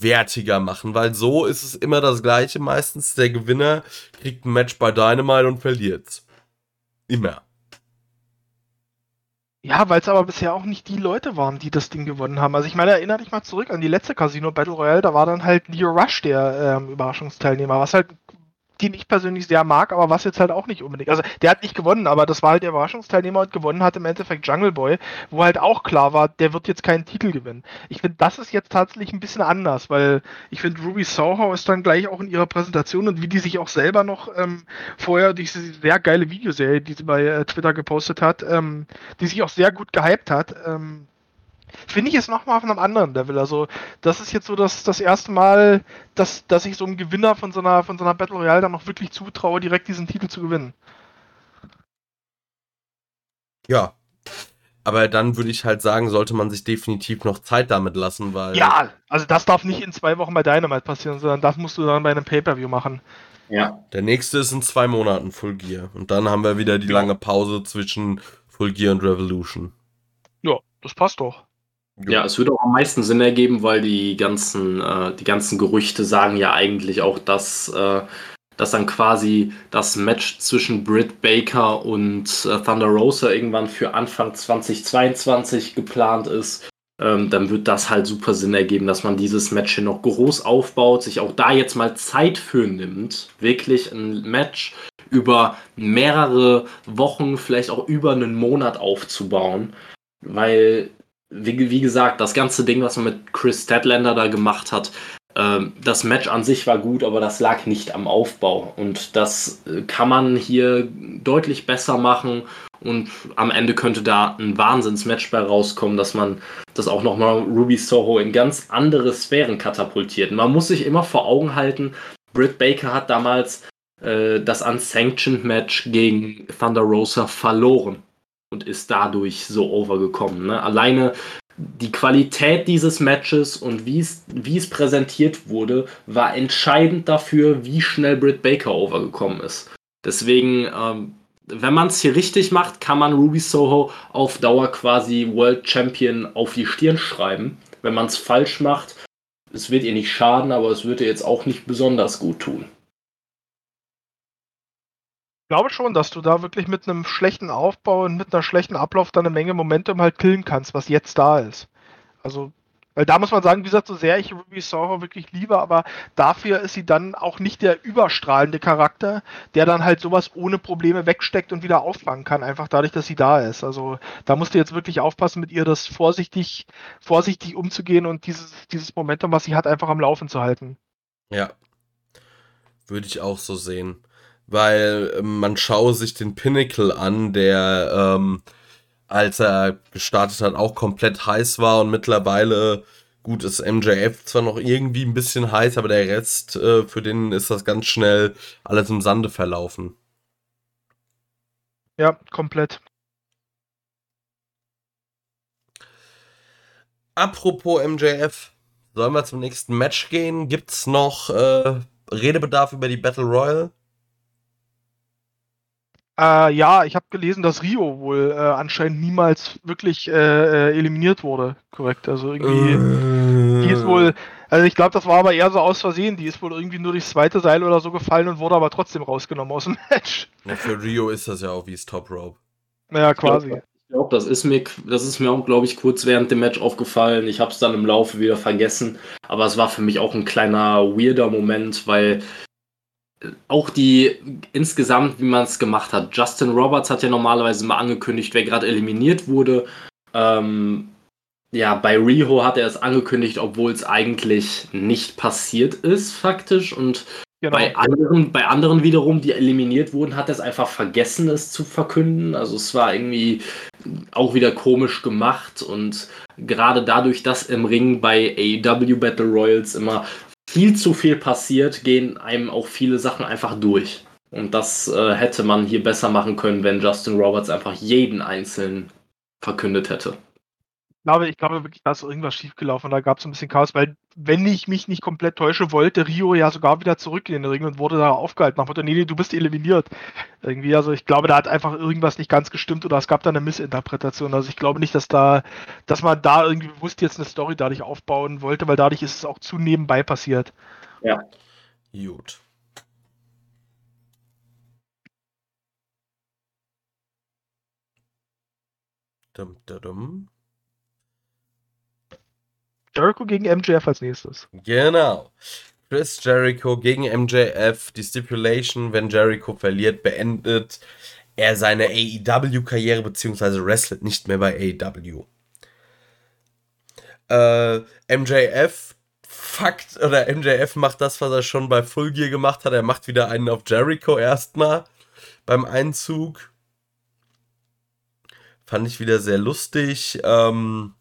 wertiger machen, weil so ist es immer das gleiche. Meistens der Gewinner kriegt ein Match bei Dynamite und verliert's. Immer. Ja, weil es aber bisher auch nicht die Leute waren, die das Ding gewonnen haben. Also ich meine, erinnere dich mal zurück an die letzte Casino Battle Royale, da war dann halt Leo Rush der ähm, Überraschungsteilnehmer, was halt den ich persönlich sehr mag, aber was jetzt halt auch nicht unbedingt. Also der hat nicht gewonnen, aber das war halt der Überraschungsteilnehmer und gewonnen hat im Endeffekt Jungle Boy, wo halt auch klar war, der wird jetzt keinen Titel gewinnen. Ich finde, das ist jetzt tatsächlich ein bisschen anders, weil ich finde, Ruby Soho ist dann gleich auch in ihrer Präsentation und wie die sich auch selber noch ähm, vorher diese sehr geile Videoserie, die sie bei äh, Twitter gepostet hat, ähm, die sich auch sehr gut gehypt hat, ähm, finde ich es nochmal auf einem anderen Level. Also, das ist jetzt so das, das erste Mal, dass, dass ich so einem Gewinner von so, einer, von so einer Battle Royale dann noch wirklich zutraue, direkt diesen Titel zu gewinnen. Ja. Aber dann würde ich halt sagen, sollte man sich definitiv noch Zeit damit lassen, weil. Ja, also das darf nicht in zwei Wochen bei Dynamite passieren, sondern das musst du dann bei einem Pay-Per-View machen. Ja. Der nächste ist in zwei Monaten Full Gear. Und dann haben wir wieder die lange Pause zwischen Full Gear und Revolution. Ja, das passt doch. Ja, es würde auch am meisten Sinn ergeben, weil die ganzen, äh, die ganzen Gerüchte sagen ja eigentlich auch, dass, äh, dass dann quasi das Match zwischen Britt Baker und äh, Thunder Rosa irgendwann für Anfang 2022 geplant ist. Ähm, dann wird das halt super Sinn ergeben, dass man dieses Match hier noch groß aufbaut, sich auch da jetzt mal Zeit für nimmt, wirklich ein Match über mehrere Wochen, vielleicht auch über einen Monat aufzubauen, weil wie, wie gesagt, das ganze Ding, was man mit Chris Statlander da gemacht hat, ähm, das Match an sich war gut, aber das lag nicht am Aufbau. Und das äh, kann man hier deutlich besser machen. Und am Ende könnte da ein Wahnsinnsmatch bei rauskommen, dass man das auch nochmal Ruby Soho in ganz andere Sphären katapultiert. Man muss sich immer vor Augen halten, Britt Baker hat damals äh, das Unsanctioned Match gegen Thunder Rosa verloren und ist dadurch so overgekommen. Ne? Alleine die Qualität dieses Matches und wie es, präsentiert wurde, war entscheidend dafür, wie schnell Britt Baker overgekommen ist. Deswegen, ähm, wenn man es hier richtig macht, kann man Ruby Soho auf Dauer quasi World Champion auf die Stirn schreiben. Wenn man es falsch macht, es wird ihr nicht schaden, aber es wird ihr jetzt auch nicht besonders gut tun. Ich glaube schon, dass du da wirklich mit einem schlechten Aufbau und mit einer schlechten Ablauf dann eine Menge Momentum halt killen kannst, was jetzt da ist. Also, weil da muss man sagen, wie gesagt, so sehr ich Ruby Soho wirklich liebe, aber dafür ist sie dann auch nicht der überstrahlende Charakter, der dann halt sowas ohne Probleme wegsteckt und wieder auffangen kann, einfach dadurch, dass sie da ist. Also da musst du jetzt wirklich aufpassen, mit ihr das vorsichtig, vorsichtig umzugehen und dieses, dieses Momentum, was sie hat, einfach am Laufen zu halten. Ja. Würde ich auch so sehen weil ähm, man schaue sich den Pinnacle an, der ähm, als er gestartet hat auch komplett heiß war und mittlerweile gut ist MJF zwar noch irgendwie ein bisschen heiß, aber der Rest äh, für den ist das ganz schnell alles im Sande verlaufen. Ja, komplett. Apropos MJF, sollen wir zum nächsten Match gehen? Gibt's noch äh, Redebedarf über die Battle Royale? Äh, ja, ich habe gelesen, dass Rio wohl äh, anscheinend niemals wirklich äh, äh eliminiert wurde. Korrekt. Also irgendwie, die ist wohl, also ich glaube, das war aber eher so aus Versehen. Die ist wohl irgendwie nur durchs zweite Seil oder so gefallen und wurde aber trotzdem rausgenommen aus dem *laughs* Match. Ja, für Rio ist das ja auch wie das Top Rope. Naja, quasi. Ich glaube, das ist mir, das ist mir auch, glaube ich, kurz während dem Match aufgefallen. Ich habe es dann im Laufe wieder vergessen. Aber es war für mich auch ein kleiner weirder Moment, weil auch die insgesamt, wie man es gemacht hat. Justin Roberts hat ja normalerweise mal angekündigt, wer gerade eliminiert wurde. Ähm, ja, bei Riho hat er es angekündigt, obwohl es eigentlich nicht passiert ist, faktisch. Und genau. bei, anderen, bei anderen wiederum, die eliminiert wurden, hat er es einfach vergessen, es zu verkünden. Also es war irgendwie auch wieder komisch gemacht. Und gerade dadurch, dass im Ring bei AEW Battle Royals immer viel zu viel passiert, gehen einem auch viele Sachen einfach durch. Und das äh, hätte man hier besser machen können, wenn Justin Roberts einfach jeden einzelnen verkündet hätte. Ich glaube, ich glaube wirklich, da ist irgendwas schiefgelaufen. Da gab es ein bisschen Chaos, weil, wenn ich mich nicht komplett täusche, wollte Rio ja sogar wieder zurück in den Ring und wurde da aufgehalten. Nach Motto, nee, nee, du bist eliminiert. Irgendwie, also ich glaube, da hat einfach irgendwas nicht ganz gestimmt oder es gab da eine Missinterpretation. Also ich glaube nicht, dass da, dass man da irgendwie bewusst jetzt eine Story dadurch aufbauen wollte, weil dadurch ist es auch zu nebenbei passiert. Ja. Gut. Dum, dum, dum. Jericho gegen MJF als nächstes. Genau. Chris Jericho gegen MJF, die Stipulation, wenn Jericho verliert, beendet er seine AEW-Karriere beziehungsweise wrestelt nicht mehr bei AEW. Äh, MJF fuckt oder MJF macht das, was er schon bei Full Gear gemacht hat. Er macht wieder einen auf Jericho erstmal beim Einzug. Fand ich wieder sehr lustig. Ähm,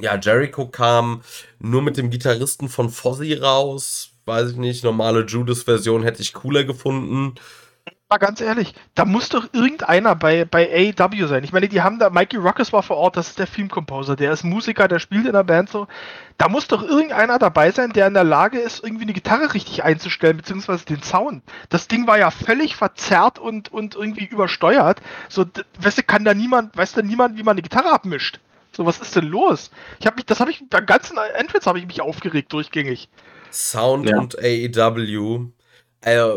ja, Jericho kam nur mit dem Gitarristen von Fozzy raus. Weiß ich nicht, normale Judas-Version hätte ich cooler gefunden. Mal ganz ehrlich, da muss doch irgendeiner bei, bei AEW sein. Ich meine, die haben da, Mikey Rockers war vor Ort, das ist der Filmcomposer, der ist Musiker, der spielt in der Band so. Da muss doch irgendeiner dabei sein, der in der Lage ist, irgendwie eine Gitarre richtig einzustellen, beziehungsweise den Sound. Das Ding war ja völlig verzerrt und, und irgendwie übersteuert. So, weißt du, kann da niemand, weiß da niemand, wie man eine Gitarre abmischt. So, was ist denn los? Ich habe mich, das habe ich, beim ganzen Entrance habe ich mich aufgeregt durchgängig. Sound ja. und AEW. Äh,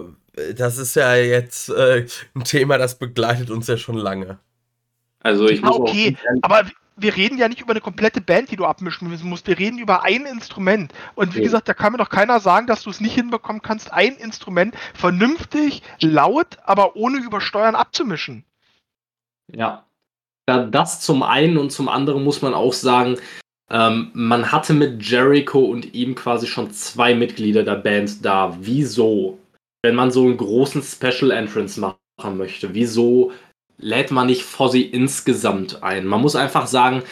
das ist ja jetzt äh, ein Thema, das begleitet uns ja schon lange. Also ich muss okay, aber wir reden ja nicht über eine komplette Band, die du abmischen musst. Wir reden über ein Instrument. Und wie okay. gesagt, da kann mir doch keiner sagen, dass du es nicht hinbekommen kannst, ein Instrument vernünftig, laut, aber ohne übersteuern abzumischen. Ja. Das zum einen und zum anderen muss man auch sagen, ähm, man hatte mit Jericho und ihm quasi schon zwei Mitglieder der Band da. Wieso wenn man so einen großen Special Entrance machen möchte, wieso lädt man nicht Fozzy insgesamt ein? Man muss einfach sagen,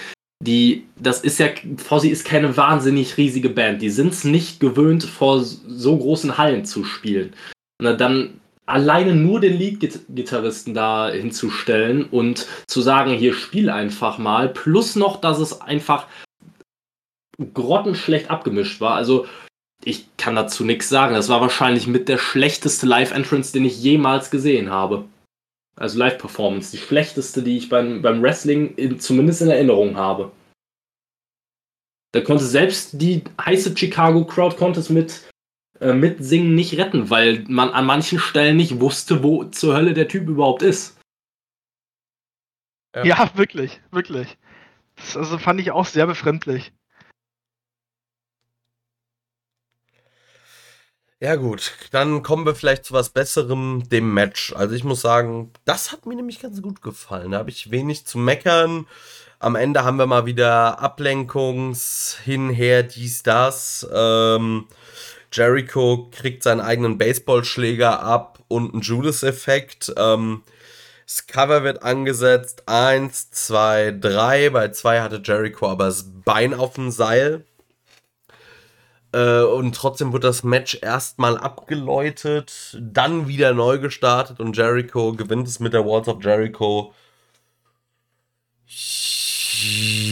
die, das ist ja, Fozzy ist keine wahnsinnig riesige Band. Die sind es nicht gewöhnt, vor so großen Hallen zu spielen. Na, dann alleine nur den Lead-Gitarristen da hinzustellen und zu sagen, hier spiel einfach mal, plus noch, dass es einfach grottenschlecht abgemischt war. Also ich kann dazu nichts sagen. Das war wahrscheinlich mit der schlechteste Live-Entrance, den ich jemals gesehen habe. Also Live-Performance. Die schlechteste, die ich beim, beim Wrestling in, zumindest in Erinnerung habe. Da konnte selbst die heiße Chicago Crowd konnte es mit, äh, mit Singen nicht retten, weil man an manchen Stellen nicht wusste, wo zur Hölle der Typ überhaupt ist. Ja, ja wirklich, wirklich. Das also fand ich auch sehr befremdlich. Ja gut, dann kommen wir vielleicht zu was Besserem, dem Match. Also ich muss sagen, das hat mir nämlich ganz gut gefallen. Da habe ich wenig zu meckern. Am Ende haben wir mal wieder Ablenkungs, hinher, dies, das. Ähm, Jericho kriegt seinen eigenen Baseballschläger ab und einen Judas-Effekt. Ähm, das Cover wird angesetzt. Eins, zwei, drei. Bei zwei hatte Jericho aber das Bein auf dem Seil. Äh, und trotzdem wird das Match erstmal abgeläutet, dann wieder neu gestartet und Jericho gewinnt es mit der Walls of Jericho.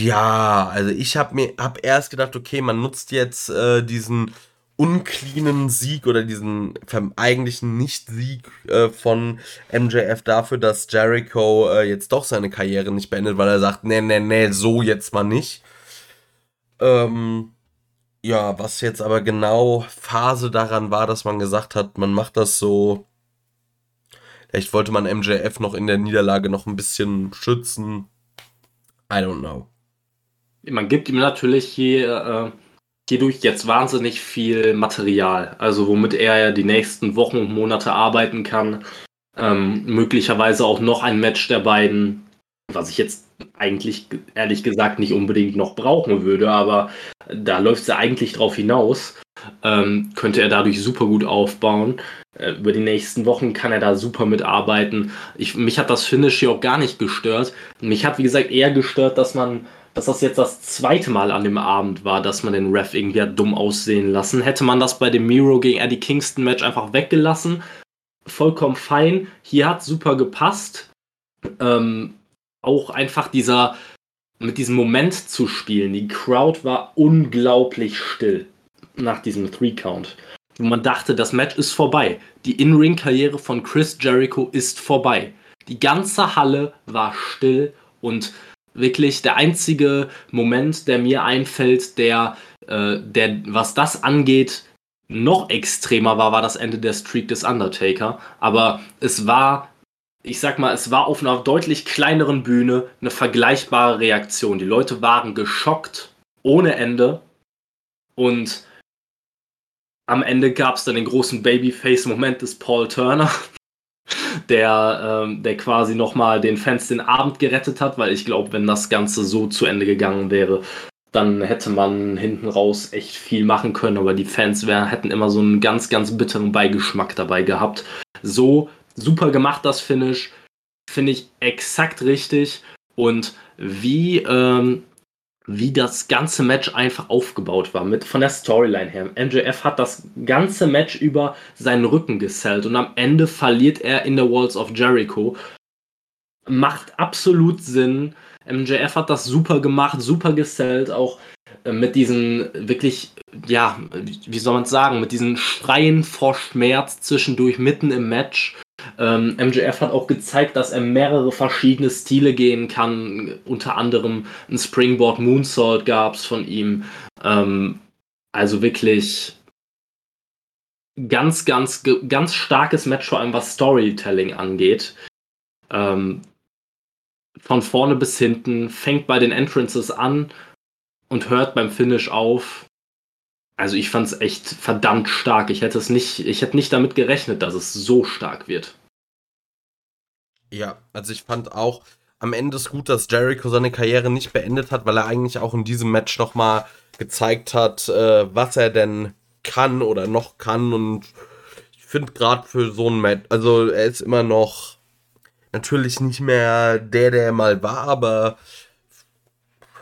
Ja, also ich habe mir hab erst gedacht, okay, man nutzt jetzt äh, diesen uncleanen Sieg oder diesen eigentlichen Nicht-Sieg äh, von MJF dafür, dass Jericho äh, jetzt doch seine Karriere nicht beendet, weil er sagt, nee, nee, nee, so jetzt mal nicht. Ähm, ja, was jetzt aber genau Phase daran war, dass man gesagt hat, man macht das so. Vielleicht wollte man MJF noch in der Niederlage noch ein bisschen schützen. I don't know. Man gibt ihm natürlich hier, äh, hierdurch jetzt wahnsinnig viel Material, also womit er ja die nächsten Wochen und Monate arbeiten kann. Ähm, möglicherweise auch noch ein Match der beiden, was ich jetzt eigentlich ehrlich gesagt nicht unbedingt noch brauchen würde, aber da läuft es ja eigentlich drauf hinaus. Ähm, könnte er dadurch super gut aufbauen. Äh, über die nächsten Wochen kann er da super mitarbeiten. Ich, mich hat das Finish hier auch gar nicht gestört. Mich hat, wie gesagt, eher gestört, dass man, dass das jetzt das zweite Mal an dem Abend war, dass man den Ref irgendwie hat dumm aussehen lassen. Hätte man das bei dem Miro gegen Eddie Kingston Match einfach weggelassen, vollkommen fein. Hier hat super gepasst. Ähm, auch einfach dieser, mit diesem Moment zu spielen. Die Crowd war unglaublich still nach diesem Three-Count. Und man dachte, das Match ist vorbei. Die In-Ring-Karriere von Chris Jericho ist vorbei. Die ganze Halle war still und wirklich der einzige Moment, der mir einfällt, der, äh, der was das angeht, noch extremer war, war das Ende der Streak des Undertaker. Aber es war ich sag mal, es war auf einer deutlich kleineren Bühne eine vergleichbare Reaktion. Die Leute waren geschockt ohne Ende und am Ende gab es dann den großen Babyface-Moment des Paul Turner, der, ähm, der quasi nochmal den Fans den Abend gerettet hat, weil ich glaube, wenn das Ganze so zu Ende gegangen wäre, dann hätte man hinten raus echt viel machen können, aber die Fans wär, hätten immer so einen ganz, ganz bitteren Beigeschmack dabei gehabt. So super gemacht, das Finish. Finde ich exakt richtig. Und wie, ähm, wie das ganze Match einfach aufgebaut war, mit, von der Storyline her. MJF hat das ganze Match über seinen Rücken gesellt und am Ende verliert er in the Walls of Jericho. Macht absolut Sinn. MJF hat das super gemacht, super gesellt, auch äh, mit diesen wirklich, ja, wie soll man es sagen, mit diesen Schreien vor Schmerz zwischendurch mitten im Match. Ähm, MJF hat auch gezeigt, dass er mehrere verschiedene Stile gehen kann. Unter anderem ein Springboard Moonsault gab es von ihm. Ähm, also wirklich ganz, ganz, ganz starkes Match, vor allem was Storytelling angeht. Ähm, von vorne bis hinten, fängt bei den Entrances an und hört beim Finish auf. Also ich fand es echt verdammt stark. Ich hätte es nicht, ich hätte nicht damit gerechnet, dass es so stark wird. Ja, also ich fand auch am Ende ist gut, dass Jericho seine Karriere nicht beendet hat, weil er eigentlich auch in diesem Match nochmal gezeigt hat, äh, was er denn kann oder noch kann. Und ich finde gerade für so ein Match, also er ist immer noch natürlich nicht mehr der, der er mal war, aber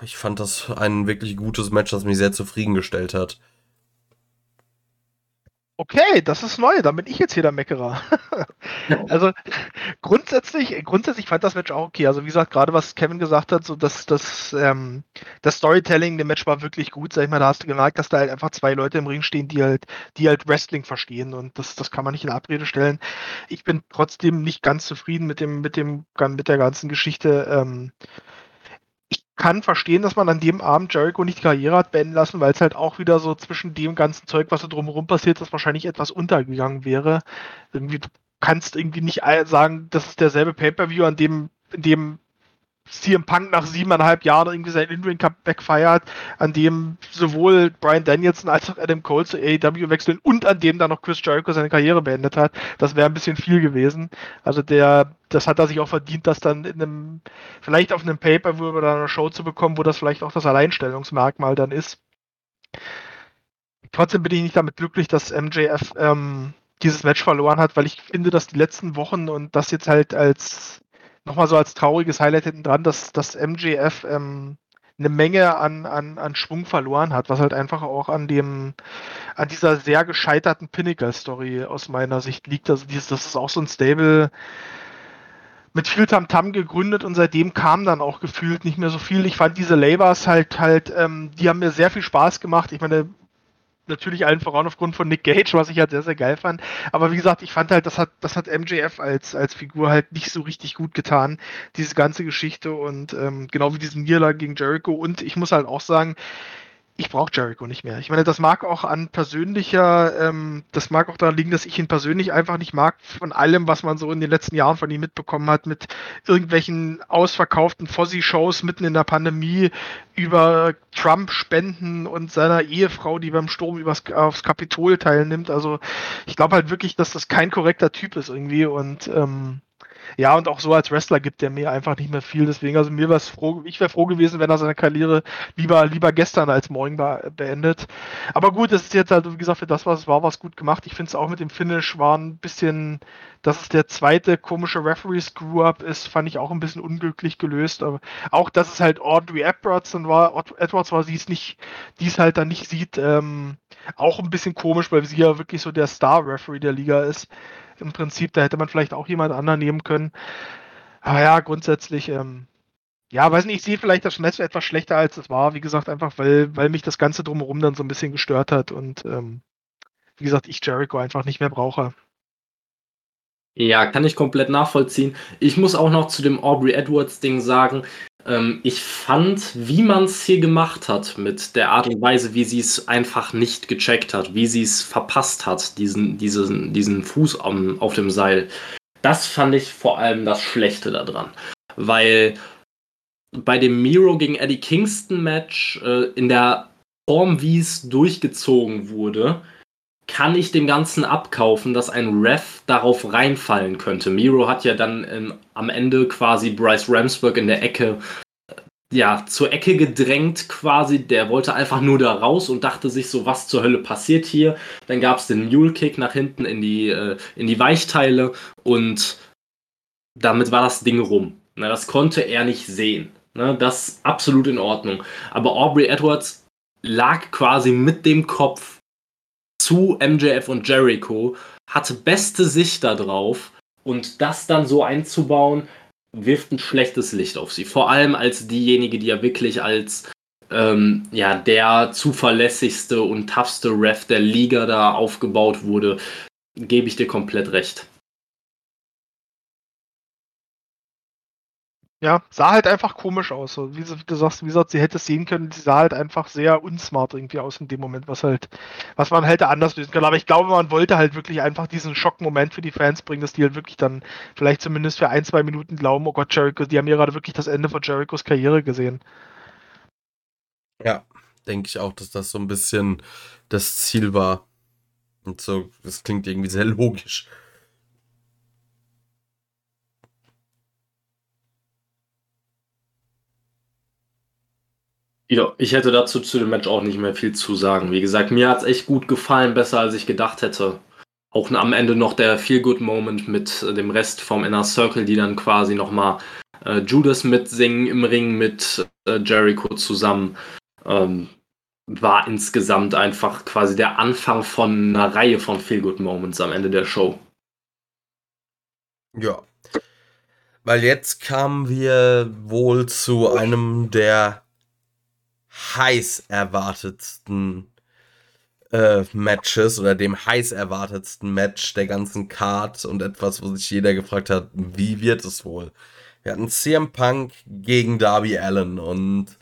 ich fand das ein wirklich gutes Match, das mich sehr zufriedengestellt hat. Okay, das ist neu, dann bin ich jetzt hier der Meckerer. *laughs* also grundsätzlich, grundsätzlich fand das Match auch okay. Also wie gesagt, gerade was Kevin gesagt hat, so dass das, ähm, das Storytelling dem Match war wirklich gut, sag ich mal, da hast du gemerkt, dass da halt einfach zwei Leute im Ring stehen, die halt, die halt Wrestling verstehen und das, das kann man nicht in Abrede stellen. Ich bin trotzdem nicht ganz zufrieden mit dem, mit dem, mit der ganzen Geschichte. Ähm, kann verstehen, dass man an dem Abend Jericho nicht die Karriere hat beenden lassen, weil es halt auch wieder so zwischen dem ganzen Zeug, was da drumherum passiert ist, wahrscheinlich etwas untergegangen wäre. Irgendwie, du kannst irgendwie nicht sagen, das ist derselbe Pay-Per-View, an dem, in dem CM Punk nach siebeneinhalb Jahren irgendwie sein In-Ring Comeback feiert, an dem sowohl Brian Danielson als auch Adam Cole zu AEW wechseln und an dem dann noch Chris Jericho seine Karriere beendet hat. Das wäre ein bisschen viel gewesen. Also der, das hat er sich auch verdient, das dann in einem, vielleicht auf einem Paper oder einer Show zu bekommen, wo das vielleicht auch das Alleinstellungsmerkmal dann ist. Trotzdem bin ich nicht damit glücklich, dass MJF ähm, dieses Match verloren hat, weil ich finde, dass die letzten Wochen und das jetzt halt als nochmal so als trauriges Highlight hinten dran, dass das MJF ähm, eine Menge an, an, an Schwung verloren hat, was halt einfach auch an dem, an dieser sehr gescheiterten Pinnacle-Story aus meiner Sicht liegt. Also dieses, das ist auch so ein Stable mit viel Tamtam -Tam gegründet und seitdem kam dann auch gefühlt nicht mehr so viel. Ich fand diese Labors halt halt, ähm, die haben mir sehr viel Spaß gemacht. Ich meine, natürlich allen voran aufgrund von Nick Gage, was ich halt sehr, sehr geil fand. Aber wie gesagt, ich fand halt, das hat, das hat MJF als, als Figur halt nicht so richtig gut getan, diese ganze Geschichte und ähm, genau wie diesen Niederlage gegen Jericho. Und ich muss halt auch sagen, ich brauche Jericho nicht mehr. Ich meine, das mag auch an persönlicher, ähm, das mag auch daran liegen, dass ich ihn persönlich einfach nicht mag, von allem, was man so in den letzten Jahren von ihm mitbekommen hat, mit irgendwelchen ausverkauften Fossi-Shows mitten in der Pandemie, über Trump-Spenden und seiner Ehefrau, die beim Sturm übers, aufs Kapitol teilnimmt. Also ich glaube halt wirklich, dass das kein korrekter Typ ist irgendwie und ähm, ja, und auch so als Wrestler gibt er mir einfach nicht mehr viel. Deswegen, also mir wäre froh, ich wäre froh gewesen, wenn er seine Karriere lieber, lieber gestern als morgen beendet. Aber gut, das ist jetzt halt, wie gesagt, für das, was es war, was gut gemacht. Ich finde es auch mit dem Finish war ein bisschen, dass es der zweite komische Referee-Screw-Up ist, fand ich auch ein bisschen unglücklich gelöst. Aber auch, dass es halt Audrey Edwards dann war, Edwards war, sie es nicht, die es halt dann nicht sieht, ähm, auch ein bisschen komisch, weil sie ja wirklich so der Star-Referee der Liga ist im Prinzip. Da hätte man vielleicht auch jemand anderen nehmen können. Aber ja, grundsätzlich, ähm, ja, weiß nicht, ich sehe vielleicht das Match etwas schlechter als es war. Wie gesagt, einfach weil, weil mich das Ganze drumherum dann so ein bisschen gestört hat und ähm, wie gesagt, ich Jericho einfach nicht mehr brauche. Ja, kann ich komplett nachvollziehen. Ich muss auch noch zu dem Aubrey Edwards Ding sagen, ähm, ich fand, wie man es hier gemacht hat, mit der Art und Weise, wie sie es einfach nicht gecheckt hat, wie sie es verpasst hat, diesen, diesen, diesen Fuß am, auf dem Seil, das fand ich vor allem das Schlechte daran. Weil bei dem Miro gegen Eddie Kingston Match, äh, in der Form, wie es durchgezogen wurde, kann ich dem Ganzen abkaufen, dass ein Ref darauf reinfallen könnte. Miro hat ja dann ähm, am Ende quasi Bryce Ramsburg in der Ecke äh, ja, zur Ecke gedrängt quasi. Der wollte einfach nur da raus und dachte sich so, was zur Hölle passiert hier. Dann gab es den Mule-Kick nach hinten in die, äh, in die Weichteile und damit war das Ding rum. Na, das konnte er nicht sehen. Na, das ist absolut in Ordnung. Aber Aubrey Edwards lag quasi mit dem Kopf zu MJF und Jericho, hatte beste Sicht darauf und das dann so einzubauen, wirft ein schlechtes Licht auf sie. Vor allem als diejenige, die ja wirklich als ähm, ja, der zuverlässigste und toughste Ref der Liga da aufgebaut wurde, gebe ich dir komplett recht. Ja, sah halt einfach komisch aus. So, wie, du sagst, wie gesagt, sie hätte es sehen können, sie sah halt einfach sehr unsmart irgendwie aus in dem Moment, was halt, was man hätte anders lösen können. Aber ich glaube, man wollte halt wirklich einfach diesen Schockmoment für die Fans bringen, dass die halt wirklich dann vielleicht zumindest für ein, zwei Minuten glauben, oh Gott, Jericho, die haben ja gerade wirklich das Ende von Jerichos Karriere gesehen. Ja, denke ich auch, dass das so ein bisschen das Ziel war. Und so, das klingt irgendwie sehr logisch. Ich hätte dazu zu dem Match auch nicht mehr viel zu sagen. Wie gesagt, mir hat es echt gut gefallen, besser als ich gedacht hätte. Auch am Ende noch der Feel-Good-Moment mit äh, dem Rest vom Inner Circle, die dann quasi nochmal äh, Judas mitsingen im Ring mit äh, Jericho zusammen. Ähm, war insgesamt einfach quasi der Anfang von einer Reihe von Feel-Good-Moments am Ende der Show. Ja. Weil jetzt kamen wir wohl zu einem der heiß erwartetsten äh, Matches oder dem heiß erwartetsten Match der ganzen Card und etwas, wo sich jeder gefragt hat, wie wird es wohl? Wir hatten CM Punk gegen Darby Allen und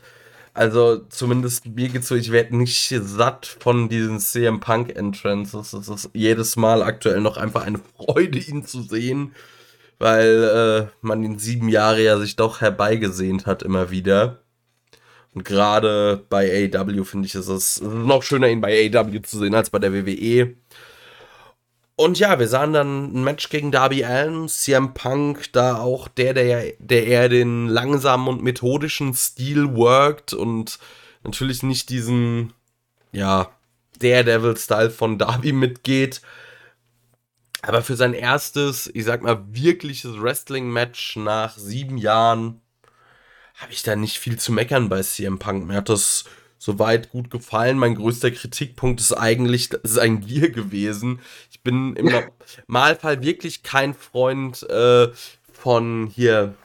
also zumindest mir geht's so, ich werde nicht satt von diesen CM Punk Entrances. Es ist jedes Mal aktuell noch einfach eine Freude, ihn zu sehen, weil äh, man ihn sieben Jahre ja sich doch herbeigesehnt hat immer wieder. Und gerade bei AEW finde ich, ist es noch schöner, ihn bei AEW zu sehen als bei der WWE. Und ja, wir sahen dann ein Match gegen Darby Allen, CM Punk, da auch der, der, der eher den langsamen und methodischen Stil worked und natürlich nicht diesen, ja, Daredevil-Style von Darby mitgeht. Aber für sein erstes, ich sag mal, wirkliches Wrestling-Match nach sieben Jahren habe ich da nicht viel zu meckern bei CM Punk. Mir hat das soweit gut gefallen. Mein größter Kritikpunkt ist eigentlich, das ist ein Gear gewesen. Ich bin im Normalfall wirklich kein Freund äh, von hier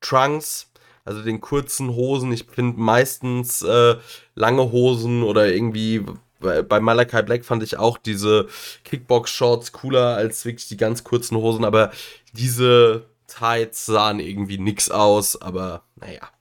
Trunks, also den kurzen Hosen. Ich finde meistens äh, lange Hosen oder irgendwie bei Malachi Black fand ich auch diese Kickbox-Shorts cooler als wirklich die ganz kurzen Hosen, aber diese Tights sahen irgendwie nix aus, aber naja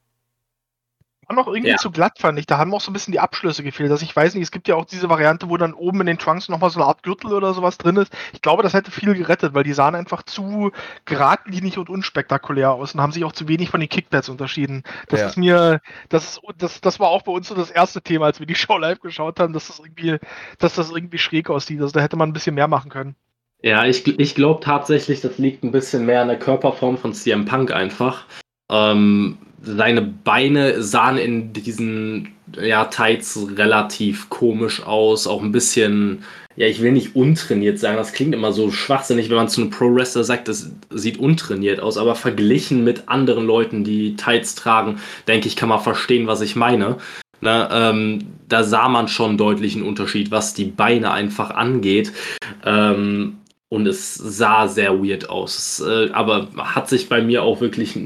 war noch irgendwie ja. zu glatt, fand ich. Da haben auch so ein bisschen die Abschlüsse gefehlt. Also ich weiß nicht, es gibt ja auch diese Variante, wo dann oben in den Trunks nochmal so eine Art Gürtel oder sowas drin ist. Ich glaube, das hätte viel gerettet, weil die sahen einfach zu geradlinig und unspektakulär aus und haben sich auch zu wenig von den Kickpads unterschieden. Das ja. ist mir, das, das, das war auch bei uns so das erste Thema, als wir die *laughs* Show live geschaut haben, dass das irgendwie, dass das irgendwie schräg aussieht. Also da hätte man ein bisschen mehr machen können. Ja, ich, ich glaube tatsächlich, das liegt ein bisschen mehr an der Körperform von CM Punk einfach. Ähm, seine Beine sahen in diesen ja, Tights relativ komisch aus, auch ein bisschen, ja, ich will nicht untrainiert sagen, das klingt immer so schwachsinnig, wenn man zu einem Pro-Wrestler sagt, das sieht untrainiert aus, aber verglichen mit anderen Leuten, die Tights tragen, denke ich, kann man verstehen, was ich meine. Na, ähm, da sah man schon deutlich einen Unterschied, was die Beine einfach angeht. Ähm, und es sah sehr weird aus. Es, äh, aber hat sich bei mir auch wirklich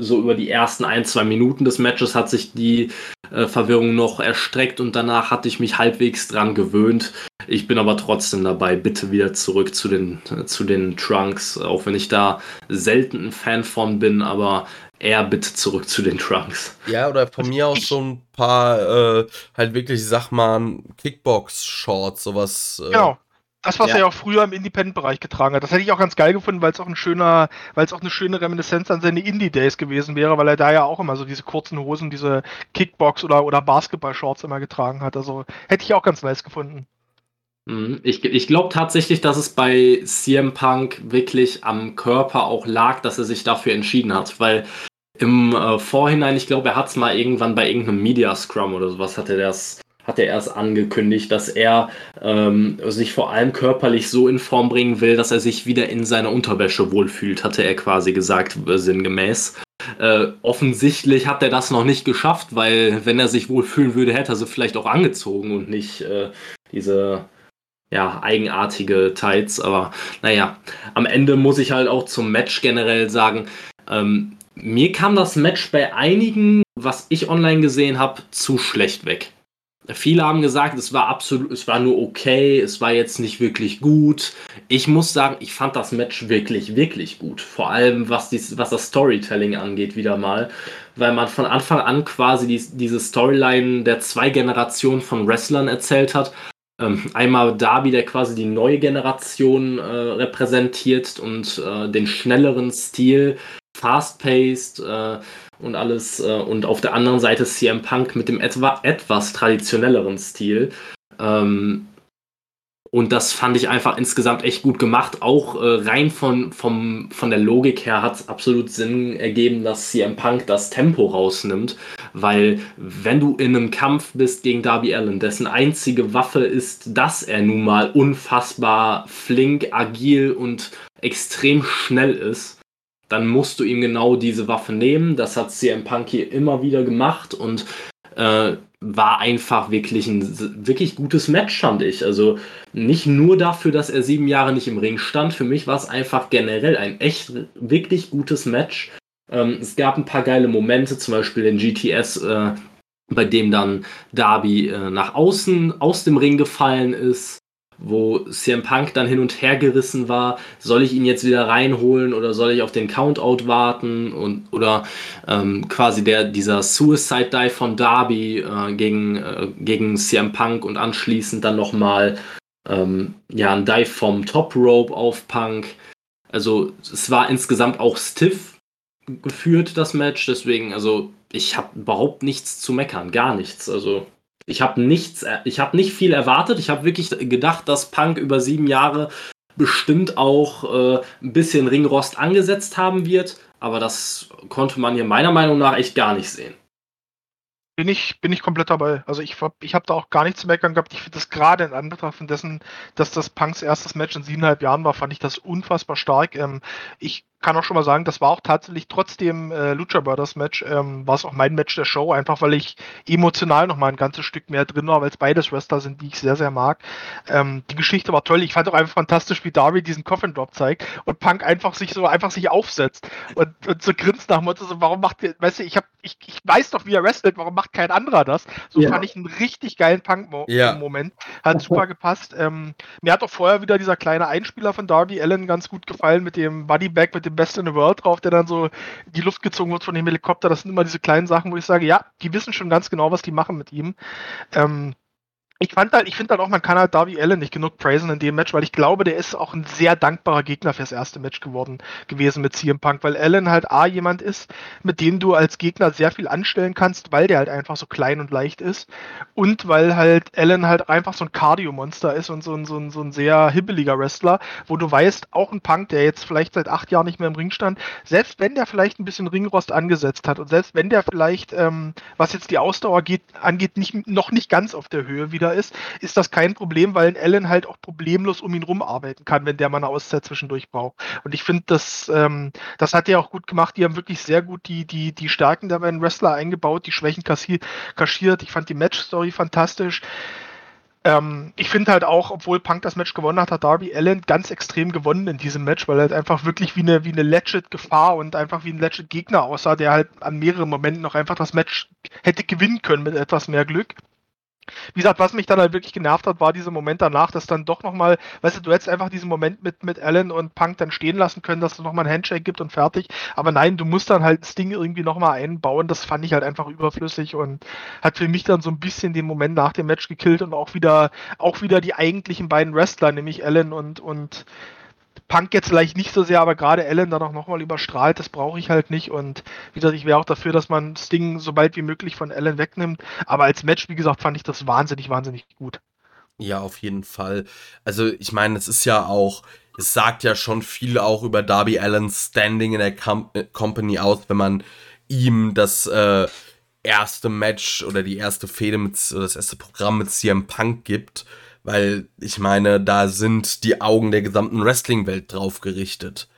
so über die ersten ein, zwei Minuten des Matches hat sich die äh, Verwirrung noch erstreckt und danach hatte ich mich halbwegs dran gewöhnt. Ich bin aber trotzdem dabei, bitte wieder zurück zu den, äh, zu den Trunks, auch wenn ich da selten ein Fan von bin, aber eher bitte zurück zu den Trunks. Ja, oder von mir aus so ein paar äh, halt wirklich, sag mal, Kickbox-Shorts, sowas. Äh, genau. Das, was ja. er ja auch früher im Independent-Bereich getragen hat. Das hätte ich auch ganz geil gefunden, weil es auch ein schöner, weil es auch eine schöne Reminiszenz an seine Indie-Days gewesen wäre, weil er da ja auch immer so diese kurzen Hosen, diese Kickbox- oder, oder Basketball-Shorts immer getragen hat. Also hätte ich auch ganz nice gefunden. Mhm. Ich, ich glaube tatsächlich, dass es bei CM Punk wirklich am Körper auch lag, dass er sich dafür entschieden hat, weil im äh, Vorhinein, ich glaube, er hat es mal irgendwann bei irgendeinem Media Scrum oder sowas, hat er das hat er erst angekündigt, dass er ähm, sich vor allem körperlich so in Form bringen will, dass er sich wieder in seiner Unterwäsche wohlfühlt, hatte er quasi gesagt, äh, sinngemäß. Äh, offensichtlich hat er das noch nicht geschafft, weil wenn er sich wohlfühlen würde, hätte er sie vielleicht auch angezogen und nicht äh, diese ja, eigenartige Tights. Aber naja, am Ende muss ich halt auch zum Match generell sagen, ähm, mir kam das Match bei einigen, was ich online gesehen habe, zu schlecht weg. Viele haben gesagt, es war absolut, es war nur okay, es war jetzt nicht wirklich gut. Ich muss sagen, ich fand das Match wirklich, wirklich gut. Vor allem was, dies, was das Storytelling angeht, wieder mal. Weil man von Anfang an quasi die, diese Storyline der zwei Generationen von Wrestlern erzählt hat. Ähm, einmal Darby, der quasi die neue Generation äh, repräsentiert und äh, den schnelleren Stil, fast-paced äh, und alles. Äh, und auf der anderen Seite CM Punk mit dem etwa, etwas traditionelleren Stil. Ähm, und das fand ich einfach insgesamt echt gut gemacht. Auch äh, rein von, vom, von der Logik her hat es absolut Sinn ergeben, dass CM Punk das Tempo rausnimmt. Weil wenn du in einem Kampf bist gegen Darby Allen, dessen einzige Waffe ist, dass er nun mal unfassbar flink, agil und extrem schnell ist, dann musst du ihm genau diese Waffe nehmen. Das hat CM Punk hier immer wieder gemacht und äh, war einfach wirklich ein wirklich gutes Match, fand ich. Also nicht nur dafür, dass er sieben Jahre nicht im Ring stand. Für mich war es einfach generell ein echt wirklich gutes Match. Ähm, es gab ein paar geile Momente, zum Beispiel den GTS, äh, bei dem dann Darby äh, nach außen aus dem Ring gefallen ist wo CM Punk dann hin und her gerissen war, soll ich ihn jetzt wieder reinholen oder soll ich auf den Countout warten und oder ähm, quasi der dieser Suicide Dive von Darby äh, gegen äh, gegen CM Punk und anschließend dann noch mal ähm, ja ein Dive vom Top Rope auf Punk. Also es war insgesamt auch stiff geführt das Match, deswegen also ich habe überhaupt nichts zu meckern, gar nichts. Also ich habe nichts, äh, ich habe nicht viel erwartet. Ich habe wirklich gedacht, dass Punk über sieben Jahre bestimmt auch äh, ein bisschen Ringrost angesetzt haben wird. Aber das konnte man hier meiner Meinung nach echt gar nicht sehen. Bin ich, bin ich komplett dabei. Also ich, ich habe da auch gar nichts zu meckern gehabt. Ich finde das gerade in Anbetracht dessen, dass das Punks erstes Match in siebeneinhalb Jahren war, fand ich das unfassbar stark. Ähm, ich kann auch schon mal sagen, das war auch tatsächlich trotz dem äh, Lucha Brothers Match, ähm, war es auch mein Match der Show, einfach weil ich emotional noch mal ein ganzes Stück mehr drin war, weil es beides Wrestler sind, die ich sehr, sehr mag. Ähm, die Geschichte war toll. Ich fand auch einfach fantastisch, wie Darby diesen Coffin Drop zeigt und Punk einfach sich so einfach sich aufsetzt und, und so grinst nach dem Motto, so, warum macht ihr, weißt du, ich, hab, ich, ich weiß doch, wie er wrestelt, warum macht kein anderer das? So ja. fand ich einen richtig geilen Punk-Moment. Ja. Hat super gepasst. Ähm, mir hat auch vorher wieder dieser kleine Einspieler von Darby Allen ganz gut gefallen mit dem Buddy Bag, mit dem dem Best in the World drauf, der dann so in die Luft gezogen wird von dem Helikopter. Das sind immer diese kleinen Sachen, wo ich sage, ja, die wissen schon ganz genau, was die machen mit ihm. Ähm, ich fand halt, ich finde halt auch, man kann halt Darby Allen nicht genug praisen in dem Match, weil ich glaube, der ist auch ein sehr dankbarer Gegner fürs erste Match geworden gewesen mit CM Punk, weil Allen halt A jemand ist, mit dem du als Gegner sehr viel anstellen kannst, weil der halt einfach so klein und leicht ist und weil halt Allen halt einfach so ein Cardio-Monster ist und so ein, so, ein, so ein sehr hibbeliger Wrestler, wo du weißt, auch ein Punk, der jetzt vielleicht seit acht Jahren nicht mehr im Ring stand, selbst wenn der vielleicht ein bisschen Ringrost angesetzt hat und selbst wenn der vielleicht, ähm, was jetzt die Ausdauer geht, angeht, nicht, noch nicht ganz auf der Höhe wieder ist, ist das kein Problem, weil ein Allen halt auch problemlos um ihn rum arbeiten kann, wenn der mal eine Auszeit zwischendurch braucht. Und ich finde, das, ähm, das hat er auch gut gemacht. Die haben wirklich sehr gut die, die, die Stärken der beiden Wrestler eingebaut, die Schwächen kaschiert. Ich fand die Match-Story fantastisch. Ähm, ich finde halt auch, obwohl Punk das Match gewonnen hat, hat Darby Allen ganz extrem gewonnen in diesem Match, weil er halt einfach wirklich wie eine, wie eine legit Gefahr und einfach wie ein legit Gegner aussah, der halt an mehreren Momenten noch einfach das Match hätte gewinnen können mit etwas mehr Glück. Wie gesagt, was mich dann halt wirklich genervt hat, war dieser Moment danach, dass dann doch nochmal, weißt du, du hättest einfach diesen Moment mit, mit Allen und Punk dann stehen lassen können, dass es nochmal ein Handshake gibt und fertig. Aber nein, du musst dann halt das Ding irgendwie nochmal einbauen. Das fand ich halt einfach überflüssig und hat für mich dann so ein bisschen den Moment nach dem Match gekillt und auch wieder, auch wieder die eigentlichen beiden Wrestler, nämlich Allen und, und Punk jetzt vielleicht nicht so sehr, aber gerade Allen dann auch nochmal überstrahlt, das brauche ich halt nicht. Und wie gesagt, ich wäre auch dafür, dass man das Ding so bald wie möglich von Allen wegnimmt. Aber als Match, wie gesagt, fand ich das wahnsinnig, wahnsinnig gut. Ja, auf jeden Fall. Also, ich meine, es ist ja auch, es sagt ja schon viel auch über Darby Allens Standing in der Com äh, Company aus, wenn man ihm das äh, erste Match oder die erste Fehde mit, oder das erste Programm mit CM Punk gibt. Weil ich meine, da sind die Augen der gesamten Wrestling-Welt drauf gerichtet.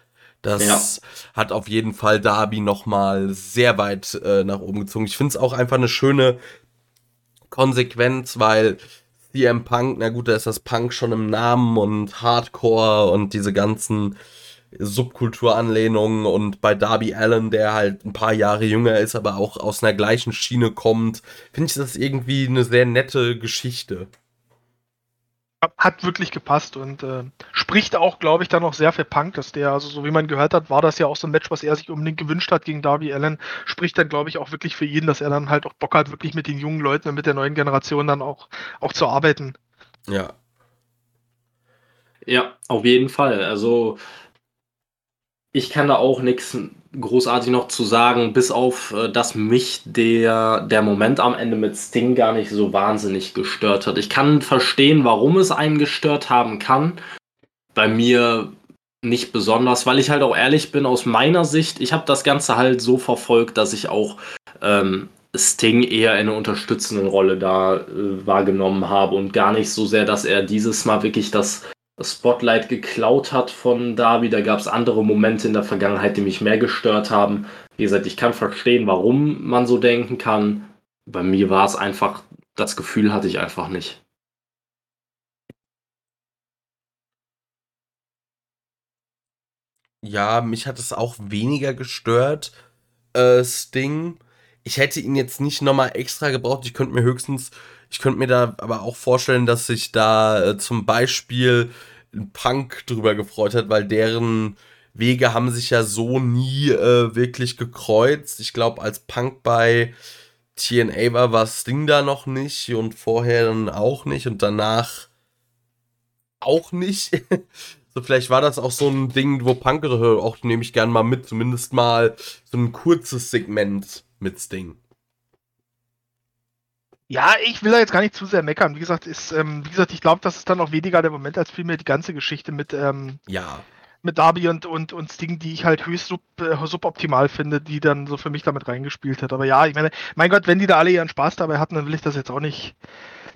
Das ja. hat auf jeden Fall Darby nochmal sehr weit äh, nach oben gezogen. Ich finde es auch einfach eine schöne Konsequenz, weil CM Punk, na gut, da ist das Punk schon im Namen und Hardcore und diese ganzen Subkulturanlehnungen und bei Darby Allen, der halt ein paar Jahre jünger ist, aber auch aus einer gleichen Schiene kommt, finde ich das irgendwie eine sehr nette Geschichte. Hat wirklich gepasst und äh, spricht auch, glaube ich, dann noch sehr für Punk, dass der, also so wie man gehört hat, war das ja auch so ein Match, was er sich unbedingt gewünscht hat gegen Darby Allen. Spricht dann, glaube ich, auch wirklich für ihn, dass er dann halt auch Bock hat, wirklich mit den jungen Leuten und mit der neuen Generation dann auch, auch zu arbeiten. Ja. Ja, auf jeden Fall. Also ich kann da auch nichts großartig noch zu sagen, bis auf, äh, dass mich der, der Moment am Ende mit Sting gar nicht so wahnsinnig gestört hat. Ich kann verstehen, warum es einen gestört haben kann. Bei mir nicht besonders, weil ich halt auch ehrlich bin, aus meiner Sicht, ich habe das Ganze halt so verfolgt, dass ich auch ähm, Sting eher in einer unterstützenden Rolle da äh, wahrgenommen habe und gar nicht so sehr, dass er dieses Mal wirklich das Spotlight geklaut hat von Darby. Da gab es andere Momente in der Vergangenheit, die mich mehr gestört haben. Wie gesagt, ich kann verstehen, warum man so denken kann. Bei mir war es einfach, das Gefühl hatte ich einfach nicht. Ja, mich hat es auch weniger gestört, äh, Sting. Ich hätte ihn jetzt nicht nochmal extra gebraucht. Ich könnte mir höchstens, ich könnte mir da aber auch vorstellen, dass sich da äh, zum Beispiel Punk drüber gefreut hat, weil deren Wege haben sich ja so nie äh, wirklich gekreuzt. Ich glaube, als Punk bei TNA war, war Sting da noch nicht und vorher dann auch nicht und danach auch nicht. *laughs* so, vielleicht war das auch so ein Ding, wo Punk auch nehme ich gern mal mit, zumindest mal so ein kurzes Segment mit Sting. Ja, ich will da jetzt gar nicht zu sehr meckern. Wie gesagt, ist, ähm, wie gesagt, ich glaube, das ist dann auch weniger der Moment als vielmehr die ganze Geschichte mit, ähm, ja. mit Darby und, und, und Sting, die ich halt höchst sub, äh, suboptimal finde, die dann so für mich damit reingespielt hat. Aber ja, ich meine, mein Gott, wenn die da alle ihren Spaß dabei hatten, dann will ich das jetzt auch nicht,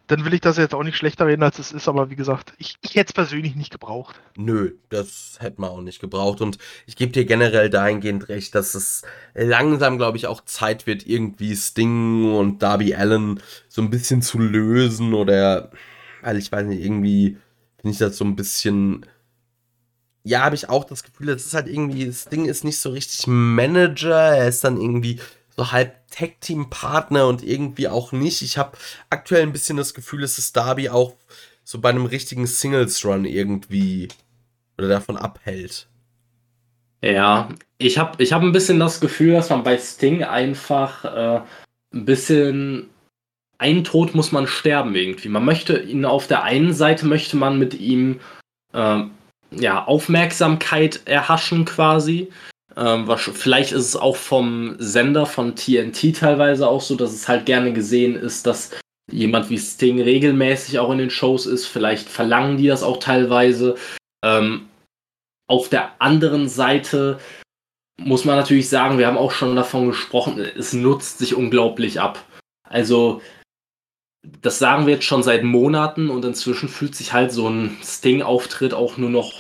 dann will ich das jetzt auch nicht schlechter reden, als es ist, aber wie gesagt, ich, ich hätte es persönlich nicht gebraucht. Nö, das hätte man auch nicht gebraucht. Und ich gebe dir generell dahingehend recht, dass es langsam, glaube ich, auch Zeit wird, irgendwie Sting und Darby Allen so ein bisschen zu lösen oder, weil ich weiß nicht, irgendwie finde ich das so ein bisschen. Ja, habe ich auch das Gefühl, es ist halt irgendwie, Sting ist nicht so richtig Manager, er ist dann irgendwie so halb Tag-Team-Partner und irgendwie auch nicht. Ich habe aktuell ein bisschen das Gefühl, dass es Darby auch so bei einem richtigen Singles-Run irgendwie oder davon abhält. Ja, ich habe ich hab ein bisschen das Gefühl, dass man bei Sting einfach äh, ein bisschen einen Tod muss man sterben irgendwie. Man möchte ihn auf der einen Seite möchte man mit ihm äh, ja Aufmerksamkeit erhaschen quasi. Ähm, vielleicht ist es auch vom Sender von TNT teilweise auch so, dass es halt gerne gesehen ist, dass jemand wie Sting regelmäßig auch in den Shows ist. Vielleicht verlangen die das auch teilweise. Ähm, auf der anderen Seite muss man natürlich sagen, wir haben auch schon davon gesprochen, es nutzt sich unglaublich ab. Also, das sagen wir jetzt schon seit Monaten und inzwischen fühlt sich halt so ein Sting-Auftritt auch nur noch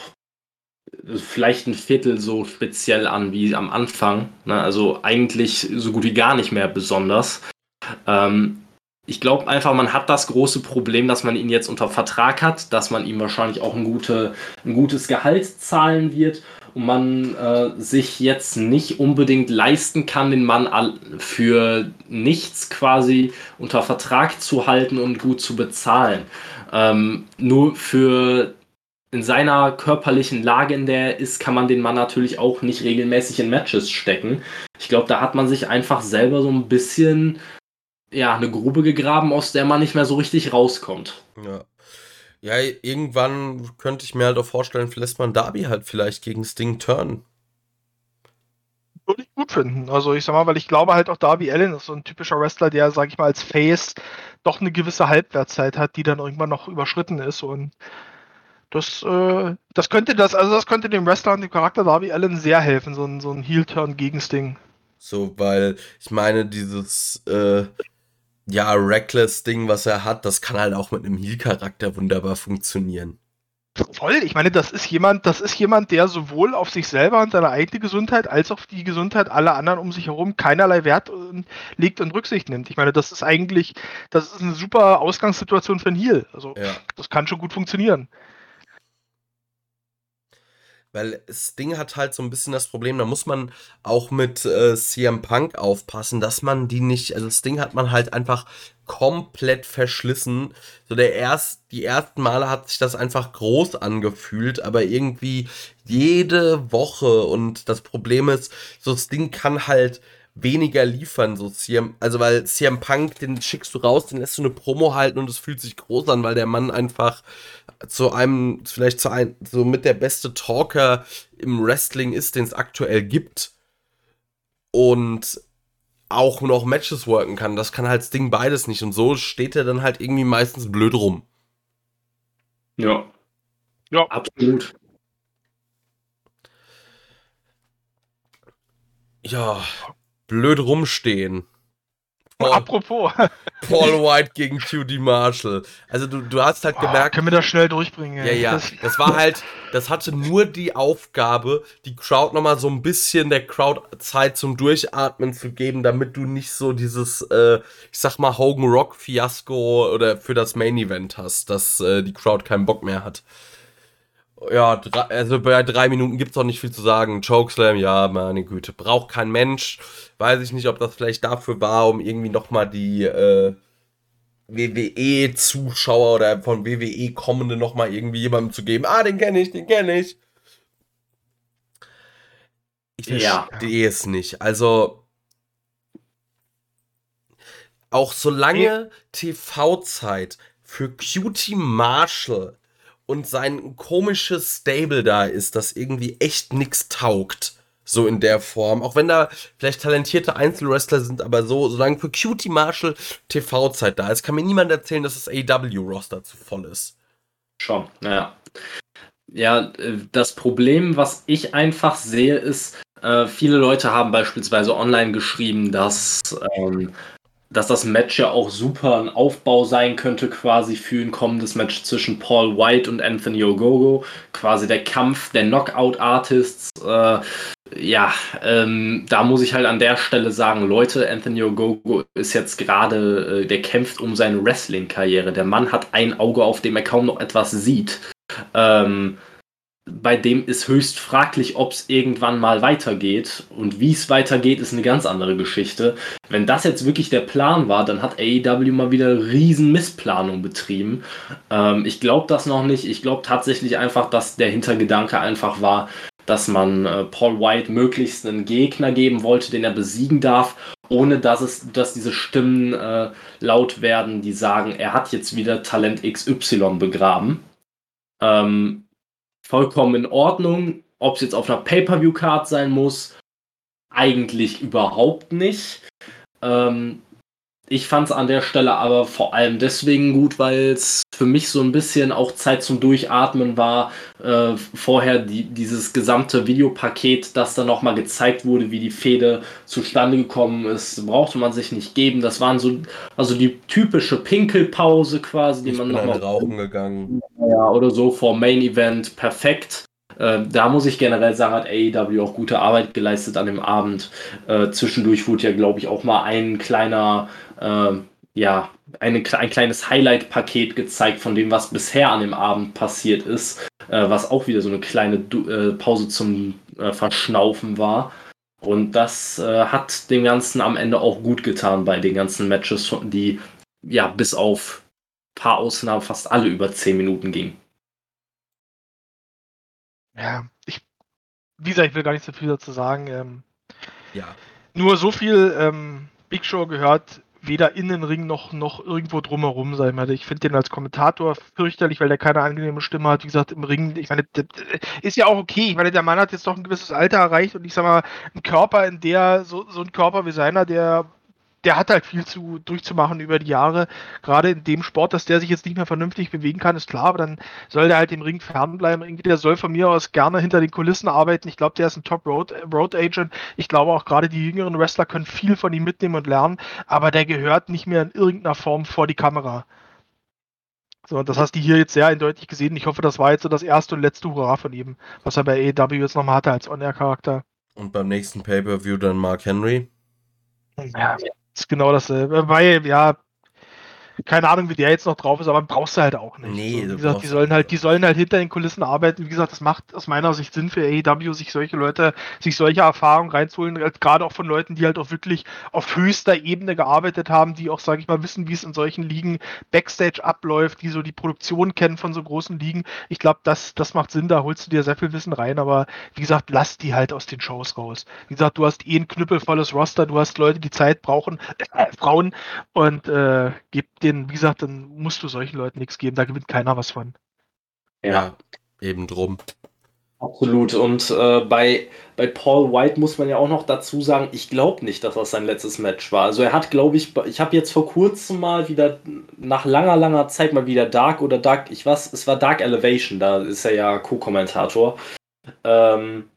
vielleicht ein Viertel so speziell an wie am Anfang. Ne? Also eigentlich so gut wie gar nicht mehr besonders. Ähm, ich glaube einfach, man hat das große Problem, dass man ihn jetzt unter Vertrag hat, dass man ihm wahrscheinlich auch ein, gute, ein gutes Gehalt zahlen wird und man äh, sich jetzt nicht unbedingt leisten kann, den Mann für nichts quasi unter Vertrag zu halten und gut zu bezahlen. Ähm, nur für in seiner körperlichen Lage, in der er ist, kann man den Mann natürlich auch nicht regelmäßig in Matches stecken. Ich glaube, da hat man sich einfach selber so ein bisschen ja, eine Grube gegraben, aus der man nicht mehr so richtig rauskommt. Ja. Ja, irgendwann könnte ich mir halt auch vorstellen, lässt man Darby halt vielleicht gegen Sting turn. Würde ich gut finden. Also ich sag mal, weil ich glaube halt auch Darby Allen ist so ein typischer Wrestler, der, sag ich mal, als Face doch eine gewisse Halbwertszeit hat, die dann irgendwann noch überschritten ist. Und das, äh, das könnte das, also das könnte dem Wrestler und dem Charakter Darby Allen sehr helfen, so ein, so ein Heel-Turn-Gegensting. So, weil ich meine, dieses äh, ja, Reckless-Ding, was er hat, das kann halt auch mit einem Heel-Charakter wunderbar funktionieren. Voll, ich meine, das ist jemand, das ist jemand, der sowohl auf sich selber und seine eigene Gesundheit als auch auf die Gesundheit aller anderen um sich herum keinerlei Wert äh, legt und Rücksicht nimmt. Ich meine, das ist eigentlich, das ist eine super Ausgangssituation für einen Heal. Also Ja. das kann schon gut funktionieren. Weil das Ding hat halt so ein bisschen das Problem, da muss man auch mit äh, CM Punk aufpassen, dass man die nicht, also das Ding hat man halt einfach komplett verschlissen. So der erst, die ersten Male hat sich das einfach groß angefühlt, aber irgendwie jede Woche und das Problem ist, so das Ding kann halt weniger liefern, so CM, also weil CM Punk, den schickst du raus, den lässt du eine Promo halten und es fühlt sich groß an, weil der Mann einfach zu einem, vielleicht zu einem, so mit der beste Talker im Wrestling ist, den es aktuell gibt. Und auch noch Matches worken kann. Das kann halt das Ding beides nicht. Und so steht er dann halt irgendwie meistens blöd rum. Ja. Ja. Absolut. Ja, blöd rumstehen. Paul, Apropos, *laughs* Paul White gegen QD Marshall. Also du, du hast halt oh, gemerkt, können wir das schnell durchbringen? Ja, ey? ja. Das, Das war halt, das hatte nur die Aufgabe, die Crowd nochmal so ein bisschen der Crowd Zeit zum Durchatmen zu geben, damit du nicht so dieses, äh, ich sag mal, Hogan Rock Fiasko oder für das Main Event hast, dass äh, die Crowd keinen Bock mehr hat. Ja, drei, also bei drei Minuten gibt's auch nicht viel zu sagen. Chokeslam, ja, meine Güte, braucht kein Mensch. Weiß ich nicht, ob das vielleicht dafür war, um irgendwie nochmal die, äh, WWE-Zuschauer oder von WWE kommende nochmal irgendwie jemandem zu geben. Ah, den kenne ich, den kenne ich. Ich Ja. verstehe es nicht. Also, auch solange TV-Zeit für Cutie Marshall und sein komisches Stable da ist, das irgendwie echt nix taugt. So in der Form. Auch wenn da vielleicht talentierte Einzelwrestler sind, aber so, solange für Cutie Marshall TV-Zeit da ist, kann mir niemand erzählen, dass das AW-Roster zu voll ist. Schon, naja. Ja, äh, das Problem, was ich einfach sehe, ist, äh, viele Leute haben beispielsweise online geschrieben, dass, ähm, dass das Match ja auch super ein Aufbau sein könnte, quasi für ein kommendes Match zwischen Paul White und Anthony Ogogo. Quasi der Kampf der Knockout-Artists. Äh, ja, ähm, da muss ich halt an der Stelle sagen, Leute, Anthony Ogogo ist jetzt gerade, äh, der kämpft um seine Wrestling-Karriere. Der Mann hat ein Auge, auf dem er kaum noch etwas sieht. Ähm, bei dem ist höchst fraglich, ob es irgendwann mal weitergeht. Und wie es weitergeht, ist eine ganz andere Geschichte. Wenn das jetzt wirklich der Plan war, dann hat AEW mal wieder riesen Missplanung betrieben. Ähm, ich glaube das noch nicht. Ich glaube tatsächlich einfach, dass der Hintergedanke einfach war, dass man äh, Paul White möglichst einen Gegner geben wollte, den er besiegen darf, ohne dass es, dass diese Stimmen äh, laut werden, die sagen, er hat jetzt wieder Talent XY begraben. Ähm, vollkommen in Ordnung. Ob es jetzt auf einer Pay-Per-View-Card sein muss, eigentlich überhaupt nicht. Ähm, ich fand es an der Stelle aber vor allem deswegen gut, weil es für mich so ein bisschen auch Zeit zum Durchatmen war. Äh, vorher die, dieses gesamte Videopaket, das dann nochmal gezeigt wurde, wie die Fehde zustande gekommen ist, brauchte man sich nicht geben. Das waren so, also die typische Pinkelpause quasi, die Ich man nochmal eine rauchen gegangen. ja, oder so vor Main Event perfekt. Äh, da muss ich generell sagen, hat AEW auch gute Arbeit geleistet an dem Abend. Äh, zwischendurch wurde ja, glaube ich, auch mal ein kleiner, äh, ja, eine, ein kleines Highlight-Paket gezeigt von dem, was bisher an dem Abend passiert ist, äh, was auch wieder so eine kleine du äh, Pause zum äh, Verschnaufen war. Und das äh, hat dem Ganzen am Ende auch gut getan bei den ganzen Matches, die ja bis auf ein paar Ausnahmen fast alle über 10 Minuten gingen. ja, ich, wie gesagt, ich will gar nicht so viel dazu sagen. Ähm, Ja. nur so viel, ähm, Big Show gehört weder in den Ring noch, noch irgendwo drumherum, ich mal. Ich finde den als Kommentator fürchterlich, weil der keine angenehme Stimme hat. Wie gesagt, im Ring, ich meine, ist ja auch okay. Ich meine, der Mann hat jetzt doch ein gewisses Alter erreicht und ich sag mal, ein Körper, in der, so, so ein Körper wie seiner, der der hat halt viel zu durchzumachen über die Jahre. Gerade in dem Sport, dass der sich jetzt nicht mehr vernünftig bewegen kann, ist klar, aber dann soll der halt im Ring fernbleiben. Irgendwie, der soll von mir aus gerne hinter den Kulissen arbeiten. Ich glaube, der ist ein Top Road, Road Agent. Ich glaube auch gerade die jüngeren Wrestler können viel von ihm mitnehmen und lernen, aber der gehört nicht mehr in irgendeiner Form vor die Kamera. So, das hast du hier jetzt sehr eindeutig gesehen. Ich hoffe, das war jetzt so das erste und letzte Hurra von ihm, was er bei AEW jetzt nochmal hatte als On-Air-Charakter. Und beim nächsten Pay-Per-View dann Mark Henry. Ja, ist genau dasselbe. Weil, ja, keine Ahnung, wie der jetzt noch drauf ist, aber brauchst du halt auch nicht. Nee, so, wie gesagt, die sollen halt, die sollen halt hinter den Kulissen arbeiten. Wie gesagt, das macht aus meiner Sicht Sinn für AEW, sich solche Leute, sich solche Erfahrungen reinzuholen, halt gerade auch von Leuten, die halt auch wirklich auf höchster Ebene gearbeitet haben, die auch, sage ich mal, wissen, wie es in solchen Ligen Backstage abläuft, die so die Produktion kennen von so großen Ligen. Ich glaube, das, das macht Sinn, da holst du dir sehr viel Wissen rein, aber wie gesagt, lass die halt aus den Shows raus. Wie gesagt, du hast eh ein knüppelvolles Roster, du hast Leute, die Zeit brauchen, äh, Frauen, und äh, gib den, wie gesagt, dann musst du solchen Leuten nichts geben, da gewinnt keiner was von. Ja, eben drum. Absolut. Und äh, bei, bei Paul White muss man ja auch noch dazu sagen, ich glaube nicht, dass das sein letztes Match war. Also er hat, glaube ich, ich habe jetzt vor kurzem mal wieder nach langer, langer Zeit mal wieder Dark oder Dark, ich weiß, es war Dark Elevation, da ist er ja Co-Kommentator. Ähm,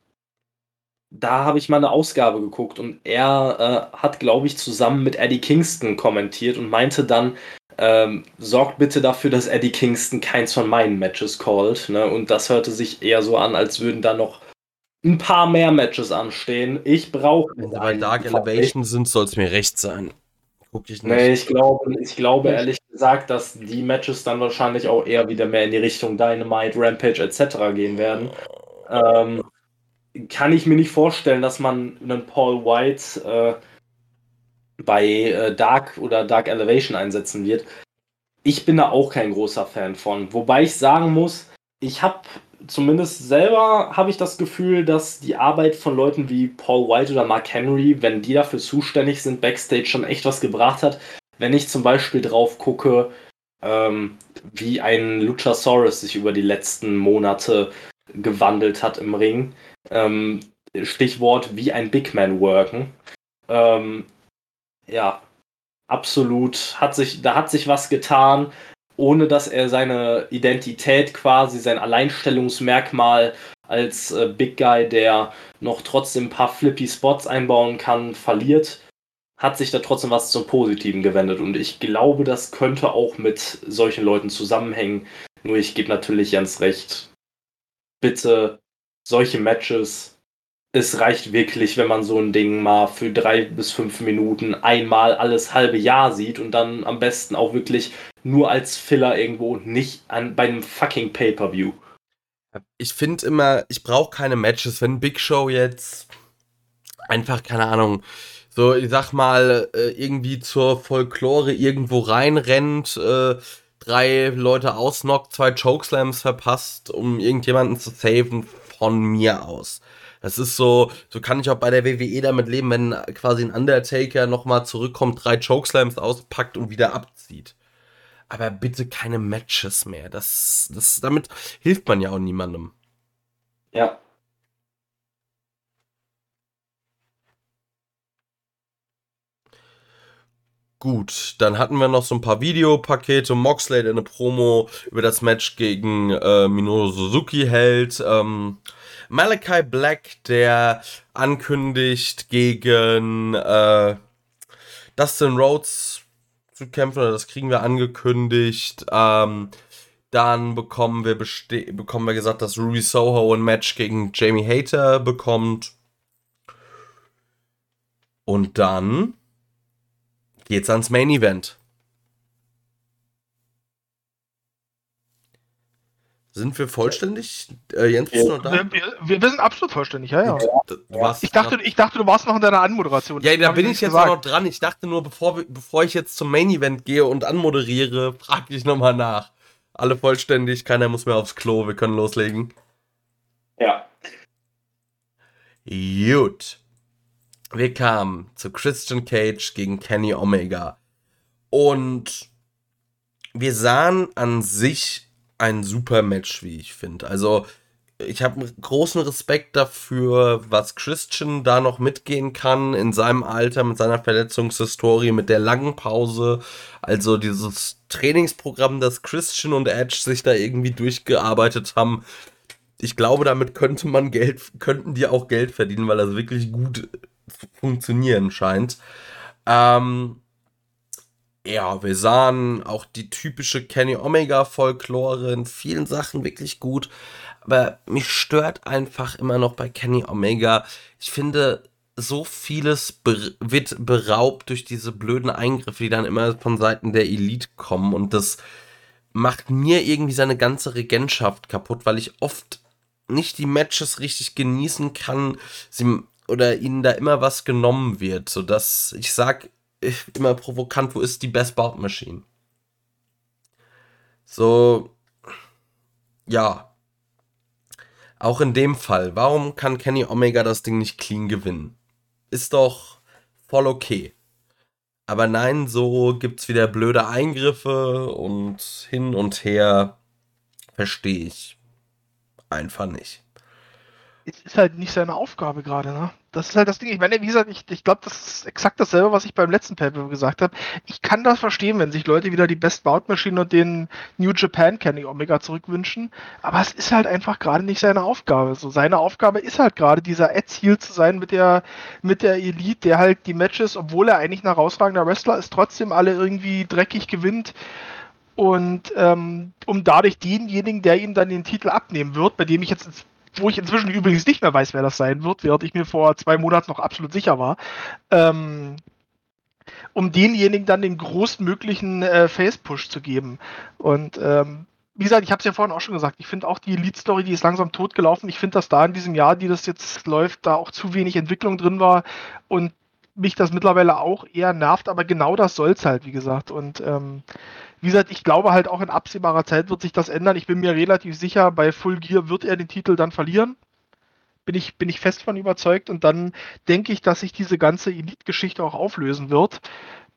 da habe ich mal eine Ausgabe geguckt und er äh, hat, glaube ich, zusammen mit Eddie Kingston kommentiert und meinte dann, ähm, sorgt bitte dafür, dass Eddie Kingston keins von meinen Matches callt. Ne? Und das hörte sich eher so an, als würden da noch ein paar mehr Matches anstehen. Ich brauche. Wenn sie bei Dark Elevation sind, soll es mir recht sein. Guck ich nicht. Nee, ich glaube, ich glaube ehrlich gesagt, dass die Matches dann wahrscheinlich auch eher wieder mehr in die Richtung Dynamite, Rampage etc. gehen werden. Ähm, kann ich mir nicht vorstellen, dass man einen Paul White äh, bei äh, Dark oder Dark Elevation einsetzen wird. Ich bin da auch kein großer Fan von. Wobei ich sagen muss, ich habe zumindest selber habe ich das Gefühl, dass die Arbeit von Leuten wie Paul White oder Mark Henry, wenn die dafür zuständig sind, backstage schon echt was gebracht hat. Wenn ich zum Beispiel drauf gucke, ähm, wie ein Luchasaurus sich über die letzten Monate gewandelt hat im Ring. Ähm, Stichwort wie ein Big Man worken. Ähm, ja, absolut. Hat sich, da hat sich was getan, ohne dass er seine Identität quasi, sein Alleinstellungsmerkmal als äh, Big Guy, der noch trotzdem ein paar flippy Spots einbauen kann, verliert, hat sich da trotzdem was zum Positiven gewendet. Und ich glaube, das könnte auch mit solchen Leuten zusammenhängen. Nur ich gebe natürlich Jens recht. Bitte solche Matches es reicht wirklich, wenn man so ein Ding mal für drei bis fünf Minuten einmal alles halbe Jahr sieht und dann am besten auch wirklich nur als Filler irgendwo und nicht an, bei einem fucking Pay-Per-View. Ich finde immer, ich brauche keine Matches. Wenn Big Show jetzt einfach, keine Ahnung, so, ich sag mal, äh, irgendwie zur Folklore irgendwo reinrennt, äh, drei Leute ausnockt, zwei Chokeslams verpasst, um irgendjemanden zu saven, von mir aus. Das ist so, so kann ich auch bei der WWE damit leben, wenn quasi ein Undertaker nochmal zurückkommt, drei Chokeslams auspackt und wieder abzieht. Aber bitte keine Matches mehr. Das, das, damit hilft man ja auch niemandem. Ja. Gut, dann hatten wir noch so ein paar Videopakete. Moxley, der eine Promo über das Match gegen äh, Minoru Suzuki hält. Ähm, Malachi Black, der ankündigt, gegen äh, Dustin Rhodes zu kämpfen, oder das kriegen wir angekündigt. Ähm, dann bekommen wir, bekommen wir gesagt, dass Ruby Soho ein Match gegen Jamie Hater bekommt. Und dann geht's ans Main Event. Sind wir vollständig? Äh, Jens, bist du noch da? Wir, wir, wir, sind absolut vollständig, ja, ja. ja. Ich, dachte, ich dachte, du warst noch in deiner Anmoderation. Ja, da bin ich jetzt gesagt. auch noch dran. Ich dachte nur, bevor, bevor ich jetzt zum Main Event gehe und anmoderiere, *laughs* frage ich nochmal nach. Alle vollständig, keiner muss mehr aufs Klo, wir können loslegen. Ja. Gut. Wir kamen zu Christian Cage gegen Kenny Omega. Und wir sahen an sich ein super Match, wie ich finde. Also ich habe großen Respekt dafür, was Christian da noch mitgehen kann in seinem Alter, mit seiner Verletzungshistorie, mit der langen Pause. Also dieses Trainingsprogramm, das Christian und Edge sich da irgendwie durchgearbeitet haben. Ich glaube, damit könnte man Geld, könnten die auch Geld verdienen, weil das wirklich gut funktionieren scheint. Ähm, ja, wir sahen auch die typische Kenny Omega Folklore in vielen Sachen wirklich gut. Aber mich stört einfach immer noch bei Kenny Omega. Ich finde, so vieles wird beraubt durch diese blöden Eingriffe, die dann immer von Seiten der Elite kommen. Und das macht mir irgendwie seine ganze Regentschaft kaputt, weil ich oft nicht die Matches richtig genießen kann. Sie, oder ihnen da immer was genommen wird, sodass ich sag immer provokant, wo ist die Best Bout Machine? So, ja, auch in dem Fall, warum kann Kenny Omega das Ding nicht clean gewinnen? Ist doch voll okay. Aber nein, so gibt's wieder blöde Eingriffe und hin und her. Verstehe ich einfach nicht ist halt nicht seine Aufgabe gerade, ne? Das ist halt das Ding. Ich meine, wie gesagt, ich, ich glaube, das ist exakt dasselbe, was ich beim letzten Paper gesagt habe. Ich kann das verstehen, wenn sich Leute wieder die Best Bout Machine und den New Japan Kenny Omega zurückwünschen. Aber es ist halt einfach gerade nicht seine Aufgabe. So, seine Aufgabe ist halt gerade dieser Ed-Heel zu sein mit der, mit der Elite, der halt die Matches, obwohl er eigentlich ein herausragender Wrestler ist, trotzdem alle irgendwie dreckig gewinnt und ähm, um dadurch denjenigen, der ihm dann den Titel abnehmen wird, bei dem ich jetzt wo ich inzwischen übrigens nicht mehr weiß, wer das sein wird, während ich mir vor zwei Monaten noch absolut sicher war, ähm, um denjenigen dann den größtmöglichen äh, Face-Push zu geben. Und ähm, wie gesagt, ich habe es ja vorhin auch schon gesagt, ich finde auch die Lead-Story, die ist langsam totgelaufen. Ich finde, dass da in diesem Jahr, die das jetzt läuft, da auch zu wenig Entwicklung drin war und mich das mittlerweile auch eher nervt, aber genau das soll es halt, wie gesagt. Und ähm, wie gesagt, ich glaube halt auch in absehbarer Zeit wird sich das ändern. Ich bin mir relativ sicher, bei Full Gear wird er den Titel dann verlieren. Bin ich, bin ich fest von überzeugt. Und dann denke ich, dass sich diese ganze Elite-Geschichte auch auflösen wird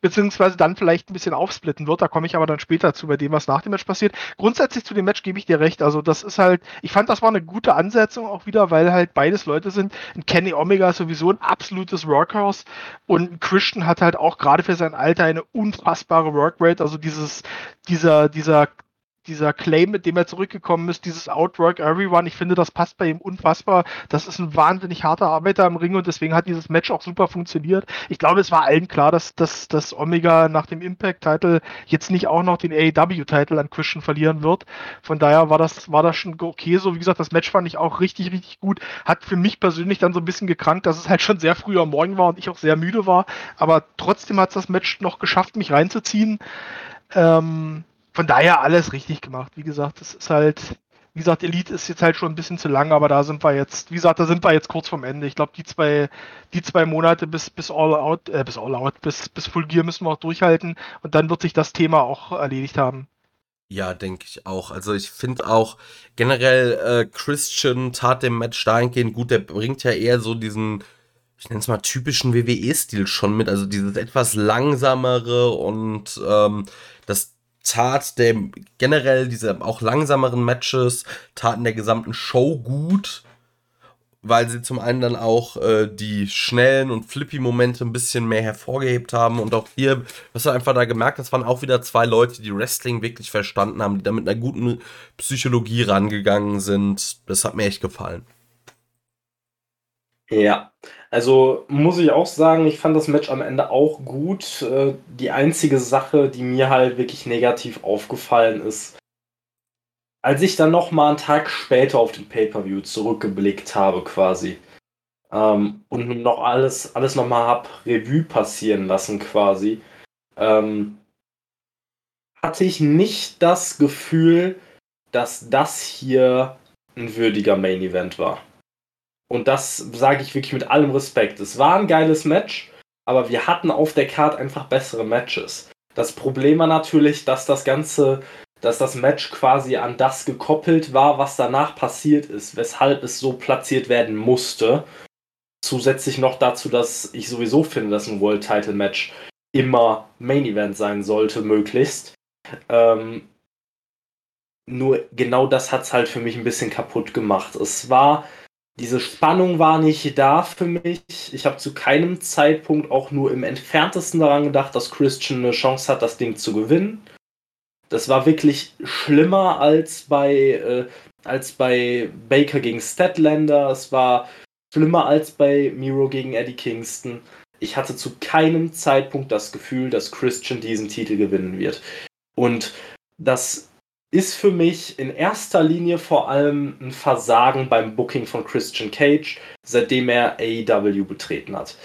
beziehungsweise dann vielleicht ein bisschen aufsplitten wird. Da komme ich aber dann später zu, bei dem, was nach dem Match passiert. Grundsätzlich zu dem Match gebe ich dir recht. Also das ist halt, ich fand, das war eine gute Ansetzung auch wieder, weil halt beides Leute sind. Ein Kenny Omega ist sowieso ein absolutes Workhouse und ein Christian hat halt auch gerade für sein Alter eine unfassbare Workrate. Also dieses, dieser, dieser dieser Claim, mit dem er zurückgekommen ist, dieses Outwork Everyone, ich finde, das passt bei ihm unfassbar. Das ist ein wahnsinnig harter Arbeiter im Ring und deswegen hat dieses Match auch super funktioniert. Ich glaube, es war allen klar, dass, dass, dass Omega nach dem Impact-Title jetzt nicht auch noch den AEW-Title an Christian verlieren wird. Von daher war das, war das schon okay. So, wie gesagt, das Match fand ich auch richtig, richtig gut. Hat für mich persönlich dann so ein bisschen gekrankt, dass es halt schon sehr früh am Morgen war und ich auch sehr müde war. Aber trotzdem hat es das Match noch geschafft, mich reinzuziehen. Ähm, von daher alles richtig gemacht. Wie gesagt, es ist halt, wie gesagt, Elite ist jetzt halt schon ein bisschen zu lang, aber da sind wir jetzt, wie gesagt, da sind wir jetzt kurz vorm Ende. Ich glaube, die zwei, die zwei Monate bis, bis All Out, äh, bis All Out, bis, bis Full Gear müssen wir auch durchhalten und dann wird sich das Thema auch erledigt haben. Ja, denke ich auch. Also ich finde auch generell äh, Christian tat dem Match dahingehend gut, der bringt ja eher so diesen, ich nenne es mal typischen WWE-Stil schon mit, also dieses etwas langsamere und ähm, tat dem generell diese auch langsameren Matches taten der gesamten Show gut, weil sie zum einen dann auch äh, die schnellen und flippy Momente ein bisschen mehr hervorgehebt haben und auch hier, was du einfach da gemerkt, das waren auch wieder zwei Leute, die Wrestling wirklich verstanden haben, die da mit einer guten Psychologie rangegangen sind. Das hat mir echt gefallen. Ja, also muss ich auch sagen, ich fand das Match am Ende auch gut. Äh, die einzige Sache, die mir halt wirklich negativ aufgefallen ist, als ich dann noch mal einen Tag später auf den Pay-per-View zurückgeblickt habe quasi ähm, und noch alles alles noch mal hab Revue passieren lassen quasi, ähm, hatte ich nicht das Gefühl, dass das hier ein würdiger Main Event war. Und das sage ich wirklich mit allem Respekt. Es war ein geiles Match, aber wir hatten auf der Card einfach bessere Matches. Das Problem war natürlich, dass das Ganze, dass das Match quasi an das gekoppelt war, was danach passiert ist, weshalb es so platziert werden musste. Zusätzlich noch dazu, dass ich sowieso finde, dass ein World Title Match immer Main Event sein sollte, möglichst. Ähm, nur genau das hat es halt für mich ein bisschen kaputt gemacht. Es war, diese Spannung war nicht da für mich. Ich habe zu keinem Zeitpunkt auch nur im entferntesten daran gedacht, dass Christian eine Chance hat, das Ding zu gewinnen. Das war wirklich schlimmer als bei, äh, als bei Baker gegen Statlander. Es war schlimmer als bei Miro gegen Eddie Kingston. Ich hatte zu keinem Zeitpunkt das Gefühl, dass Christian diesen Titel gewinnen wird. Und das ist für mich in erster Linie vor allem ein Versagen beim Booking von Christian Cage, seitdem er AEW betreten hat.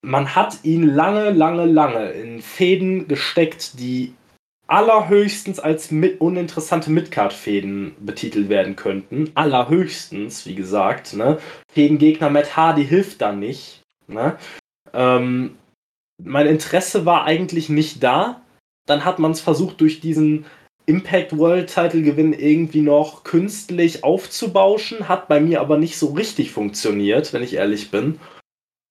Man hat ihn lange, lange, lange in Fäden gesteckt, die allerhöchstens als mit uninteressante Midcard-Fäden betitelt werden könnten. Allerhöchstens, wie gesagt. Ne? Fädengegner Matt Hardy hilft da nicht. Ne? Ähm, mein Interesse war eigentlich nicht da. Dann hat man es versucht, durch diesen Impact World Title Gewinn irgendwie noch künstlich aufzubauschen, hat bei mir aber nicht so richtig funktioniert, wenn ich ehrlich bin.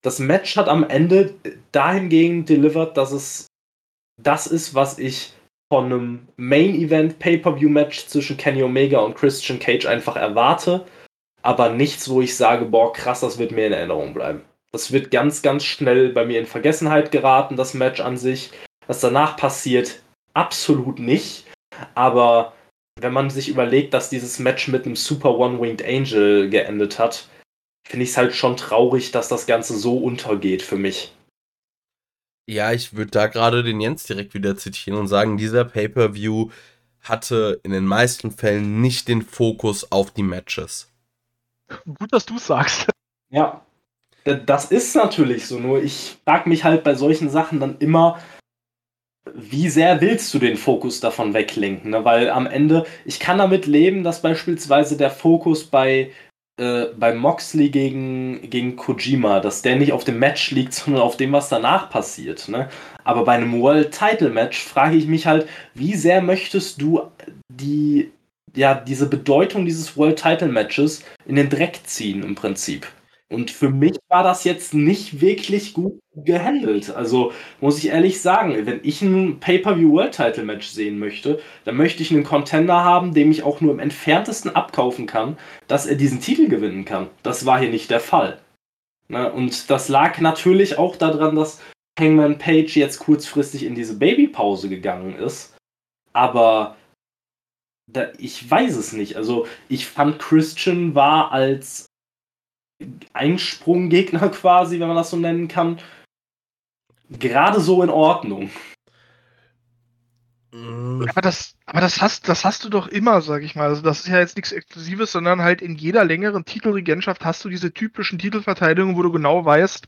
Das Match hat am Ende dahingegen delivered, dass es das ist, was ich von einem Main Event Pay-per-View Match zwischen Kenny Omega und Christian Cage einfach erwarte, aber nichts, wo ich sage, boah, krass, das wird mir in Erinnerung bleiben. Das wird ganz, ganz schnell bei mir in Vergessenheit geraten, das Match an sich. Was danach passiert, absolut nicht. Aber wenn man sich überlegt, dass dieses Match mit einem Super One-Winged Angel geendet hat, finde ich es halt schon traurig, dass das Ganze so untergeht für mich. Ja, ich würde da gerade den Jens direkt wieder zitieren und sagen, dieser Pay-per-View hatte in den meisten Fällen nicht den Fokus auf die Matches. Gut, dass du sagst. Ja, das ist natürlich so, nur ich frage mich halt bei solchen Sachen dann immer, wie sehr willst du den Fokus davon weglenken? Ne? Weil am Ende, ich kann damit leben, dass beispielsweise der Fokus bei, äh, bei Moxley gegen, gegen Kojima, dass der nicht auf dem Match liegt, *laughs* sondern auf dem, was danach passiert. Ne? Aber bei einem World Title Match frage ich mich halt, wie sehr möchtest du die, ja, diese Bedeutung dieses World Title Matches in den Dreck ziehen im Prinzip? Und für mich war das jetzt nicht wirklich gut gehandelt. Also muss ich ehrlich sagen, wenn ich ein Pay-per-view World Title Match sehen möchte, dann möchte ich einen Contender haben, dem ich auch nur im entferntesten abkaufen kann, dass er diesen Titel gewinnen kann. Das war hier nicht der Fall. Ne? Und das lag natürlich auch daran, dass Hangman Page jetzt kurzfristig in diese Babypause gegangen ist. Aber da, ich weiß es nicht. Also ich fand Christian war als Einsprunggegner *laughs* quasi, wenn man das so nennen kann, gerade so in Ordnung. Mm. Aber das, aber das hast, das hast du doch immer, sag ich mal. Also das ist ja jetzt nichts Exklusives, sondern halt in jeder längeren Titelregentschaft hast du diese typischen Titelverteidigungen, wo du genau weißt,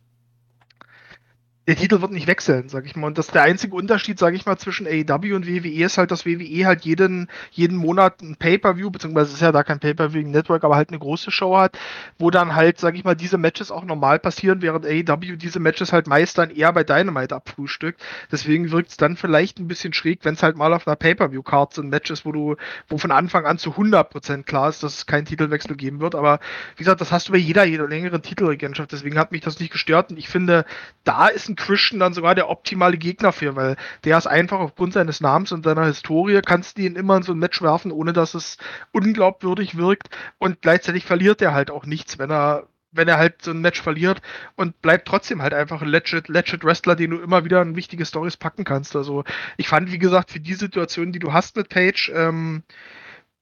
der Titel wird nicht wechseln, sag ich mal. Und das der einzige Unterschied, sag ich mal, zwischen AEW und WWE ist halt, dass WWE halt jeden, jeden Monat ein Pay-Per-View, beziehungsweise es ist ja da kein Pay-Per-View Network, aber halt eine große Show hat, wo dann halt, sag ich mal, diese Matches auch normal passieren, während AEW diese Matches halt meist dann eher bei Dynamite abfrühstückt. Deswegen wirkt es dann vielleicht ein bisschen schräg, wenn es halt mal auf einer Pay-Per-View-Card sind Matches, wo du, wo von Anfang an zu 100% klar ist, dass es keinen Titelwechsel geben wird. Aber wie gesagt, das hast du bei jeder, jeder längeren Titelregentschaft. Deswegen hat mich das nicht gestört. Und ich finde, da ist ein Christian dann sogar der optimale Gegner für, weil der ist einfach aufgrund seines Namens und seiner Historie, kannst du ihn immer in so ein Match werfen, ohne dass es unglaubwürdig wirkt und gleichzeitig verliert er halt auch nichts, wenn er wenn er halt so ein Match verliert und bleibt trotzdem halt einfach ein legit, legit Wrestler, den du immer wieder in wichtige Stories packen kannst. Also ich fand, wie gesagt, für die Situation, die du hast mit Page, ähm,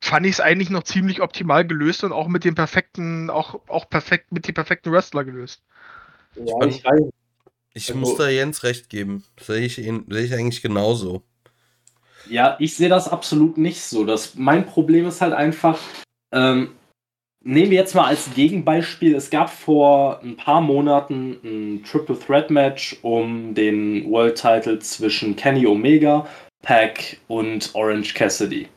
fand ich es eigentlich noch ziemlich optimal gelöst und auch mit dem perfekten, auch, auch perfekt, mit dem perfekten Wrestler gelöst. Ja, ich weiß, ich also, muss da Jens recht geben. Sehe ich, sehe ich eigentlich genauso. Ja, ich sehe das absolut nicht so. Das, mein Problem ist halt einfach, ähm, nehmen wir jetzt mal als Gegenbeispiel, es gab vor ein paar Monaten ein Triple Threat Match um den World Title zwischen Kenny Omega, Pack und Orange Cassidy.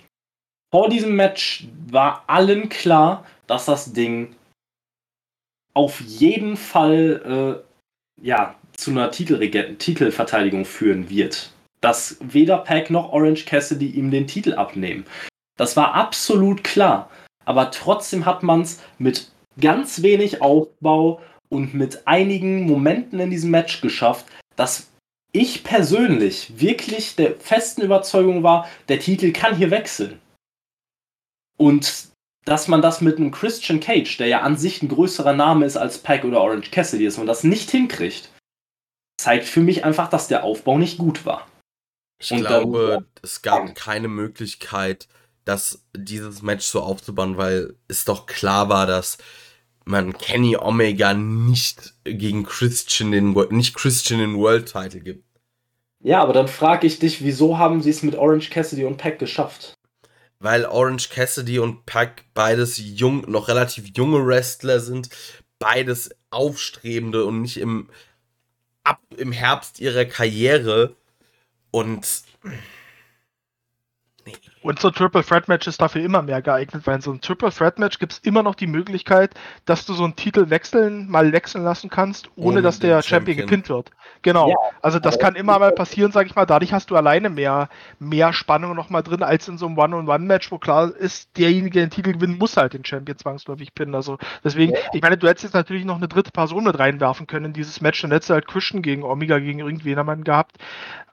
Vor diesem Match war allen klar, dass das Ding auf jeden Fall äh, ja, zu einer Titelverteidigung führen wird. Dass weder Pack noch Orange Cassidy ihm den Titel abnehmen. Das war absolut klar. Aber trotzdem hat man es mit ganz wenig Aufbau und mit einigen Momenten in diesem Match geschafft, dass ich persönlich wirklich der festen Überzeugung war, der Titel kann hier wechseln. Und dass man das mit einem Christian Cage, der ja an sich ein größerer Name ist als Pack oder Orange Cassidy, dass man das nicht hinkriegt, zeigt für mich einfach, dass der Aufbau nicht gut war. Ich Und glaube, dann, es gab keine Möglichkeit, das, dieses Match so aufzubauen, weil es doch klar war, dass man Kenny Omega nicht gegen Christian den, nicht Christian den World Title gibt. Ja, aber dann frage ich dich, wieso haben sie es mit Orange Cassidy und Pack geschafft? Weil Orange Cassidy und Pack beides jung, noch relativ junge Wrestler sind, beides aufstrebende und nicht im, ab, im Herbst ihrer Karriere und und so ein Triple Threat Match ist dafür immer mehr geeignet, weil in so einem Triple Threat Match gibt es immer noch die Möglichkeit, dass du so einen Titel wechseln, mal wechseln lassen kannst, ohne, ohne dass der Champion. Champion gepinnt wird. Genau. Ja, also das kann immer mal passieren, sag ich mal. Dadurch hast du alleine mehr, mehr Spannung nochmal drin, als in so einem One-on-One-Match, wo klar ist, derjenige, der den Titel gewinnen muss halt den Champion zwangsläufig pinnen. Also deswegen, ja. ich meine, du hättest jetzt natürlich noch eine dritte Person mit reinwerfen können in dieses Match. Dann hättest du halt Christian gegen Omega gegen irgendwen gehabt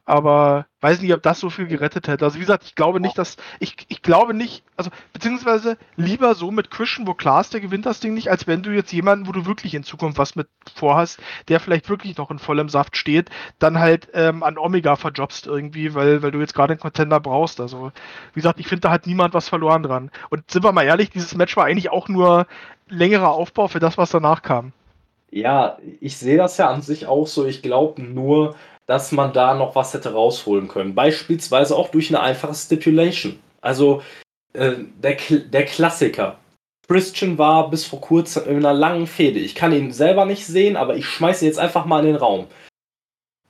aber weiß nicht, ob das so viel gerettet hätte. Also wie gesagt, ich glaube nicht, dass ich, ich glaube nicht, also beziehungsweise lieber so mit Christian, wo klar ist, der gewinnt das Ding nicht, als wenn du jetzt jemanden, wo du wirklich in Zukunft was mit vorhast, der vielleicht wirklich noch in vollem Saft steht, dann halt ähm, an Omega verjobst irgendwie, weil, weil du jetzt gerade einen Contender brauchst. Also wie gesagt, ich finde, da hat niemand was verloren dran. Und sind wir mal ehrlich, dieses Match war eigentlich auch nur längerer Aufbau für das, was danach kam. Ja, ich sehe das ja an sich auch so. Ich glaube nur, dass man da noch was hätte rausholen können. Beispielsweise auch durch eine einfache Stipulation. Also äh, der, der Klassiker. Christian war bis vor kurzem in einer langen Fehde. Ich kann ihn selber nicht sehen, aber ich schmeiße jetzt einfach mal in den Raum.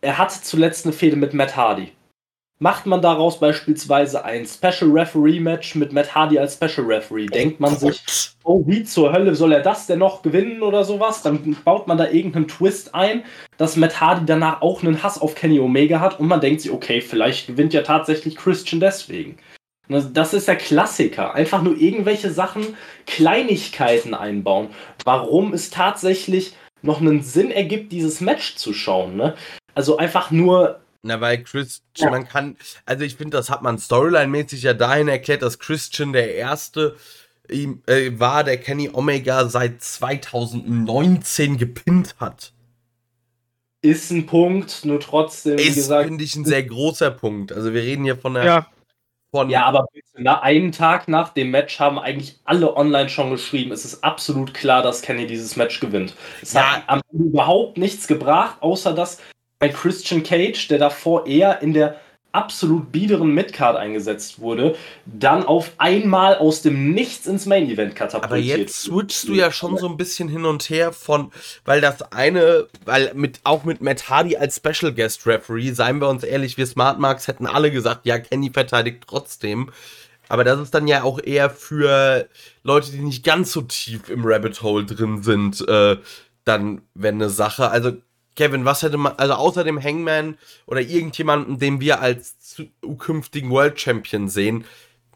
Er hatte zuletzt eine Fehde mit Matt Hardy. Macht man daraus beispielsweise ein Special Referee Match mit Matt Hardy als Special Referee, denkt man sich, oh, wie zur Hölle soll er das denn noch gewinnen oder sowas? Dann baut man da irgendeinen Twist ein, dass Matt Hardy danach auch einen Hass auf Kenny Omega hat und man denkt sich, okay, vielleicht gewinnt ja tatsächlich Christian deswegen. Das ist der Klassiker. Einfach nur irgendwelche Sachen, Kleinigkeiten einbauen. Warum es tatsächlich noch einen Sinn ergibt, dieses Match zu schauen. Ne? Also einfach nur na, weil Christian, ja. man kann, also ich finde, das hat man Storyline-mäßig ja dahin erklärt, dass Christian der erste ihm, äh, war, der Kenny Omega seit 2019 gepinnt hat. Ist ein Punkt, nur trotzdem, wie ist, finde ich, ein sehr großer Punkt. Also wir reden hier von der. Ja. Von ja, aber na, einen Tag nach dem Match haben eigentlich alle online schon geschrieben, es ist absolut klar, dass Kenny dieses Match gewinnt. Es ja. hat am Ende überhaupt nichts gebracht, außer dass ein Christian Cage, der davor eher in der absolut biederen Midcard eingesetzt wurde, dann auf einmal aus dem Nichts ins Main Event katapultiert. Aber jetzt switchst du ja schon so ein bisschen hin und her von, weil das eine, weil mit auch mit Matt Hardy als Special Guest Referee, seien wir uns ehrlich, wir Smart Marks hätten alle gesagt, ja, Kenny verteidigt trotzdem. Aber das ist dann ja auch eher für Leute, die nicht ganz so tief im Rabbit Hole drin sind, äh, dann, wenn eine Sache, also Kevin, was hätte man, also außer dem Hangman oder irgendjemanden, den wir als zukünftigen World Champion sehen,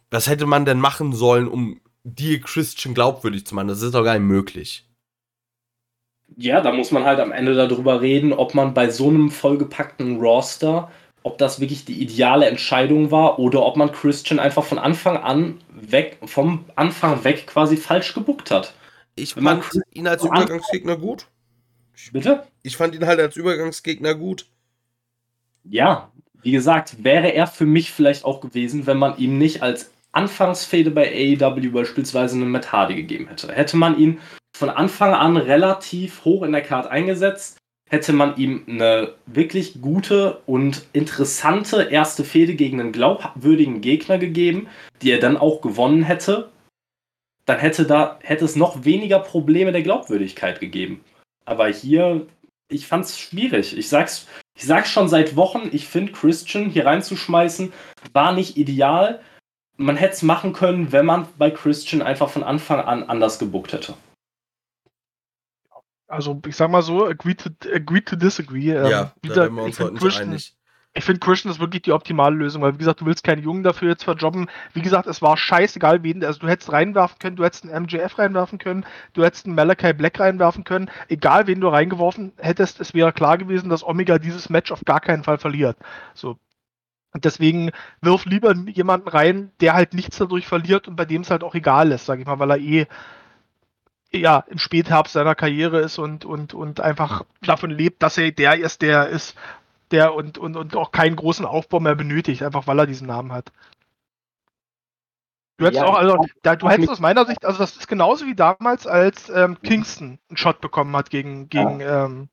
was hätte man denn machen sollen, um dir Christian glaubwürdig zu machen? Das ist doch gar nicht möglich. Ja, da muss man halt am Ende darüber reden, ob man bei so einem vollgepackten Roster, ob das wirklich die ideale Entscheidung war oder ob man Christian einfach von Anfang an weg, vom Anfang weg quasi falsch gebuckt hat. Ich fand ihn als Übergangsgegner gut. Bitte? Ich fand ihn halt als Übergangsgegner gut. Ja, wie gesagt, wäre er für mich vielleicht auch gewesen, wenn man ihm nicht als Anfangsfehde bei AEW beispielsweise eine Matt Hardy gegeben hätte. Hätte man ihn von Anfang an relativ hoch in der Karte eingesetzt, hätte man ihm eine wirklich gute und interessante erste Fehde gegen einen glaubwürdigen Gegner gegeben, die er dann auch gewonnen hätte, dann hätte da hätte es noch weniger Probleme der Glaubwürdigkeit gegeben. Aber hier, ich fand es schwierig. Ich sag's, ich sag's schon seit Wochen, ich finde Christian hier reinzuschmeißen, war nicht ideal. Man hätte es machen können, wenn man bei Christian einfach von Anfang an anders gebuckt hätte. Also ich sag mal so, agree to, agree to disagree. Ähm, ja, da sind wir uns heute nicht einig ich finde Christian ist wirklich die optimale Lösung, weil wie gesagt, du willst keinen Jungen dafür jetzt verjobben. Wie gesagt, es war scheißegal, wen, also du hättest reinwerfen können, du hättest einen MJF reinwerfen können, du hättest einen Malachi Black reinwerfen können, egal wen du reingeworfen hättest, es wäre klar gewesen, dass Omega dieses Match auf gar keinen Fall verliert. So. Und deswegen wirf lieber jemanden rein, der halt nichts dadurch verliert und bei dem es halt auch egal ist, sag ich mal, weil er eh ja, im Spätherbst seiner Karriere ist und, und, und einfach davon lebt, dass er der ist, der ist, der und, und, und auch keinen großen Aufbau mehr benötigt, einfach weil er diesen Namen hat. Du hättest ja, auch, also, da, du hättest aus meiner Sicht, also das ist genauso wie damals, als ähm, Kingston einen Shot bekommen hat gegen, gegen ja. ähm,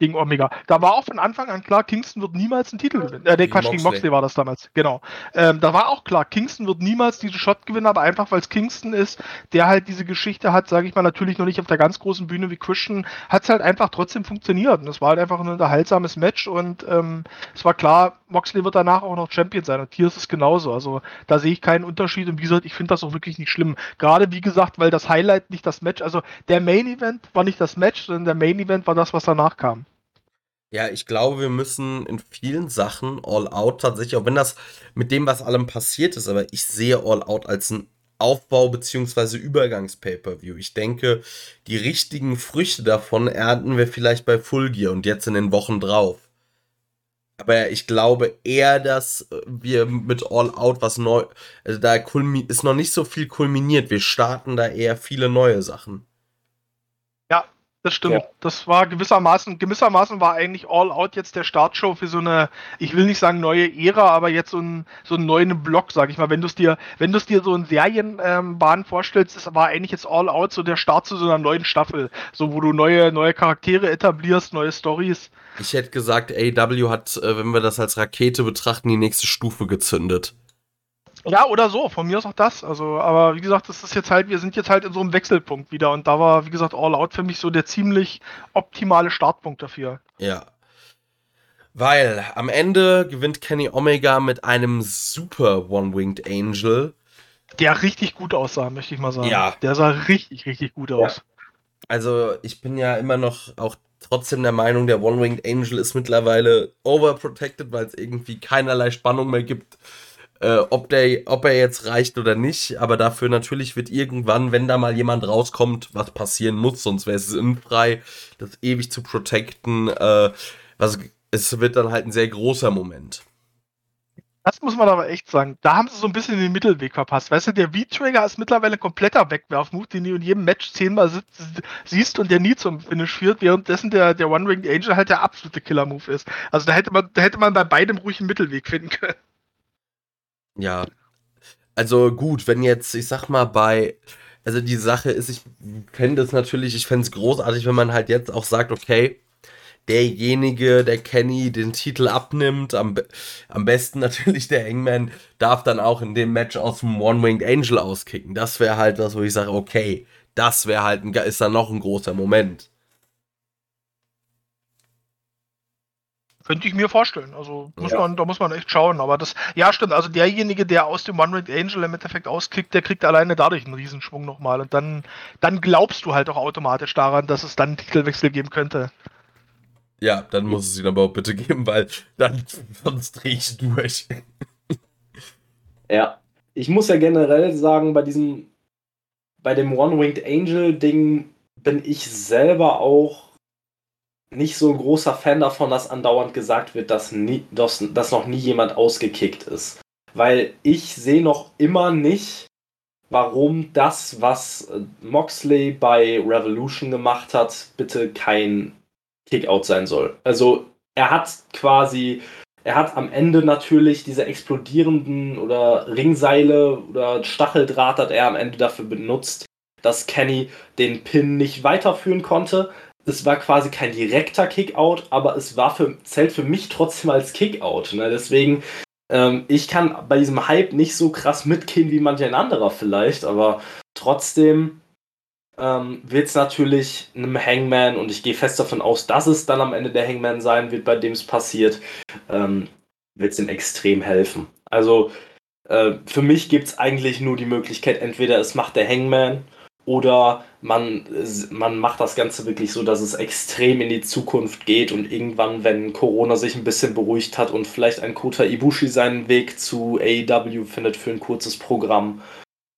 gegen Omega. Da war auch von Anfang an klar, Kingston wird niemals einen Titel gewinnen. Äh, nee, Quatsch, Moxley. gegen Moxley war das damals. Genau. Ähm, da war auch klar, Kingston wird niemals diesen Shot gewinnen, aber einfach, weil es Kingston ist, der halt diese Geschichte hat, sage ich mal, natürlich noch nicht auf der ganz großen Bühne wie Christian, hat es halt einfach trotzdem funktioniert. Und es war halt einfach ein unterhaltsames Match und ähm, es war klar, Moxley wird danach auch noch Champion sein. Und hier ist es genauso. Also da sehe ich keinen Unterschied. Und wie gesagt, ich finde das auch wirklich nicht schlimm. Gerade wie gesagt, weil das Highlight nicht das Match, also der Main Event war nicht das Match, sondern der Main Event war das, was danach kam. Ja, ich glaube, wir müssen in vielen Sachen All Out tatsächlich, auch wenn das mit dem, was allem passiert ist, aber ich sehe All Out als ein Aufbau- bzw. Übergangs-Pay-Per-View. Ich denke, die richtigen Früchte davon ernten wir vielleicht bei Full Gear und jetzt in den Wochen drauf. Aber ich glaube eher, dass wir mit All Out was neu, also da ist noch nicht so viel kulminiert. Wir starten da eher viele neue Sachen. Das stimmt. Ja. Das war gewissermaßen, gewissermaßen war eigentlich All Out jetzt der Startshow für so eine, ich will nicht sagen neue Ära, aber jetzt so, ein, so einen neuen Block, sag ich mal. Wenn du es dir, wenn du es dir so in Serienbahn ähm, vorstellst, das war eigentlich jetzt All Out so der Start zu so einer neuen Staffel. So, wo du neue, neue Charaktere etablierst, neue Stories. Ich hätte gesagt, AW hat, äh, wenn wir das als Rakete betrachten, die nächste Stufe gezündet. Ja, oder so, von mir ist auch das. Also, aber wie gesagt, das ist jetzt halt, wir sind jetzt halt in so einem Wechselpunkt wieder und da war, wie gesagt, All Out für mich so der ziemlich optimale Startpunkt dafür. Ja. Weil am Ende gewinnt Kenny Omega mit einem super One-Winged Angel. Der richtig gut aussah, möchte ich mal sagen. Ja. Der sah richtig, richtig gut aus. Ja. Also, ich bin ja immer noch auch trotzdem der Meinung, der One-Winged Angel ist mittlerweile overprotected, weil es irgendwie keinerlei Spannung mehr gibt äh, ob, der, ob er jetzt reicht oder nicht. Aber dafür natürlich wird irgendwann, wenn da mal jemand rauskommt, was passieren muss, sonst wäre es sinnfrei, das ewig zu protecten. Äh, was, es wird dann halt ein sehr großer Moment. Das muss man aber echt sagen. Da haben sie so ein bisschen den Mittelweg verpasst. Weißt du, der V-Trigger ist mittlerweile kompletter Wegwerfmove, den du in jedem Match zehnmal siehst und der nie zum Finish führt, währenddessen der, der One-Ring Angel halt der absolute Killer-Move ist. Also da hätte man, da hätte man bei beidem ruhig einen Mittelweg finden können. Ja. Also gut, wenn jetzt, ich sag mal, bei. Also die Sache ist, ich fände es natürlich, ich fände es großartig, wenn man halt jetzt auch sagt, okay, derjenige, der Kenny den Titel abnimmt, am, am besten *laughs* natürlich der Hangman, darf dann auch in dem Match aus dem One-Winged Angel auskicken. Das wäre halt das, wo ich sage, okay, das wäre halt ein, ist dann noch ein großer Moment. Könnte ich mir vorstellen. Also muss ja. man, da muss man echt schauen. Aber das, ja, stimmt. Also derjenige, der aus dem One Red Angel im Endeffekt auskickt, der kriegt alleine dadurch einen Riesenschwung nochmal. Und dann, dann glaubst du halt auch automatisch daran, dass es dann einen Titelwechsel geben könnte. Ja, dann muss es ihn aber auch bitte geben, weil dann sonst drehe ich durch. ja, ich muss ja generell sagen, bei diesem, bei dem One-Winged Angel-Ding bin ich selber auch nicht so ein großer Fan davon, dass andauernd gesagt wird, dass, nie, dass, dass noch nie jemand ausgekickt ist. Weil ich sehe noch immer nicht, warum das, was äh, Moxley bei Revolution gemacht hat, bitte kein Kickout sein soll. Also er hat quasi, er hat am Ende natürlich diese explodierenden oder Ringseile oder Stacheldraht hat er am Ende dafür benutzt, dass Kenny den Pin nicht weiterführen konnte es war quasi kein direkter Kickout, aber es war für, zählt für mich trotzdem als Kickout. Ne? Deswegen, ähm, ich kann bei diesem Hype nicht so krass mitgehen wie manch ein anderer vielleicht, aber trotzdem ähm, wird es natürlich einem Hangman, und ich gehe fest davon aus, dass es dann am Ende der Hangman sein wird, bei dem es passiert, ähm, wird es ihm extrem helfen. Also äh, für mich gibt es eigentlich nur die Möglichkeit, entweder es macht der Hangman oder man, man macht das Ganze wirklich so, dass es extrem in die Zukunft geht und irgendwann, wenn Corona sich ein bisschen beruhigt hat und vielleicht ein Kota Ibushi seinen Weg zu AEW findet für ein kurzes Programm,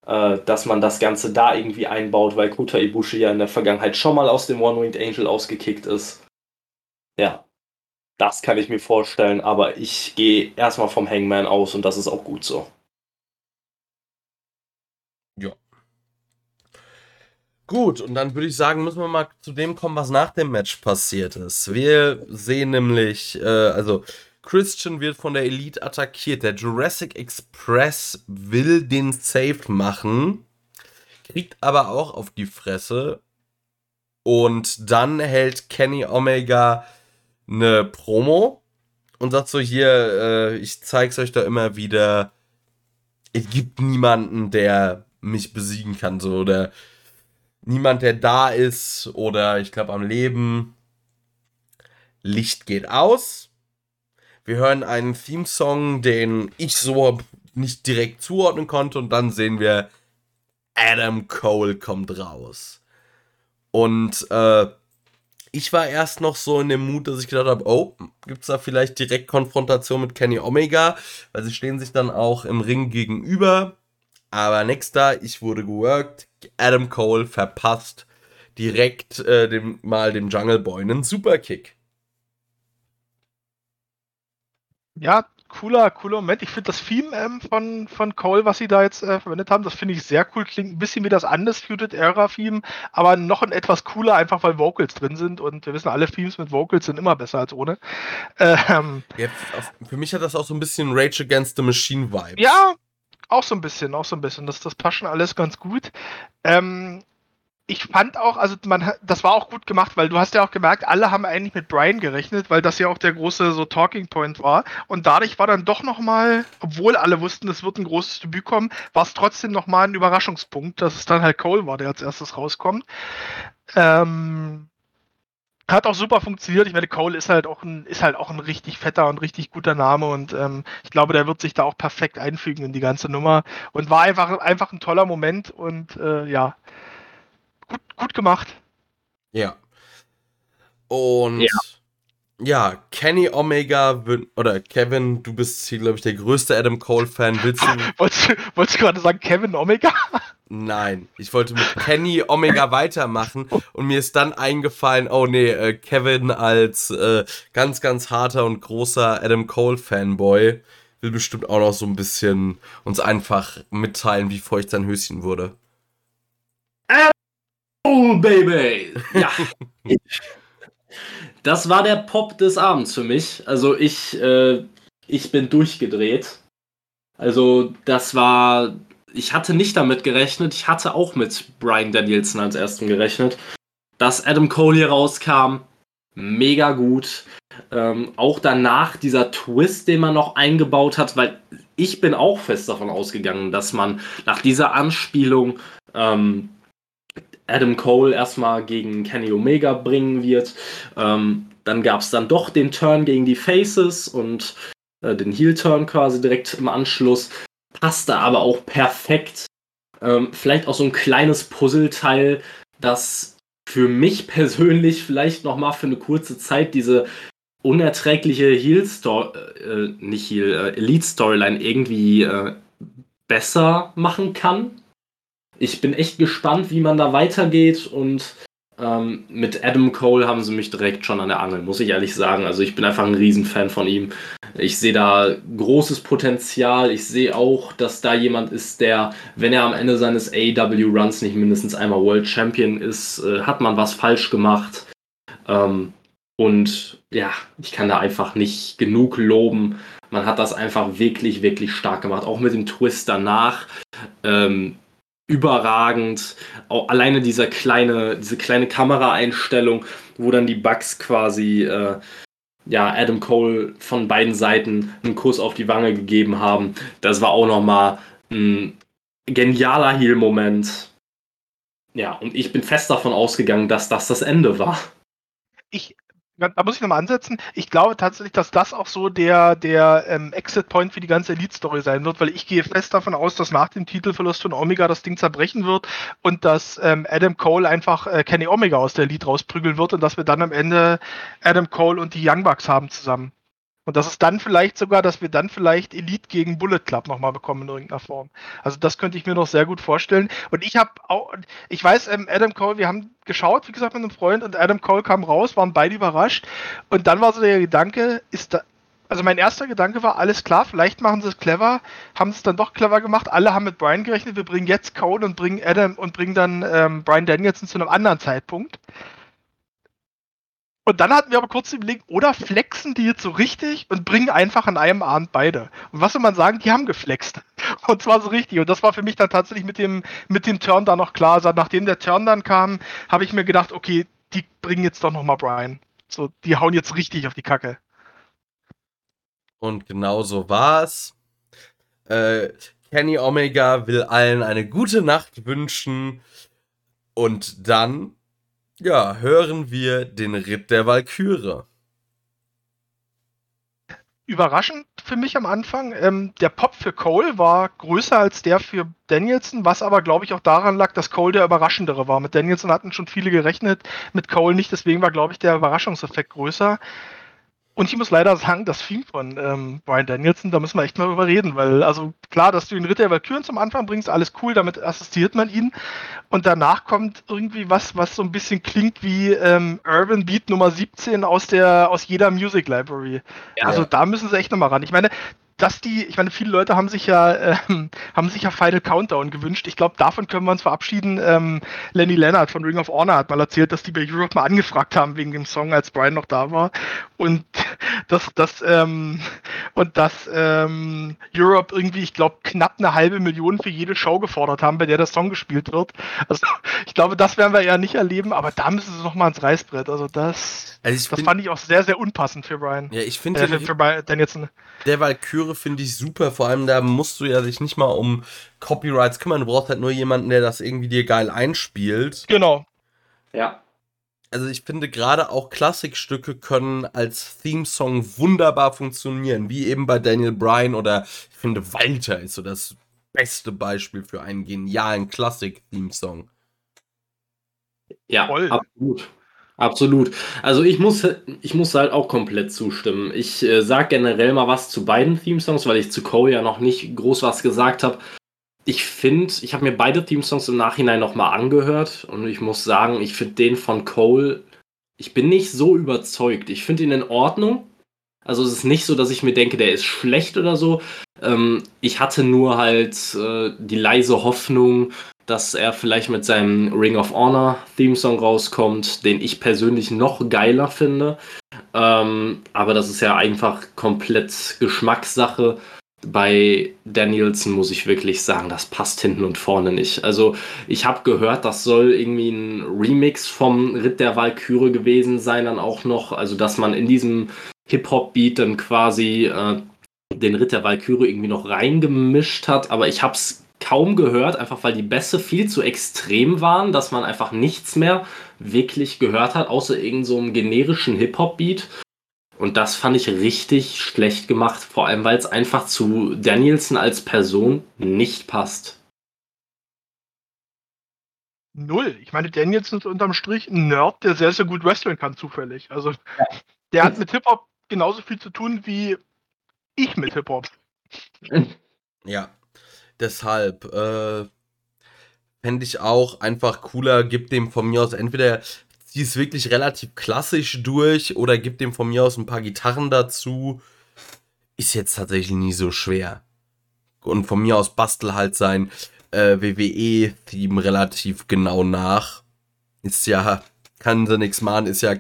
äh, dass man das Ganze da irgendwie einbaut, weil Kota Ibushi ja in der Vergangenheit schon mal aus dem One-Winged Angel ausgekickt ist. Ja. Das kann ich mir vorstellen, aber ich gehe erstmal vom Hangman aus und das ist auch gut so. Ja. Gut, und dann würde ich sagen, müssen wir mal zu dem kommen, was nach dem Match passiert ist. Wir sehen nämlich, äh, also Christian wird von der Elite attackiert. Der Jurassic Express will den Safe machen, kriegt aber auch auf die Fresse. Und dann hält Kenny Omega eine Promo und sagt so: Hier, äh, ich zeig's euch da immer wieder. Es gibt niemanden, der mich besiegen kann, so oder niemand, der da ist oder ich glaube am Leben. Licht geht aus. Wir hören einen Theme-Song, den ich so nicht direkt zuordnen konnte und dann sehen wir Adam Cole kommt raus. Und äh, ich war erst noch so in dem Mut, dass ich gedacht habe, oh, gibt es da vielleicht direkt Konfrontation mit Kenny Omega, weil sie stehen sich dann auch im Ring gegenüber. Aber nächster, ich wurde geworkt, Adam Cole verpasst direkt äh, dem, mal dem Jungle Boy einen Superkick. Ja, cooler, cooler Moment. Ich finde das Theme ähm, von, von Cole, was sie da jetzt äh, verwendet haben, das finde ich sehr cool. Klingt ein bisschen wie das Undisputed Era Theme, aber noch ein etwas cooler, einfach weil Vocals drin sind und wir wissen, alle Themes mit Vocals sind immer besser als ohne. *laughs* Ähm, ja, für mich hat das auch so ein bisschen Rage Against the Machine Vibe. Ja, auch so ein bisschen, auch so ein bisschen. Das, das passt schon alles ganz gut. Ähm, ich fand auch, also man, das war auch gut gemacht, weil du hast ja auch gemerkt, alle haben eigentlich mit Brian gerechnet, weil das ja auch der große so Talking Point war. Und dadurch war dann doch nochmal, obwohl alle wussten, es wird ein großes Debüt kommen, war es trotzdem nochmal ein Überraschungspunkt, dass es dann halt Cole war, der als erstes rauskommt. Ähm, hat auch super funktioniert. Ich meine, Cole ist halt auch ein, ist halt auch ein richtig fetter und richtig guter Name und ähm, ich glaube, der wird sich da auch perfekt einfügen in die ganze Nummer und war einfach, einfach ein toller Moment und äh, ja, gut, gut gemacht. Ja. Und ja. Ja, Kenny Omega oder Kevin, du bist hier, glaube ich, der größte Adam Cole-Fan. Willst du. *laughs* wolltest, du, wolltest du gerade sagen, Kevin Omega? *laughs* Nein, ich wollte mit Kenny Omega weitermachen und mir ist dann eingefallen, oh nee, äh, Kevin als äh, ganz, ganz harter und großer Adam Cole-Fanboy will bestimmt auch noch so ein bisschen uns einfach mitteilen, wie feucht sein Höschen wurde. Oh, Baby! Ja. *laughs* das war der Pop des Abends für mich. Also ich, äh, ich bin durchgedreht. Also das war, ich hatte nicht damit gerechnet. Ich hatte auch mit Brian Danielson als ersten gerechnet. Dass Adam Cole hier rauskam, mega gut. Ähm, auch danach dieser Twist, den man noch eingebaut hat, weil ich bin auch fest davon ausgegangen, dass man nach dieser Anspielung ähm, Adam Cole erstmal gegen Kenny Omega bringen wird. Ähm, dann gab es dann doch den Turn gegen die Faces und äh, den Heel-Turn quasi direkt im Anschluss. Passte aber auch perfekt. Ähm, vielleicht auch so ein kleines Puzzleteil, das für mich *laughs* persönlich vielleicht nochmal für eine kurze Zeit diese unerträgliche Heel-Story, äh, nicht Heel, äh, Elite-Storyline irgendwie äh, besser machen kann ich bin echt gespannt, wie man da weitergeht und ähm, mit Adam Cole haben sie mich direkt schon an der Angel, muss ich ehrlich sagen. Also ich bin einfach ein Riesenfan von ihm. Ich sehe da großes Potenzial. Ich sehe auch, dass da jemand ist, der, wenn er am Ende seines AEW-Runs nicht mindestens einmal World Champion ist, äh, hat man was falsch gemacht. Ähm, und ja, ich kann da einfach nicht genug loben. Man hat das einfach wirklich, wirklich stark gemacht. Auch mit dem Twist danach. Ähm, überragend. Auch alleine dieser kleine, diese kleine Kameraeinstellung, wo dann die Bugs quasi äh, ja, Adam Cole von beiden Seiten einen Kuss auf die Wange gegeben haben. Das war auch nochmal ein genialer Heal-Moment. Ja, und ich bin fest davon ausgegangen, dass das das Ende war. Ich da muss ich nochmal ansetzen. Ich glaube tatsächlich, dass das auch so der, der ähm, Exit-Point für die ganze Elite-Story sein wird, weil ich gehe fest davon aus, dass nach dem Titelverlust von Omega das Ding zerbrechen wird und dass ähm, Adam Cole einfach äh, Kenny Omega aus der Elite rausprügeln wird und dass wir dann am Ende Adam Cole und die Young Bucks haben zusammen. Und das ist dann vielleicht sogar, dass wir dann vielleicht Elite gegen Bullet Club nochmal bekommen in irgendeiner Form. Also das könnte ich mir noch sehr gut vorstellen. Und ich habe auch, ich weiß, ähm, Adam Cole, wir haben geschaut, wie gesagt, mit einem Freund und Adam Cole kam raus, waren beide überrascht. Und dann war so der Gedanke, ist da, also mein erster Gedanke war, alles klar, vielleicht machen sie es clever, haben es dann doch clever gemacht. Alle haben mit Brian gerechnet, wir bringen jetzt Cole und bringen Adam und bringen dann ähm, Brian Danielson zu einem anderen Zeitpunkt. Und dann hatten wir aber kurz überlegt, oder flexen die jetzt so richtig und bringen einfach an einem Abend beide. Und was soll man sagen, die haben geflext. *laughs* Und zwar so richtig. Und das war für mich dann tatsächlich mit dem, mit dem Turn dann noch klar. Also nachdem der Turn dann kam, habe ich mir gedacht, okay, die bringen jetzt doch nochmal Brian. So, die hauen jetzt richtig auf die Kacke. Und genau so war's. Äh, Kenny Omega will allen eine gute Nacht wünschen. Und dann ja, hören wir den Ritt der Walküre. Überraschend für mich am Anfang. Ähm, der Pop für Cole war größer als der für Danielson, was aber, glaube ich, auch daran lag, dass Cole der Überraschendere war. Mit Danielson hatten schon viele gerechnet, mit Cole nicht, deswegen war, glaube ich, der Überraschungseffekt größer. Und ich muss leider sagen, das Theme von ähm, Brian Danielson, da müssen wir echt mal drüber reden, weil, also klar, dass du den Ritter der Valkyren zum Anfang bringst, alles cool, damit assistiert man ihn. Und danach kommt irgendwie was, was so ein bisschen klingt wie ähm, Urban Beat Nummer 17 aus der, aus jeder Music Library. Ja, also da müssen sie echt nochmal ran. Ich meine, dass die, ich meine, viele Leute haben sich ja, äh, haben sich ja Final Countdown gewünscht. Ich glaube, davon können wir uns verabschieden. Ähm, Lenny Leonard von Ring of Honor hat mal erzählt, dass die bei Europe mal angefragt haben wegen dem Song, als Brian noch da war. Und *laughs* dass das, ähm, und dass ähm, Europe irgendwie, ich glaube, knapp eine halbe Million für jede Show gefordert haben, bei der der Song gespielt wird. Also *laughs* ich glaube, das werden wir ja nicht erleben, aber da müssen sie noch mal ins Reißbrett. Also das, also das fand ich auch sehr, sehr unpassend für Brian. Ja, ich finde äh, für, für Brian, jetzt der Valkyrie finde ich super. Vor allem, da musst du ja sich nicht mal um Copyrights kümmern. Du brauchst halt nur jemanden, der das irgendwie dir geil einspielt. Genau. Ja also ich finde gerade auch Klassikstücke können als Theme-Song wunderbar funktionieren, wie eben bei Daniel Bryan oder ich finde Walter ist so das beste Beispiel für einen genialen Klassik-Theme-Song. Ja, Voll. absolut. Absolut. Also ich muss, ich muss halt auch komplett zustimmen. Ich äh, sage generell mal was zu beiden Theme-Songs, weil ich zu Cole ja noch nicht groß was gesagt habe ich finde, ich habe mir beide Theme-Songs im Nachhinein nochmal angehört und ich muss sagen, ich finde den von Cole, ich bin nicht so überzeugt. Ich finde ihn in Ordnung. Also es ist nicht so, dass ich mir denke, der ist schlecht oder so. Ähm, ich hatte nur halt äh, die leise Hoffnung, dass er vielleicht mit seinem Ring of Honor Theme-Song rauskommt, den ich persönlich noch geiler finde. Ähm, aber das ist ja einfach komplett Geschmackssache bei Danielson muss ich wirklich sagen, das passt hinten und vorne nicht. Also ich habe gehört, das soll irgendwie ein Remix vom Ritt der Walküre gewesen sein, dann auch noch, also dass man in diesem Hip-Hop-Beat dann quasi äh, den Ritt der Walküre irgendwie noch reingemischt hat, aber ich habe es kaum gehört, einfach weil die Bässe viel zu extrem waren, dass man einfach nichts mehr wirklich gehört hat, außer irgendeinem so generischen Hip-Hop-Beat. Und das fand ich richtig schlecht gemacht, vor allem weil es einfach zu Danielson als Person nicht passt. Null. Ich meine, Danielson ist unterm Strich ein Nerd, der sehr, sehr gut wresteln kann, zufällig. Also, ja. der hat mit Hip-Hop genauso viel zu tun wie ich mit Hip-Hop. Ja, deshalb äh, fände ich auch einfach cooler, gibt dem von mir aus entweder die ist wirklich relativ klassisch durch oder gibt dem von mir aus ein paar Gitarren dazu. Ist jetzt tatsächlich nie so schwer. Und von mir aus bastel halt sein äh, WWE-Theme relativ genau nach. Ist ja, kann sie nichts machen, ist ja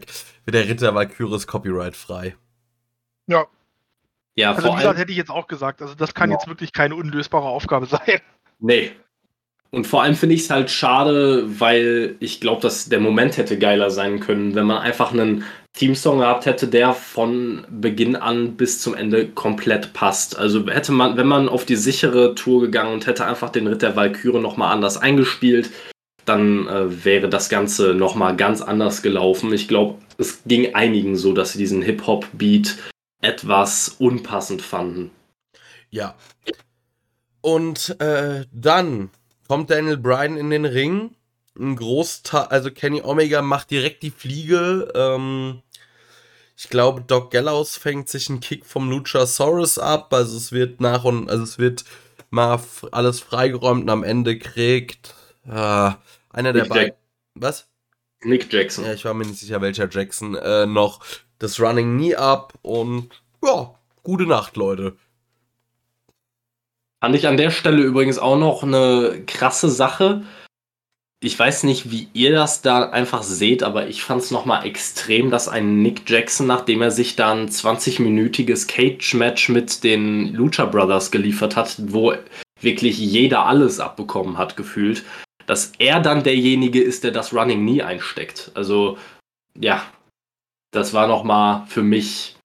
wie der Ritter Valkyries copyright frei. Ja. Ja, also wie gesagt, hätte ich jetzt auch gesagt. Also das kann ja. jetzt wirklich keine unlösbare Aufgabe *laughs* sein. Nee, und vor allem finde ich es halt schade, weil ich glaube, dass der Moment hätte geiler sein können, wenn man einfach einen Teamsong gehabt hätte, der von Beginn an bis zum Ende komplett passt. Also hätte man, wenn man auf die sichere Tour gegangen und hätte einfach den Ritt der Valkyrie nochmal anders eingespielt, dann äh, wäre das Ganze nochmal ganz anders gelaufen. Ich glaube, es ging einigen so, dass sie diesen Hip-Hop-Beat etwas unpassend fanden. Ja. Und äh, dann kommt Daniel Bryan in den Ring. Ein Großteil, also Kenny Omega macht direkt die Fliege. Ähm, Ich glaube, Doc Gallows fängt sich einen Kick vom Luchasaurus ab. Also es wird nach und also es wird mal alles freigeräumt und am Ende kriegt äh, einer der beiden. Was? Nick Jackson. Ja, ich war mir nicht sicher, welcher Jackson äh, noch das Running Knee ab und ja, gute Nacht, Leute. Fand ich an der Stelle übrigens auch noch eine krasse Sache. Ich weiß nicht, wie ihr das da einfach seht, aber ich fand es nochmal extrem, dass ein Nick Jackson, nachdem er sich dann 20-minütiges Cage-Match mit den Lucha Brothers geliefert hat, wo wirklich jeder alles abbekommen hat, gefühlt, dass er dann derjenige ist, der das Running nie einsteckt. Also, ja, das war nochmal für mich.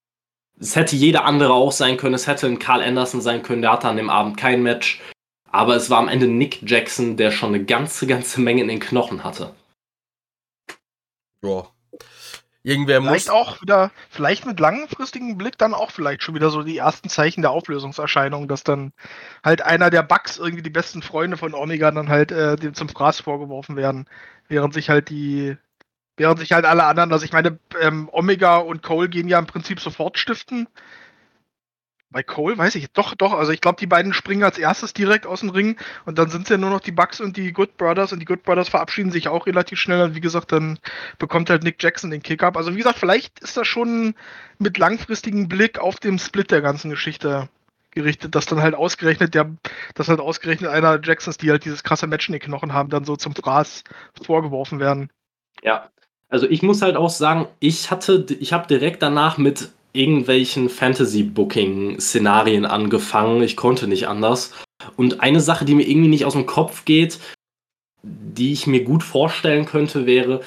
Es hätte jeder andere auch sein können. Es hätte ein Carl Anderson sein können, der hatte an dem Abend kein Match. Aber es war am Ende Nick Jackson, der schon eine ganze, ganze Menge in den Knochen hatte. Ja. Irgendwer vielleicht muss. auch wieder, vielleicht mit langfristigem Blick dann auch vielleicht schon wieder so die ersten Zeichen der Auflösungserscheinung, dass dann halt einer der Bugs irgendwie die besten Freunde von Omega dann halt äh, dem zum Fraß vorgeworfen werden, während sich halt die, während sich halt alle anderen, also ich meine, ähm, Omega und Cole gehen ja im Prinzip sofort stiften bei Cole weiß ich, doch, doch. Also ich glaube, die beiden springen als erstes direkt aus dem Ring und dann sind es ja nur noch die Bucks und die Good Brothers und die Good Brothers verabschieden sich auch relativ schnell und wie gesagt, dann bekommt halt Nick Jackson den Kick-Up. Also wie gesagt, vielleicht ist das schon mit langfristigem Blick auf den Split der ganzen Geschichte gerichtet, dass dann halt ausgerechnet der, dass halt ausgerechnet einer Jacksons, die halt dieses krasse Match in den Knochen haben, dann so zum Fraß vorgeworfen werden. Ja, also ich muss halt auch sagen, ich hatte, ich habe direkt danach mit irgendwelchen Fantasy-Booking-Szenarien angefangen. Ich konnte nicht anders. Und eine Sache, die mir irgendwie nicht aus dem Kopf geht, die ich mir gut vorstellen könnte, wäre,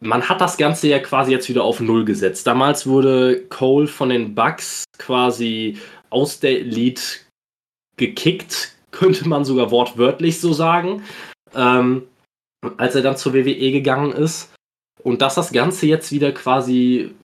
man hat das Ganze ja quasi jetzt wieder auf Null gesetzt. Damals wurde Cole von den Bucks quasi aus der Elite gekickt, könnte man sogar wortwörtlich so sagen, ähm, als er dann zur WWE gegangen ist. Und dass das Ganze jetzt wieder quasi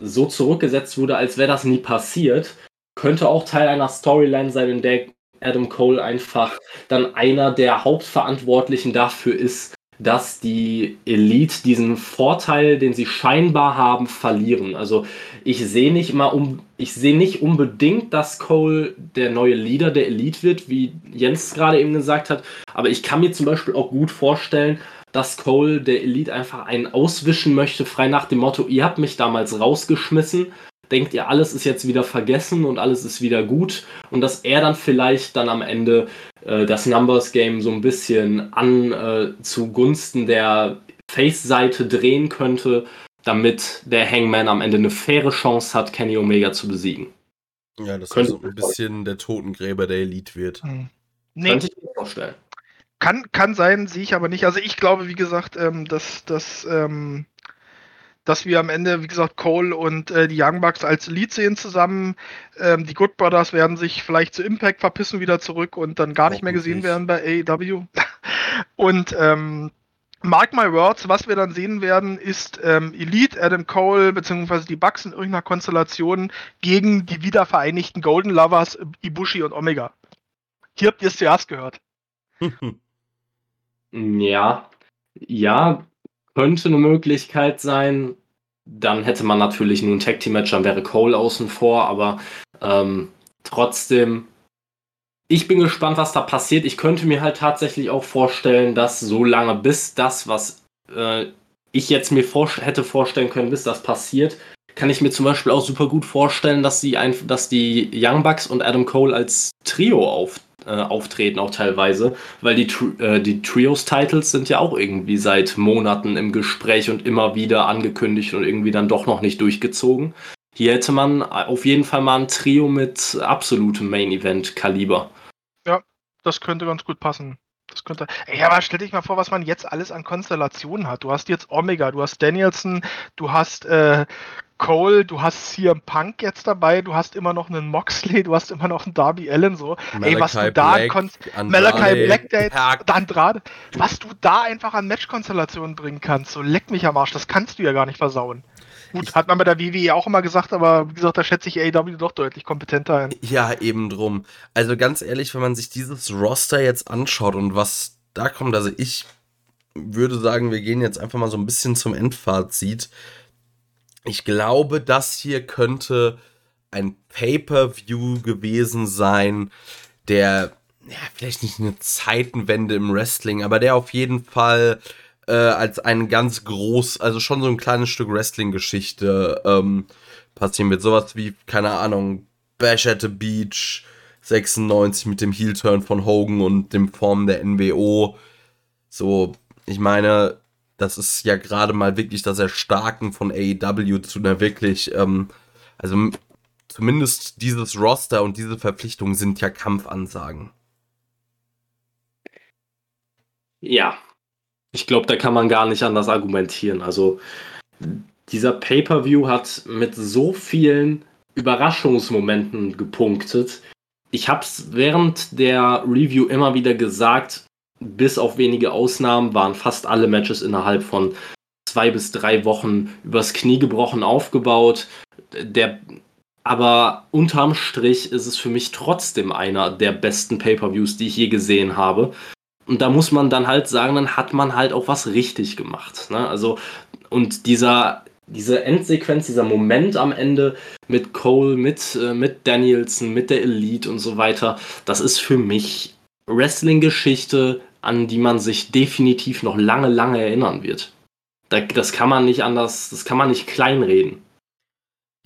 so zurückgesetzt wurde, als wäre das nie passiert, könnte auch Teil einer Storyline sein, in der Adam Cole einfach dann einer der Hauptverantwortlichen dafür ist, dass die Elite diesen Vorteil, den sie scheinbar haben, verlieren. Also ich sehe nicht mal um, ich sehe nicht unbedingt, dass Cole der neue Leader der Elite wird, wie Jens gerade eben gesagt hat. Aber ich kann mir zum Beispiel auch gut vorstellen, dass Cole der Elite einfach einen auswischen möchte, frei nach dem Motto, ihr habt mich damals rausgeschmissen, denkt ihr, alles ist jetzt wieder vergessen und alles ist wieder gut und dass er dann vielleicht dann am Ende äh, das Numbers Game so ein bisschen an äh, zugunsten der Face-Seite drehen könnte, damit der Hangman am Ende eine faire Chance hat, Kenny Omega zu besiegen. Ja, dass er so ein bisschen der Totengräber der Elite wird. Hm. Nee. Könnte ich mir vorstellen. Kann, kann sein, sehe ich aber nicht. Also ich glaube, wie gesagt, ähm, dass, dass, ähm, dass wir am Ende, wie gesagt, Cole und äh, die Young Bucks als Lead sehen zusammen. Ähm, die Good Brothers werden sich vielleicht zu Impact verpissen wieder zurück und dann gar nicht mehr gesehen werden bei AEW. *laughs* und ähm, Mark my words, was wir dann sehen werden, ist ähm, Elite, Adam Cole bzw. die Bucks in irgendeiner Konstellation gegen die wiedervereinigten Golden Lovers, Ibushi und Omega. Hier habt ihr es zuerst gehört. *laughs* Ja, ja, könnte eine Möglichkeit sein. Dann hätte man natürlich nur ein Tag Team Match, dann wäre Cole außen vor, aber ähm, trotzdem, ich bin gespannt, was da passiert. Ich könnte mir halt tatsächlich auch vorstellen, dass so lange bis das, was äh, ich jetzt mir vor hätte vorstellen können, bis das passiert, kann ich mir zum Beispiel auch super gut vorstellen, dass, sie ein, dass die Young Bucks und Adam Cole als Trio auf, äh, auftreten, auch teilweise, weil die, äh, die Trios-Titles sind ja auch irgendwie seit Monaten im Gespräch und immer wieder angekündigt und irgendwie dann doch noch nicht durchgezogen. Hier hätte man auf jeden Fall mal ein Trio mit absolutem Main-Event-Kaliber. Ja, das könnte ganz gut passen. Das könnte. Ey, aber stell dich mal vor, was man jetzt alles an Konstellationen hat. Du hast jetzt Omega, du hast Danielson, du hast äh, Cole, du hast CM Punk jetzt dabei, du hast immer noch einen Moxley, du hast immer noch einen Darby Allen so. Malachi Ey, was du da Black, konntest, Malachi Black Date, Andrade, was du da einfach an Matchkonstellationen bringen kannst, so leck mich am Arsch, das kannst du ja gar nicht versauen. Gut, hat man bei der WWE auch immer gesagt, aber wie gesagt, da schätze ich AEW doch deutlich kompetenter ein. Ja, eben drum. Also ganz ehrlich, wenn man sich dieses Roster jetzt anschaut und was da kommt, also ich würde sagen, wir gehen jetzt einfach mal so ein bisschen zum Endfazit Ich glaube, das hier könnte ein Pay-per-View gewesen sein, der ja, vielleicht nicht eine Zeitenwende im Wrestling, aber der auf jeden Fall äh, als ein ganz groß, also schon so ein kleines Stück Wrestling-Geschichte ähm, passieren wird. Sowas wie, keine Ahnung, Bash at the Beach 96 mit dem Heel-Turn von Hogan und dem Form der NWO. So, ich meine, das ist ja gerade mal wirklich das Erstarken von AEW zu einer wirklich, ähm, also zumindest dieses Roster und diese Verpflichtungen sind ja Kampfansagen. Ja, ich glaube, da kann man gar nicht anders argumentieren. Also dieser Pay-per-View hat mit so vielen Überraschungsmomenten gepunktet. Ich habe es während der Review immer wieder gesagt, bis auf wenige Ausnahmen waren fast alle Matches innerhalb von zwei bis drei Wochen übers Knie gebrochen aufgebaut. Der, aber unterm Strich ist es für mich trotzdem einer der besten Pay-per-Views, die ich je gesehen habe. Und da muss man dann halt sagen, dann hat man halt auch was richtig gemacht. Ne? Also, und dieser, diese Endsequenz, dieser Moment am Ende mit Cole, mit, äh, mit Danielson, mit der Elite und so weiter, das ist für mich Wrestling-Geschichte, an die man sich definitiv noch lange, lange erinnern wird. das kann man nicht anders, das kann man nicht kleinreden.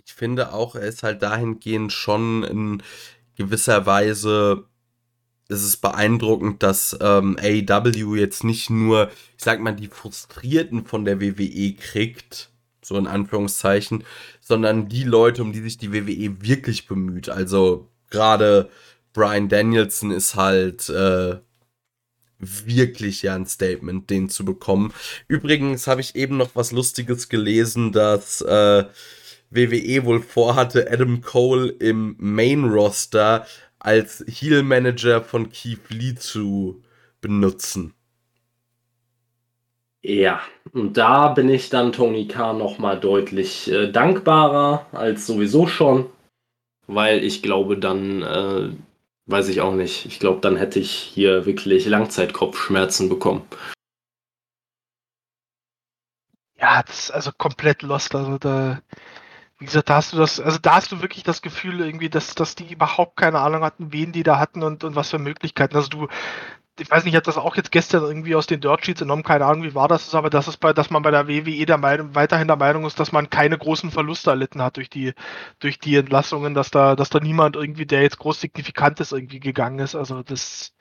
Ich finde auch, er ist halt dahingehend schon in gewisser Weise es ist beeindruckend, dass ähm, AEW jetzt nicht nur, ich sag mal, die Frustrierten von der WWE kriegt, so in Anführungszeichen, sondern die Leute, um die sich die WWE wirklich bemüht. Also gerade Brian Danielson ist halt äh, wirklich ja ein Statement, den zu bekommen. Übrigens habe ich eben noch was Lustiges gelesen, dass äh, WWE wohl vorhatte, Adam Cole im Main Roster als Heel Manager von Keith Lee zu benutzen. Ja, und da bin ich dann Tony Khan nochmal deutlich äh, dankbarer als sowieso schon, weil ich glaube, dann, äh, weiß ich auch nicht, ich glaube, dann hätte ich hier wirklich Langzeitkopfschmerzen bekommen. Ja, das ist also komplett lost. Also da, wie gesagt, da hast du das, also da hast du wirklich das Gefühl irgendwie, dass, dass die überhaupt keine Ahnung hatten, wen die da hatten und, und was für Möglichkeiten. Also du, ich weiß nicht, ich habe das auch jetzt gestern irgendwie aus den Dirt Sheets entnommen, keine Ahnung, wie war das, aber das ist bei, dass man bei der WWE der Meinung, weiterhin der Meinung ist, dass man keine großen Verluste erlitten hat durch die, durch die Entlassungen, dass da, dass da niemand irgendwie, der jetzt groß signifikant ist, irgendwie gegangen ist. Also das,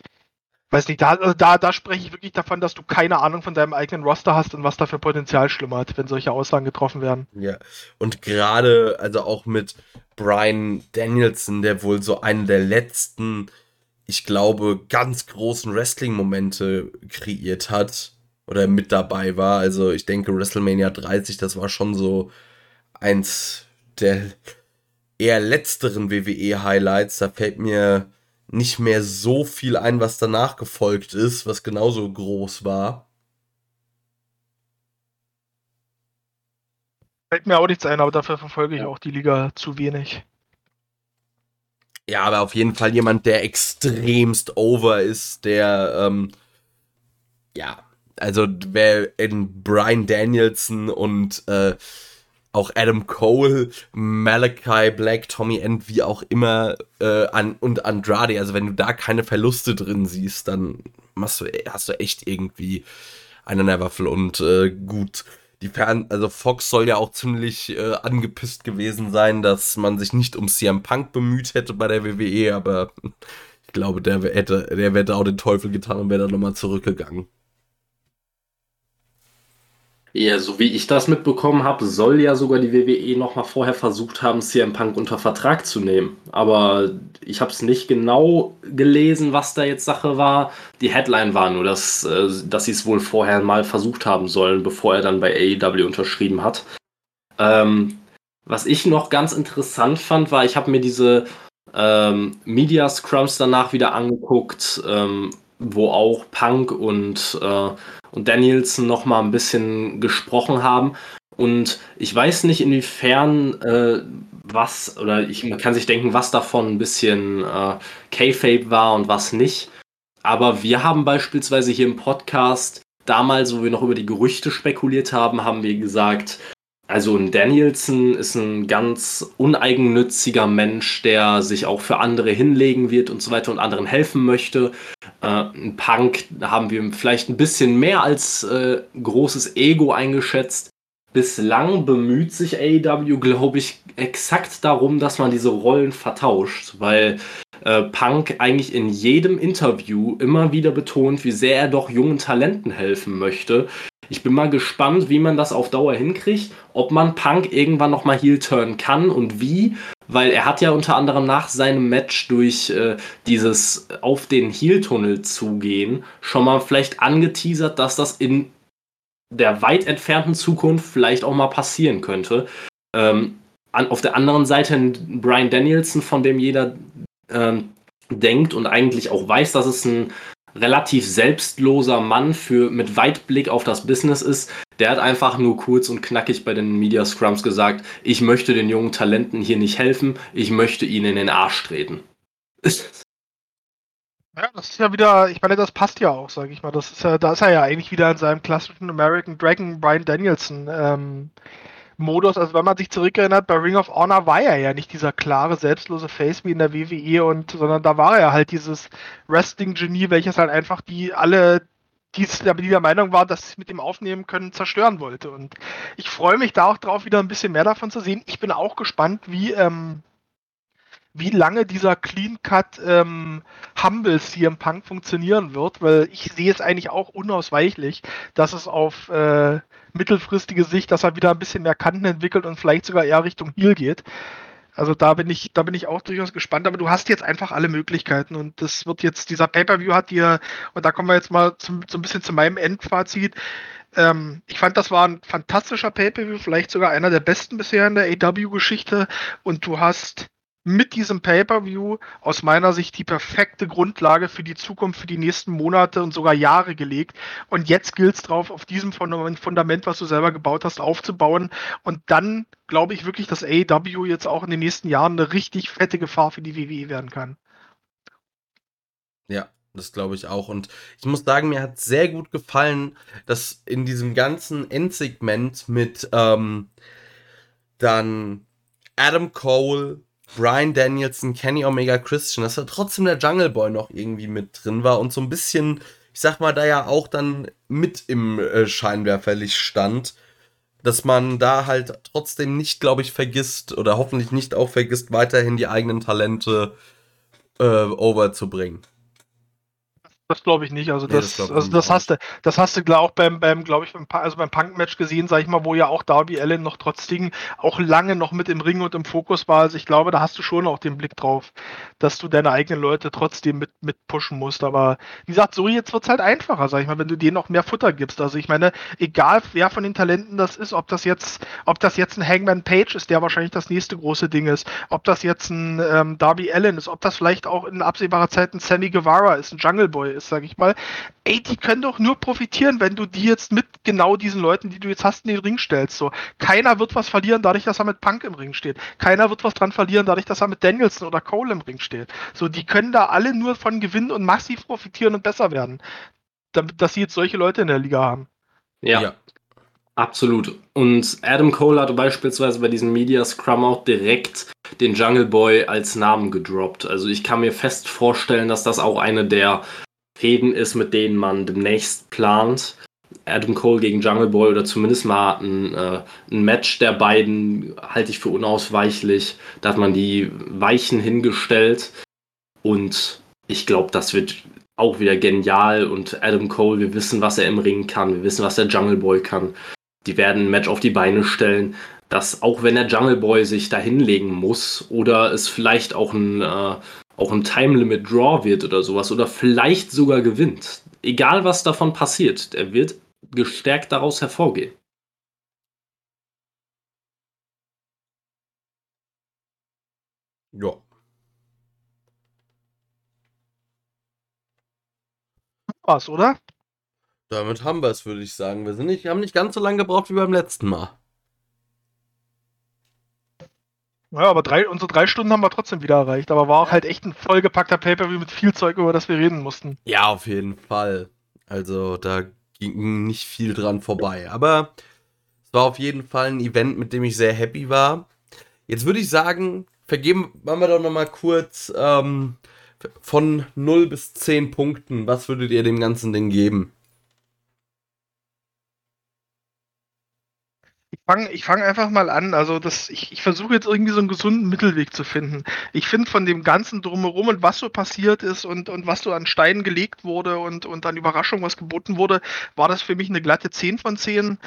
weiß nicht, da, also da, da spreche ich wirklich davon, dass du keine Ahnung von deinem eigenen Roster hast und was da für Potenzial schlummert, wenn solche Aussagen getroffen werden. Ja, und gerade, also auch mit Brian Danielson, der wohl so einen der letzten, ich glaube, ganz großen Wrestling-Momente kreiert hat oder mit dabei war. Also ich denke, WrestleMania 30, das war schon so eins der eher letzteren WWE-Highlights. Da fällt mir nicht mehr so viel ein, was danach gefolgt ist, was genauso groß war. Fällt mir auch nichts ein, aber dafür verfolge ich ja. auch die Liga zu wenig. Ja, aber auf jeden Fall jemand, der extremst over ist, der, ähm, ja, also wer in Brian Danielson und äh, auch Adam Cole, Malachi Black, Tommy End, wie auch immer, äh, an, und Andrade. Also wenn du da keine Verluste drin siehst, dann machst du, hast du echt irgendwie einen Waffel und äh, gut. Die Fern also Fox soll ja auch ziemlich äh, angepisst gewesen sein, dass man sich nicht um CM Punk bemüht hätte bei der WWE, aber *laughs* ich glaube, der hätte, der hätte auch den Teufel getan und wäre dann nochmal zurückgegangen. Ja, so wie ich das mitbekommen habe, soll ja sogar die WWE noch mal vorher versucht haben, CM Punk unter Vertrag zu nehmen. Aber ich habe es nicht genau gelesen, was da jetzt Sache war. Die Headline war nur, dass, äh, dass sie es wohl vorher mal versucht haben sollen, bevor er dann bei AEW unterschrieben hat. Ähm, was ich noch ganz interessant fand, war, ich habe mir diese ähm, Media Scrums danach wieder angeguckt, ähm, wo auch Punk und äh, und Danielson noch mal ein bisschen gesprochen haben. Und ich weiß nicht, inwiefern äh, was, oder ich, man kann sich denken, was davon ein bisschen äh, K-Fape war und was nicht. Aber wir haben beispielsweise hier im Podcast, damals, wo wir noch über die Gerüchte spekuliert haben, haben wir gesagt, Also ein Danielson ist ein ganz uneigennütziger Mensch, der sich auch für andere hinlegen wird und so weiter und anderen helfen möchte. Äh, ein Punk haben wir vielleicht ein bisschen mehr als äh, großes Ego eingeschätzt. Bislang bemüht sich AEW, glaube ich, exakt darum, dass man diese Rollen vertauscht, weil äh, Punk eigentlich in jedem Interview immer wieder betont, wie sehr er doch jungen Talenten helfen möchte. Ich bin mal gespannt, wie man das auf Dauer hinkriegt, ob man Punk irgendwann nochmal heel turnen kann und wie, weil er hat ja unter anderem nach seinem Match durch äh, dieses auf den Heel-Tunnel zugehen schon mal vielleicht angeteasert, dass das in der weit entfernten Zukunft vielleicht auch mal passieren könnte. Ähm, an, auf der anderen Seite Brian Danielson, von dem jeder ähm, denkt und eigentlich auch weiß, dass es ein relativ selbstloser Mann für mit Weitblick auf das Business ist, der hat einfach nur kurz und knackig bei den Media Scrums gesagt, ich möchte den jungen Talenten hier nicht helfen, ich möchte ihnen in den Arsch treten. Ja, das ist ja wieder, ich meine, das passt ja auch, sage ich mal. Das ist ja, da ist er ja eigentlich wieder in seinem klassischen American Dragon Brian Danielson ähm, Modus. Also wenn man sich zurückerinnert, bei Ring of Honor war er ja nicht dieser klare, selbstlose Face wie in der WWE und, sondern da war er halt dieses Wrestling-Genie, welches halt einfach die alle die, der Meinung war, dass sie mit dem aufnehmen können, zerstören wollte. Und ich freue mich da auch drauf, wieder ein bisschen mehr davon zu sehen. Ich bin auch gespannt, wie, ähm, wie lange dieser Clean Cut ähm, Humble CM Punk funktionieren wird, weil ich sehe es eigentlich auch unausweichlich, dass es auf äh, mittelfristige Sicht, dass er wieder ein bisschen mehr Kanten entwickelt und vielleicht sogar eher Richtung Heal geht. Also da bin ich, da bin ich auch durchaus gespannt, aber du hast jetzt einfach alle Möglichkeiten und das wird jetzt, dieser Pay-Per-View hat dir, und da kommen wir jetzt mal zum, so ein bisschen zu meinem Endfazit. Ähm, ich fand, das war ein fantastischer Pay-Per-View, vielleicht sogar einer der besten bisher in der AW-Geschichte und du hast mit diesem Pay-per-View aus meiner Sicht die perfekte Grundlage für die Zukunft, für die nächsten Monate und sogar Jahre gelegt. Und jetzt gilt es drauf, auf diesem Fundament, was du selber gebaut hast, aufzubauen. Und dann glaube ich wirklich, dass AEW jetzt auch in den nächsten Jahren eine richtig fette Gefahr für die WWE werden kann. Ja, das glaube ich auch. Und ich muss sagen, mir hat sehr gut gefallen, dass in diesem ganzen Endsegment mit ähm, dann Adam Cole, Brian Danielson, Kenny Omega Christian, dass da trotzdem der Jungle Boy noch irgendwie mit drin war und so ein bisschen, ich sag mal, da ja auch dann mit im äh, Scheinwerferlicht stand, dass man da halt trotzdem nicht, glaube ich, vergisst oder hoffentlich nicht auch vergisst, weiterhin die eigenen Talente äh, overzubringen. Das glaube ich nicht. Also nee, das, das, also das hast du, das hast du auch beim, beim glaube ich, beim, also beim Punk-Match gesehen, sag ich mal, wo ja auch Darby Allen noch trotz Dingen auch lange noch mit im Ring und im Fokus war. Also ich glaube, da hast du schon auch den Blick drauf, dass du deine eigenen Leute trotzdem mit, mit pushen musst. Aber wie gesagt, so jetzt wird es halt einfacher, sag ich mal, wenn du denen noch mehr Futter gibst. Also ich meine, egal wer von den Talenten das ist, ob das jetzt, ob das jetzt ein Hangman Page ist, der wahrscheinlich das nächste große Ding ist, ob das jetzt ein ähm, Darby Allen ist, ob das vielleicht auch in absehbarer Zeit ein Sammy Guevara ist, ein Jungle Boy ist ist, sage ich mal, ey, die können doch nur profitieren, wenn du die jetzt mit genau diesen Leuten, die du jetzt hast, in den Ring stellst. So, keiner wird was verlieren, dadurch, dass er mit Punk im Ring steht. Keiner wird was dran verlieren, dadurch, dass er mit Danielson oder Cole im Ring steht. So, die können da alle nur von gewinnen und massiv profitieren und besser werden, damit, dass sie jetzt solche Leute in der Liga haben. ja. ja. Absolut. Und Adam Cole hatte beispielsweise bei diesem Media Scrum auch direkt den Jungle Boy als Namen gedroppt. Also ich kann mir fest vorstellen, dass das auch eine der Fäden ist, mit denen man demnächst plant. Adam Cole gegen Jungle Boy oder zumindest mal ein, äh, ein Match der beiden halte ich für unausweichlich. Da hat man die Weichen hingestellt und ich glaube, das wird auch wieder genial und Adam Cole, wir wissen, was er im Ring kann, wir wissen, was der Jungle Boy kann. Die werden ein Match auf die Beine stellen, dass auch wenn der Jungle Boy sich da hinlegen muss oder es vielleicht auch ein äh, auch ein Time Limit Draw wird oder sowas oder vielleicht sogar gewinnt. Egal was davon passiert, er wird gestärkt daraus hervorgehen. Ja. Was, oder? Damit haben wir es, würde ich sagen. Wir sind nicht, haben nicht ganz so lange gebraucht wie beim letzten Mal. Ja, aber drei, unsere drei Stunden haben wir trotzdem wieder erreicht. Aber war auch halt echt ein vollgepackter Pay-Per-View mit viel Zeug, über das wir reden mussten. Ja, auf jeden Fall. Also da ging nicht viel dran vorbei. Aber Es war auf jeden Fall ein Event, mit dem ich sehr happy war. Jetzt würde ich sagen, vergeben, machen wir doch nochmal kurz ähm, von 0 bis 10 Punkten. Was würdet ihr dem ganzen Ding geben? Fange ich fang einfach mal an. Also das, ich, ich versuche jetzt irgendwie so einen gesunden Mittelweg zu finden. Ich finde von dem ganzen drumherum und was so passiert ist und, und was so an Steinen gelegt wurde und, und an Überraschung, was geboten wurde, war das für mich eine glatte 10 von 10.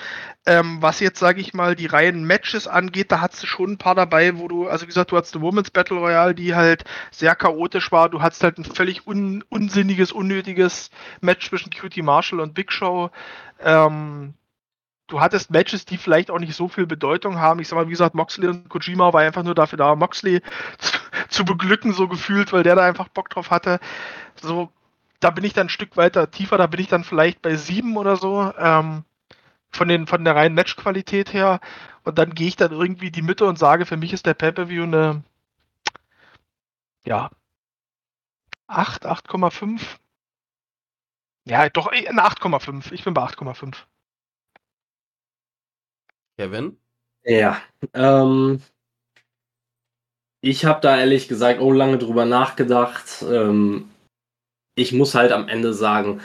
Ähm, was jetzt, sage ich mal, die reinen Matches angeht, da hat du schon ein paar dabei, wo du, also wie gesagt, du hattest eine Women's Battle Royale, die halt sehr chaotisch war. Du hattest halt ein völlig un, unsinniges, unnötiges Match zwischen Cutie Marshall und Big Show. Ähm, du hattest Matches, die vielleicht auch nicht so viel Bedeutung haben. Ich sag mal, wie gesagt, Moxley und Kojima war einfach nur dafür da, Moxley *laughs* zu, zu beglücken, so gefühlt, weil der da einfach Bock drauf hatte. So, da bin ich dann ein Stück weiter tiefer, da bin ich dann vielleicht bei sieben oder so, ähm, von, den, von der reinen Matchqualität her. Und dann gehe ich dann irgendwie die Mitte und sage, für mich ist der Pay-Per-View eine, ja, 8, 8,5. Ja, doch, eine 8,5. Ich bin bei 8,5. Kevin? Ja, ähm, ich habe da ehrlich gesagt auch lange drüber nachgedacht. Ähm, ich muss halt am Ende sagen,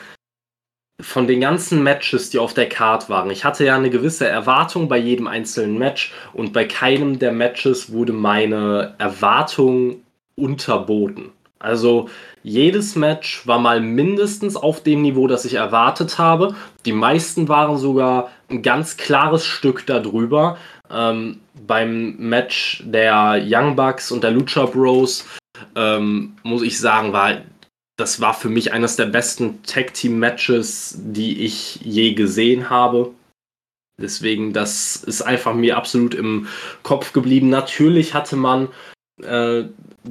von den ganzen Matches, die auf der Card waren, ich hatte ja eine gewisse Erwartung bei jedem einzelnen Match und bei keinem der Matches wurde meine Erwartung unterboten. Also jedes Match war mal mindestens auf dem Niveau, das ich erwartet habe. Die meisten waren sogar ein ganz klares Stück darüber. Ähm, beim Match der Young Bucks und der Lucha Bros ähm, muss ich sagen, war das war für mich eines der besten Tag Team Matches, die ich je gesehen habe. Deswegen, das ist einfach mir absolut im Kopf geblieben. Natürlich hatte man äh,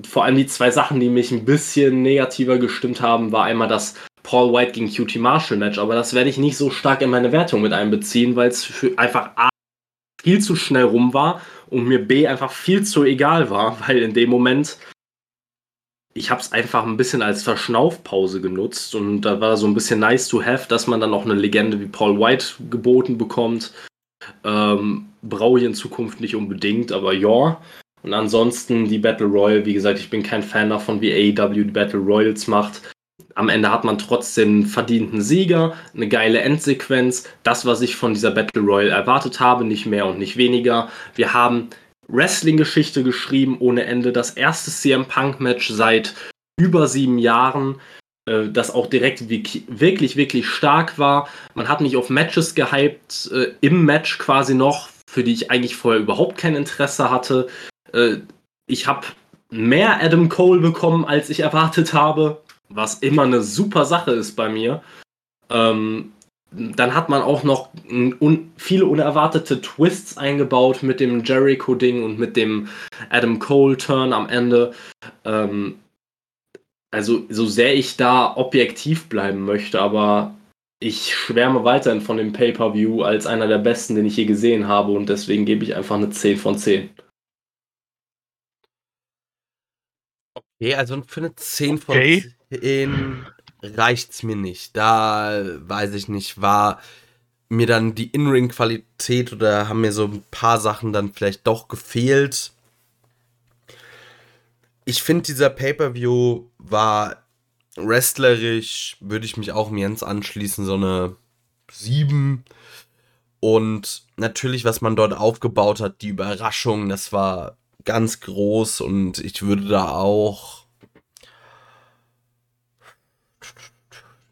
vor allem die zwei Sachen, die mich ein bisschen negativer gestimmt haben, war einmal das Paul White gegen QT Marshall Match, aber das werde ich nicht so stark in meine Wertung mit einbeziehen, weil es einfach A viel zu schnell rum war und mir B einfach viel zu egal war, *laughs* weil in dem Moment ich habe es einfach ein bisschen als Verschnaufpause genutzt und da war so ein bisschen nice to have, dass man dann auch eine Legende wie Paul White geboten bekommt. Ähm, Brauche ich in Zukunft nicht unbedingt, aber ja. Und ansonsten die Battle Royale, wie gesagt, ich bin kein Fan davon, wie AEW die Battle Royals macht. Am Ende hat man trotzdem einen verdienten Sieger, eine geile Endsequenz, das, was ich von dieser Battle Royale erwartet habe, nicht mehr und nicht weniger. Wir haben Wrestling-Geschichte geschrieben ohne Ende, das erste CM Punk-Match seit über sieben Jahren, äh, das auch direkt wirklich, wirklich stark war. Man hat mich auf Matches gehypt, äh, im Match quasi noch, für die ich eigentlich vorher überhaupt kein Interesse hatte. Äh, ich habe mehr Adam Cole bekommen, als ich erwartet habe, was immer eine super Sache ist bei mir. Ähm, dann hat man auch noch un viele unerwartete Twists eingebaut mit dem Jericho-Ding und mit dem Adam Cole-Turn am Ende. Ähm, also, so sehr ich da objektiv bleiben möchte, aber ich schwärme weiterhin von dem Pay-Per-View als einer der besten, den ich je gesehen habe und deswegen gebe ich einfach eine 10 von 10. Okay, also für eine 10 okay. von 10 in reicht's mir nicht. Da weiß ich nicht, war mir dann die In-Ring-Qualität oder haben mir so ein paar Sachen dann vielleicht doch gefehlt. Ich finde, dieser Pay-Per-View war wrestlerisch, würde ich mich auch mir Jens anschließen, so eine 7. Und natürlich, was man dort aufgebaut hat, die Überraschung, das war ganz groß und ich würde da auch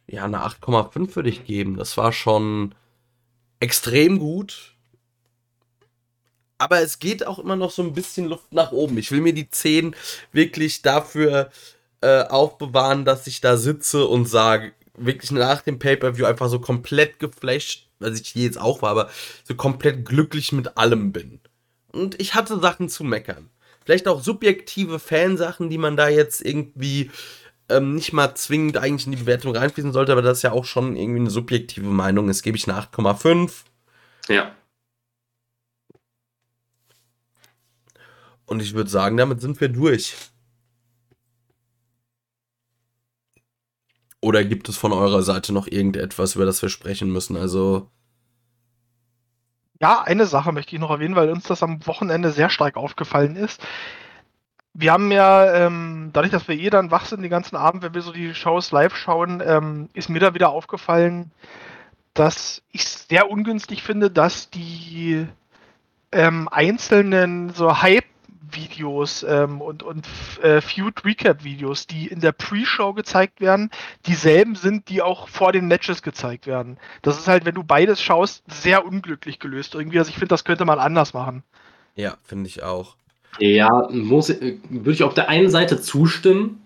ja eine 8,5 würde ich geben. Das war schon extrem gut. Aber es geht auch immer noch so ein bisschen Luft nach oben. Ich will mir die 10 wirklich dafür äh, aufbewahren, dass ich da sitze und sage, wirklich nach dem Pay-Per-View einfach so komplett geflasht, was ich jetzt auch war, aber so komplett glücklich mit allem bin. Und ich hatte Sachen zu meckern. Vielleicht auch subjektive Fansachen, die man da jetzt irgendwie ähm, nicht mal zwingend eigentlich in die Bewertung reinfließen sollte, aber das ist ja auch schon irgendwie eine subjektive Meinung. Jetzt gebe ich eine 8,5. Ja. Und ich würde sagen, damit sind wir durch. Oder gibt es von eurer Seite noch irgendetwas, über das wir sprechen müssen? Also. Ja, eine Sache möchte ich noch erwähnen, weil uns das am Wochenende sehr stark aufgefallen ist. Wir haben ja, ähm, dadurch, dass wir eh dann wach sind den ganzen Abend, wenn wir so die Shows live schauen, ähm, ist mir da wieder aufgefallen, dass ich es sehr ungünstig finde, dass die ähm, einzelnen so Hype-Videos ähm, und, und äh, Feud-Recap-Videos, die in der Pre-Show gezeigt werden, dieselben sind, die auch vor den Matches gezeigt werden. Das ist halt, wenn du beides schaust, sehr unglücklich gelöst. Irgendwie, also ich finde, das könnte man anders machen. Ja, finde ich auch. Ja, muss, äh, würde ich auf der einen Seite zustimmen,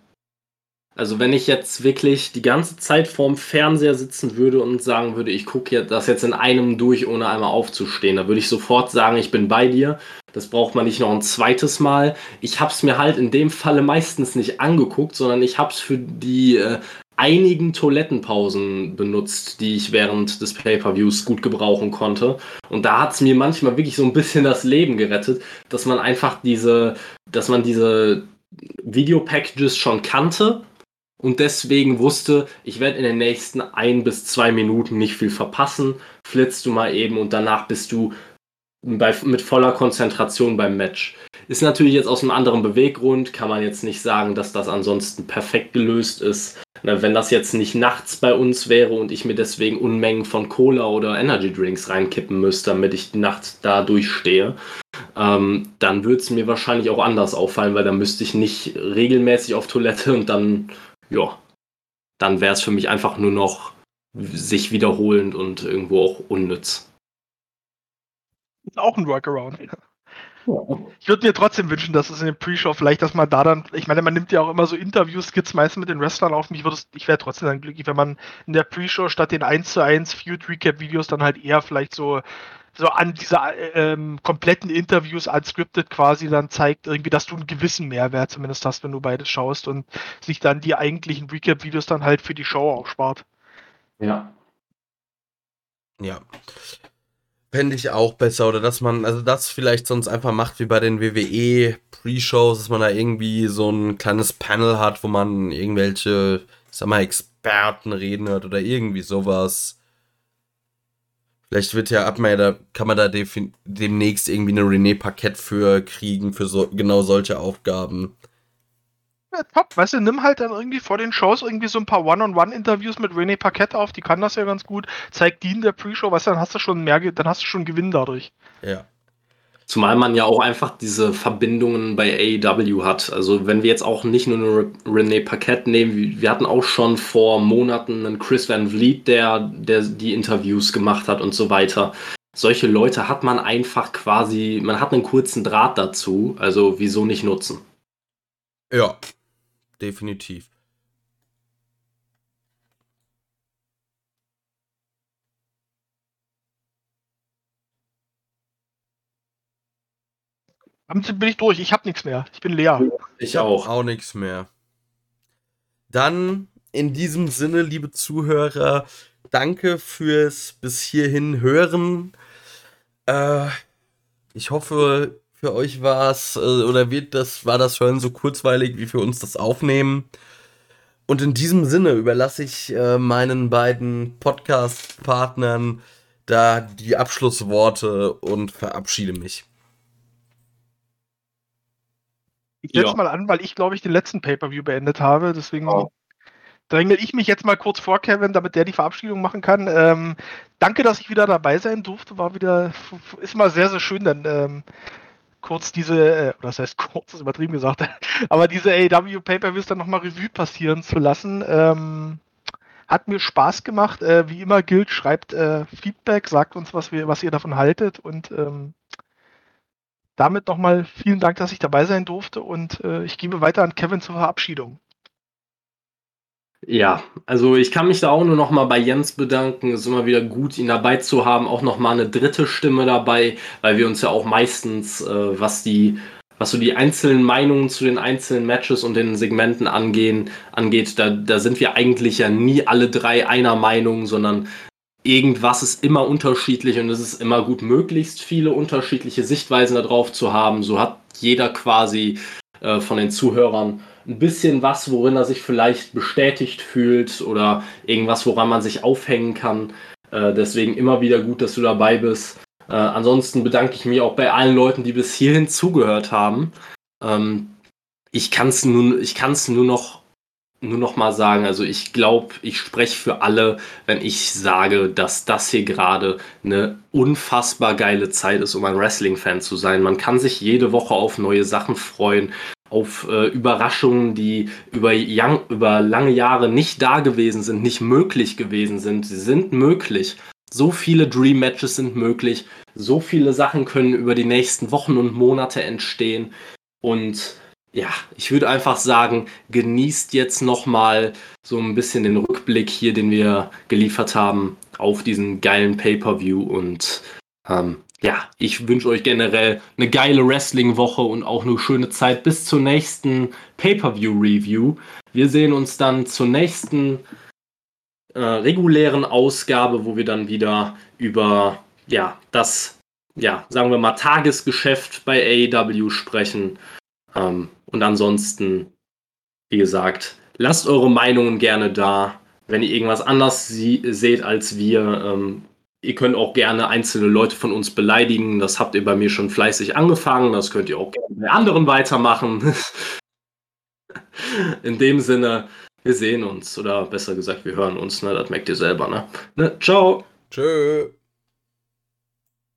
also wenn ich jetzt wirklich die ganze Zeit vorm Fernseher sitzen würde und sagen würde, ich gucke das jetzt in einem durch, ohne einmal aufzustehen, da würde ich sofort sagen, ich bin bei dir. Das braucht man nicht noch ein zweites Mal. Ich habe es mir halt in dem Falle meistens nicht angeguckt, sondern ich habe es für die äh, einigen Toilettenpausen benutzt, die ich während des Pay-per-Views gut gebrauchen konnte. Und da hat es mir manchmal wirklich so ein bisschen das Leben gerettet, dass man einfach diese, dass man diese Videopackages schon kannte und deswegen wusste, ich werde in den nächsten ein bis zwei Minuten nicht viel verpassen. Flitzt du mal eben und danach bist du bei, mit voller Konzentration beim Match. Ist natürlich jetzt aus einem anderen Beweggrund, kann man jetzt nicht sagen, dass das ansonsten perfekt gelöst ist. Wenn das jetzt nicht nachts bei uns wäre und ich mir deswegen Unmengen von Cola oder Energy Drinks reinkippen müsste, damit ich die Nacht da durchstehe, ähm, dann würde es mir wahrscheinlich auch anders auffallen, weil dann müsste ich nicht regelmäßig auf Toilette und dann ja, dann wäre es für mich einfach nur noch sich wiederholend und irgendwo auch unnütz. Ist auch ein Workaround. Ich würde mir trotzdem wünschen, dass es in der Pre-Show vielleicht, dass man da dann, ich meine, man nimmt ja auch immer so Interview-Skits meistens mit den Wrestlern auf. Mich würde ich wäre trotzdem dann glücklich, wenn man in der Pre-Show statt den 1 zu 1 Feud-Recap-Videos dann halt eher vielleicht so so an diese ähm, kompletten Interviews unscripted quasi dann zeigt irgendwie, dass du einen gewissen Mehrwert zumindest hast, wenn du beides schaust und sich dann die eigentlichen Recap-Videos dann halt für die Show auch spart. Ja. Ja. Fände ich auch besser. Oder dass man, also das vielleicht sonst einfach macht wie bei den WWE Pre-Shows, dass man da irgendwie so ein kleines Panel hat, wo man irgendwelche, ich sag mal, Experten reden hört oder irgendwie sowas. Vielleicht wird ja ab da kann man da demnächst irgendwie eine René Parkett für kriegen, für so, genau solche Aufgaben. Ja, top, weißt du, nimm halt dann irgendwie vor den Shows irgendwie so ein paar One-on-One-Interviews mit René Parkett auf, die kann das ja ganz gut. Zeig die in der Pre-Show, weißt du, dann hast du schon mehr, dann hast du schon Gewinn dadurch. Ja. Zumal man ja auch einfach diese Verbindungen bei AEW hat. Also wenn wir jetzt auch nicht nur eine René Paquette nehmen, wir hatten auch schon vor Monaten einen Chris Van Vliet, der, der die Interviews gemacht hat und so weiter. Solche Leute hat man einfach quasi, man hat einen kurzen Draht dazu, also wieso nicht nutzen? Ja, definitiv. Damit bin ich durch. Ich habe nichts mehr. Ich bin leer. Ich auch. Auch nichts mehr. Dann in diesem Sinne, liebe Zuhörer, danke fürs bis hierhin hören. Äh, ich hoffe, für euch war es äh, oder wird das war das Hören so kurzweilig wie für uns das Aufnehmen. Und in diesem Sinne überlasse ich äh, meinen beiden Podcast-Partnern da die Abschlussworte und verabschiede mich. Ich setze ja. mal an, weil ich, glaube ich, den letzten Pay-Per-View beendet habe. Deswegen oh. drängel ich mich jetzt mal kurz vor Kevin, damit der die Verabschiedung machen kann. Ähm, danke, dass ich wieder dabei sein durfte. War wieder, ist mal sehr, sehr schön, dann ähm, kurz diese, äh, das heißt kurz, ist übertrieben gesagt, *laughs* aber diese AEW Pay-Per-Views dann nochmal Revue passieren zu lassen. Ähm, hat mir Spaß gemacht. Äh, wie immer gilt, schreibt äh, Feedback, sagt uns, was, wir, was ihr davon haltet und ähm, damit nochmal vielen Dank, dass ich dabei sein durfte und äh, ich gebe weiter an Kevin zur Verabschiedung. Ja, also ich kann mich da auch nur nochmal bei Jens bedanken. Es ist immer wieder gut, ihn dabei zu haben. Auch nochmal eine dritte Stimme dabei, weil wir uns ja auch meistens, äh, was die, was so die einzelnen Meinungen zu den einzelnen Matches und den Segmenten angehen, angeht, da, da sind wir eigentlich ja nie alle drei einer Meinung, sondern irgendwas ist immer unterschiedlich und es ist immer gut, möglichst viele unterschiedliche Sichtweisen darauf zu haben. So hat jeder quasi äh, von den Zuhörern ein bisschen was, worin er sich vielleicht bestätigt fühlt oder irgendwas, woran man sich aufhängen kann. Äh, deswegen immer wieder gut, dass du dabei bist. Äh, ansonsten bedanke ich mich auch bei allen Leuten, die bis hierhin zugehört haben. Ähm, ich kann es nur, ich kann's nur noch nur noch mal sagen, also ich glaube, ich spreche für alle, wenn ich sage, dass das hier gerade eine unfassbar geile Zeit ist, um ein Wrestling-Fan zu sein. Man kann sich jede Woche auf neue Sachen freuen, auf äh, Überraschungen, die über, young, über lange Jahre nicht da gewesen sind, nicht möglich gewesen sind. Sie sind möglich. So viele Dream Matches sind möglich. So viele Sachen können über die nächsten Wochen und Monate entstehen. Und ja, ich würde einfach sagen, genießt jetzt nochmal so ein bisschen den Rückblick hier, den wir geliefert haben auf diesen geilen Pay-per-View und ähm, ja, ich wünsche euch generell eine geile Wrestling-Woche und auch eine schöne Zeit bis zur nächsten Pay-per-View-Review. Wir sehen uns dann zur nächsten äh, regulären Ausgabe, wo wir dann wieder über ja das ja sagen wir mal Tagesgeschäft bei AEW sprechen. Ähm, und ansonsten, wie gesagt, lasst eure Meinungen gerne da. Wenn ihr irgendwas anders seht als wir, ähm, ihr könnt auch gerne einzelne Leute von uns beleidigen. Das habt ihr bei mir schon fleißig angefangen. Das könnt ihr auch gerne bei anderen weitermachen. *laughs* In dem Sinne, wir sehen uns. Oder besser gesagt, wir hören uns. Ne? Das merkt ihr selber. Ne? ne? Ciao. Tschö.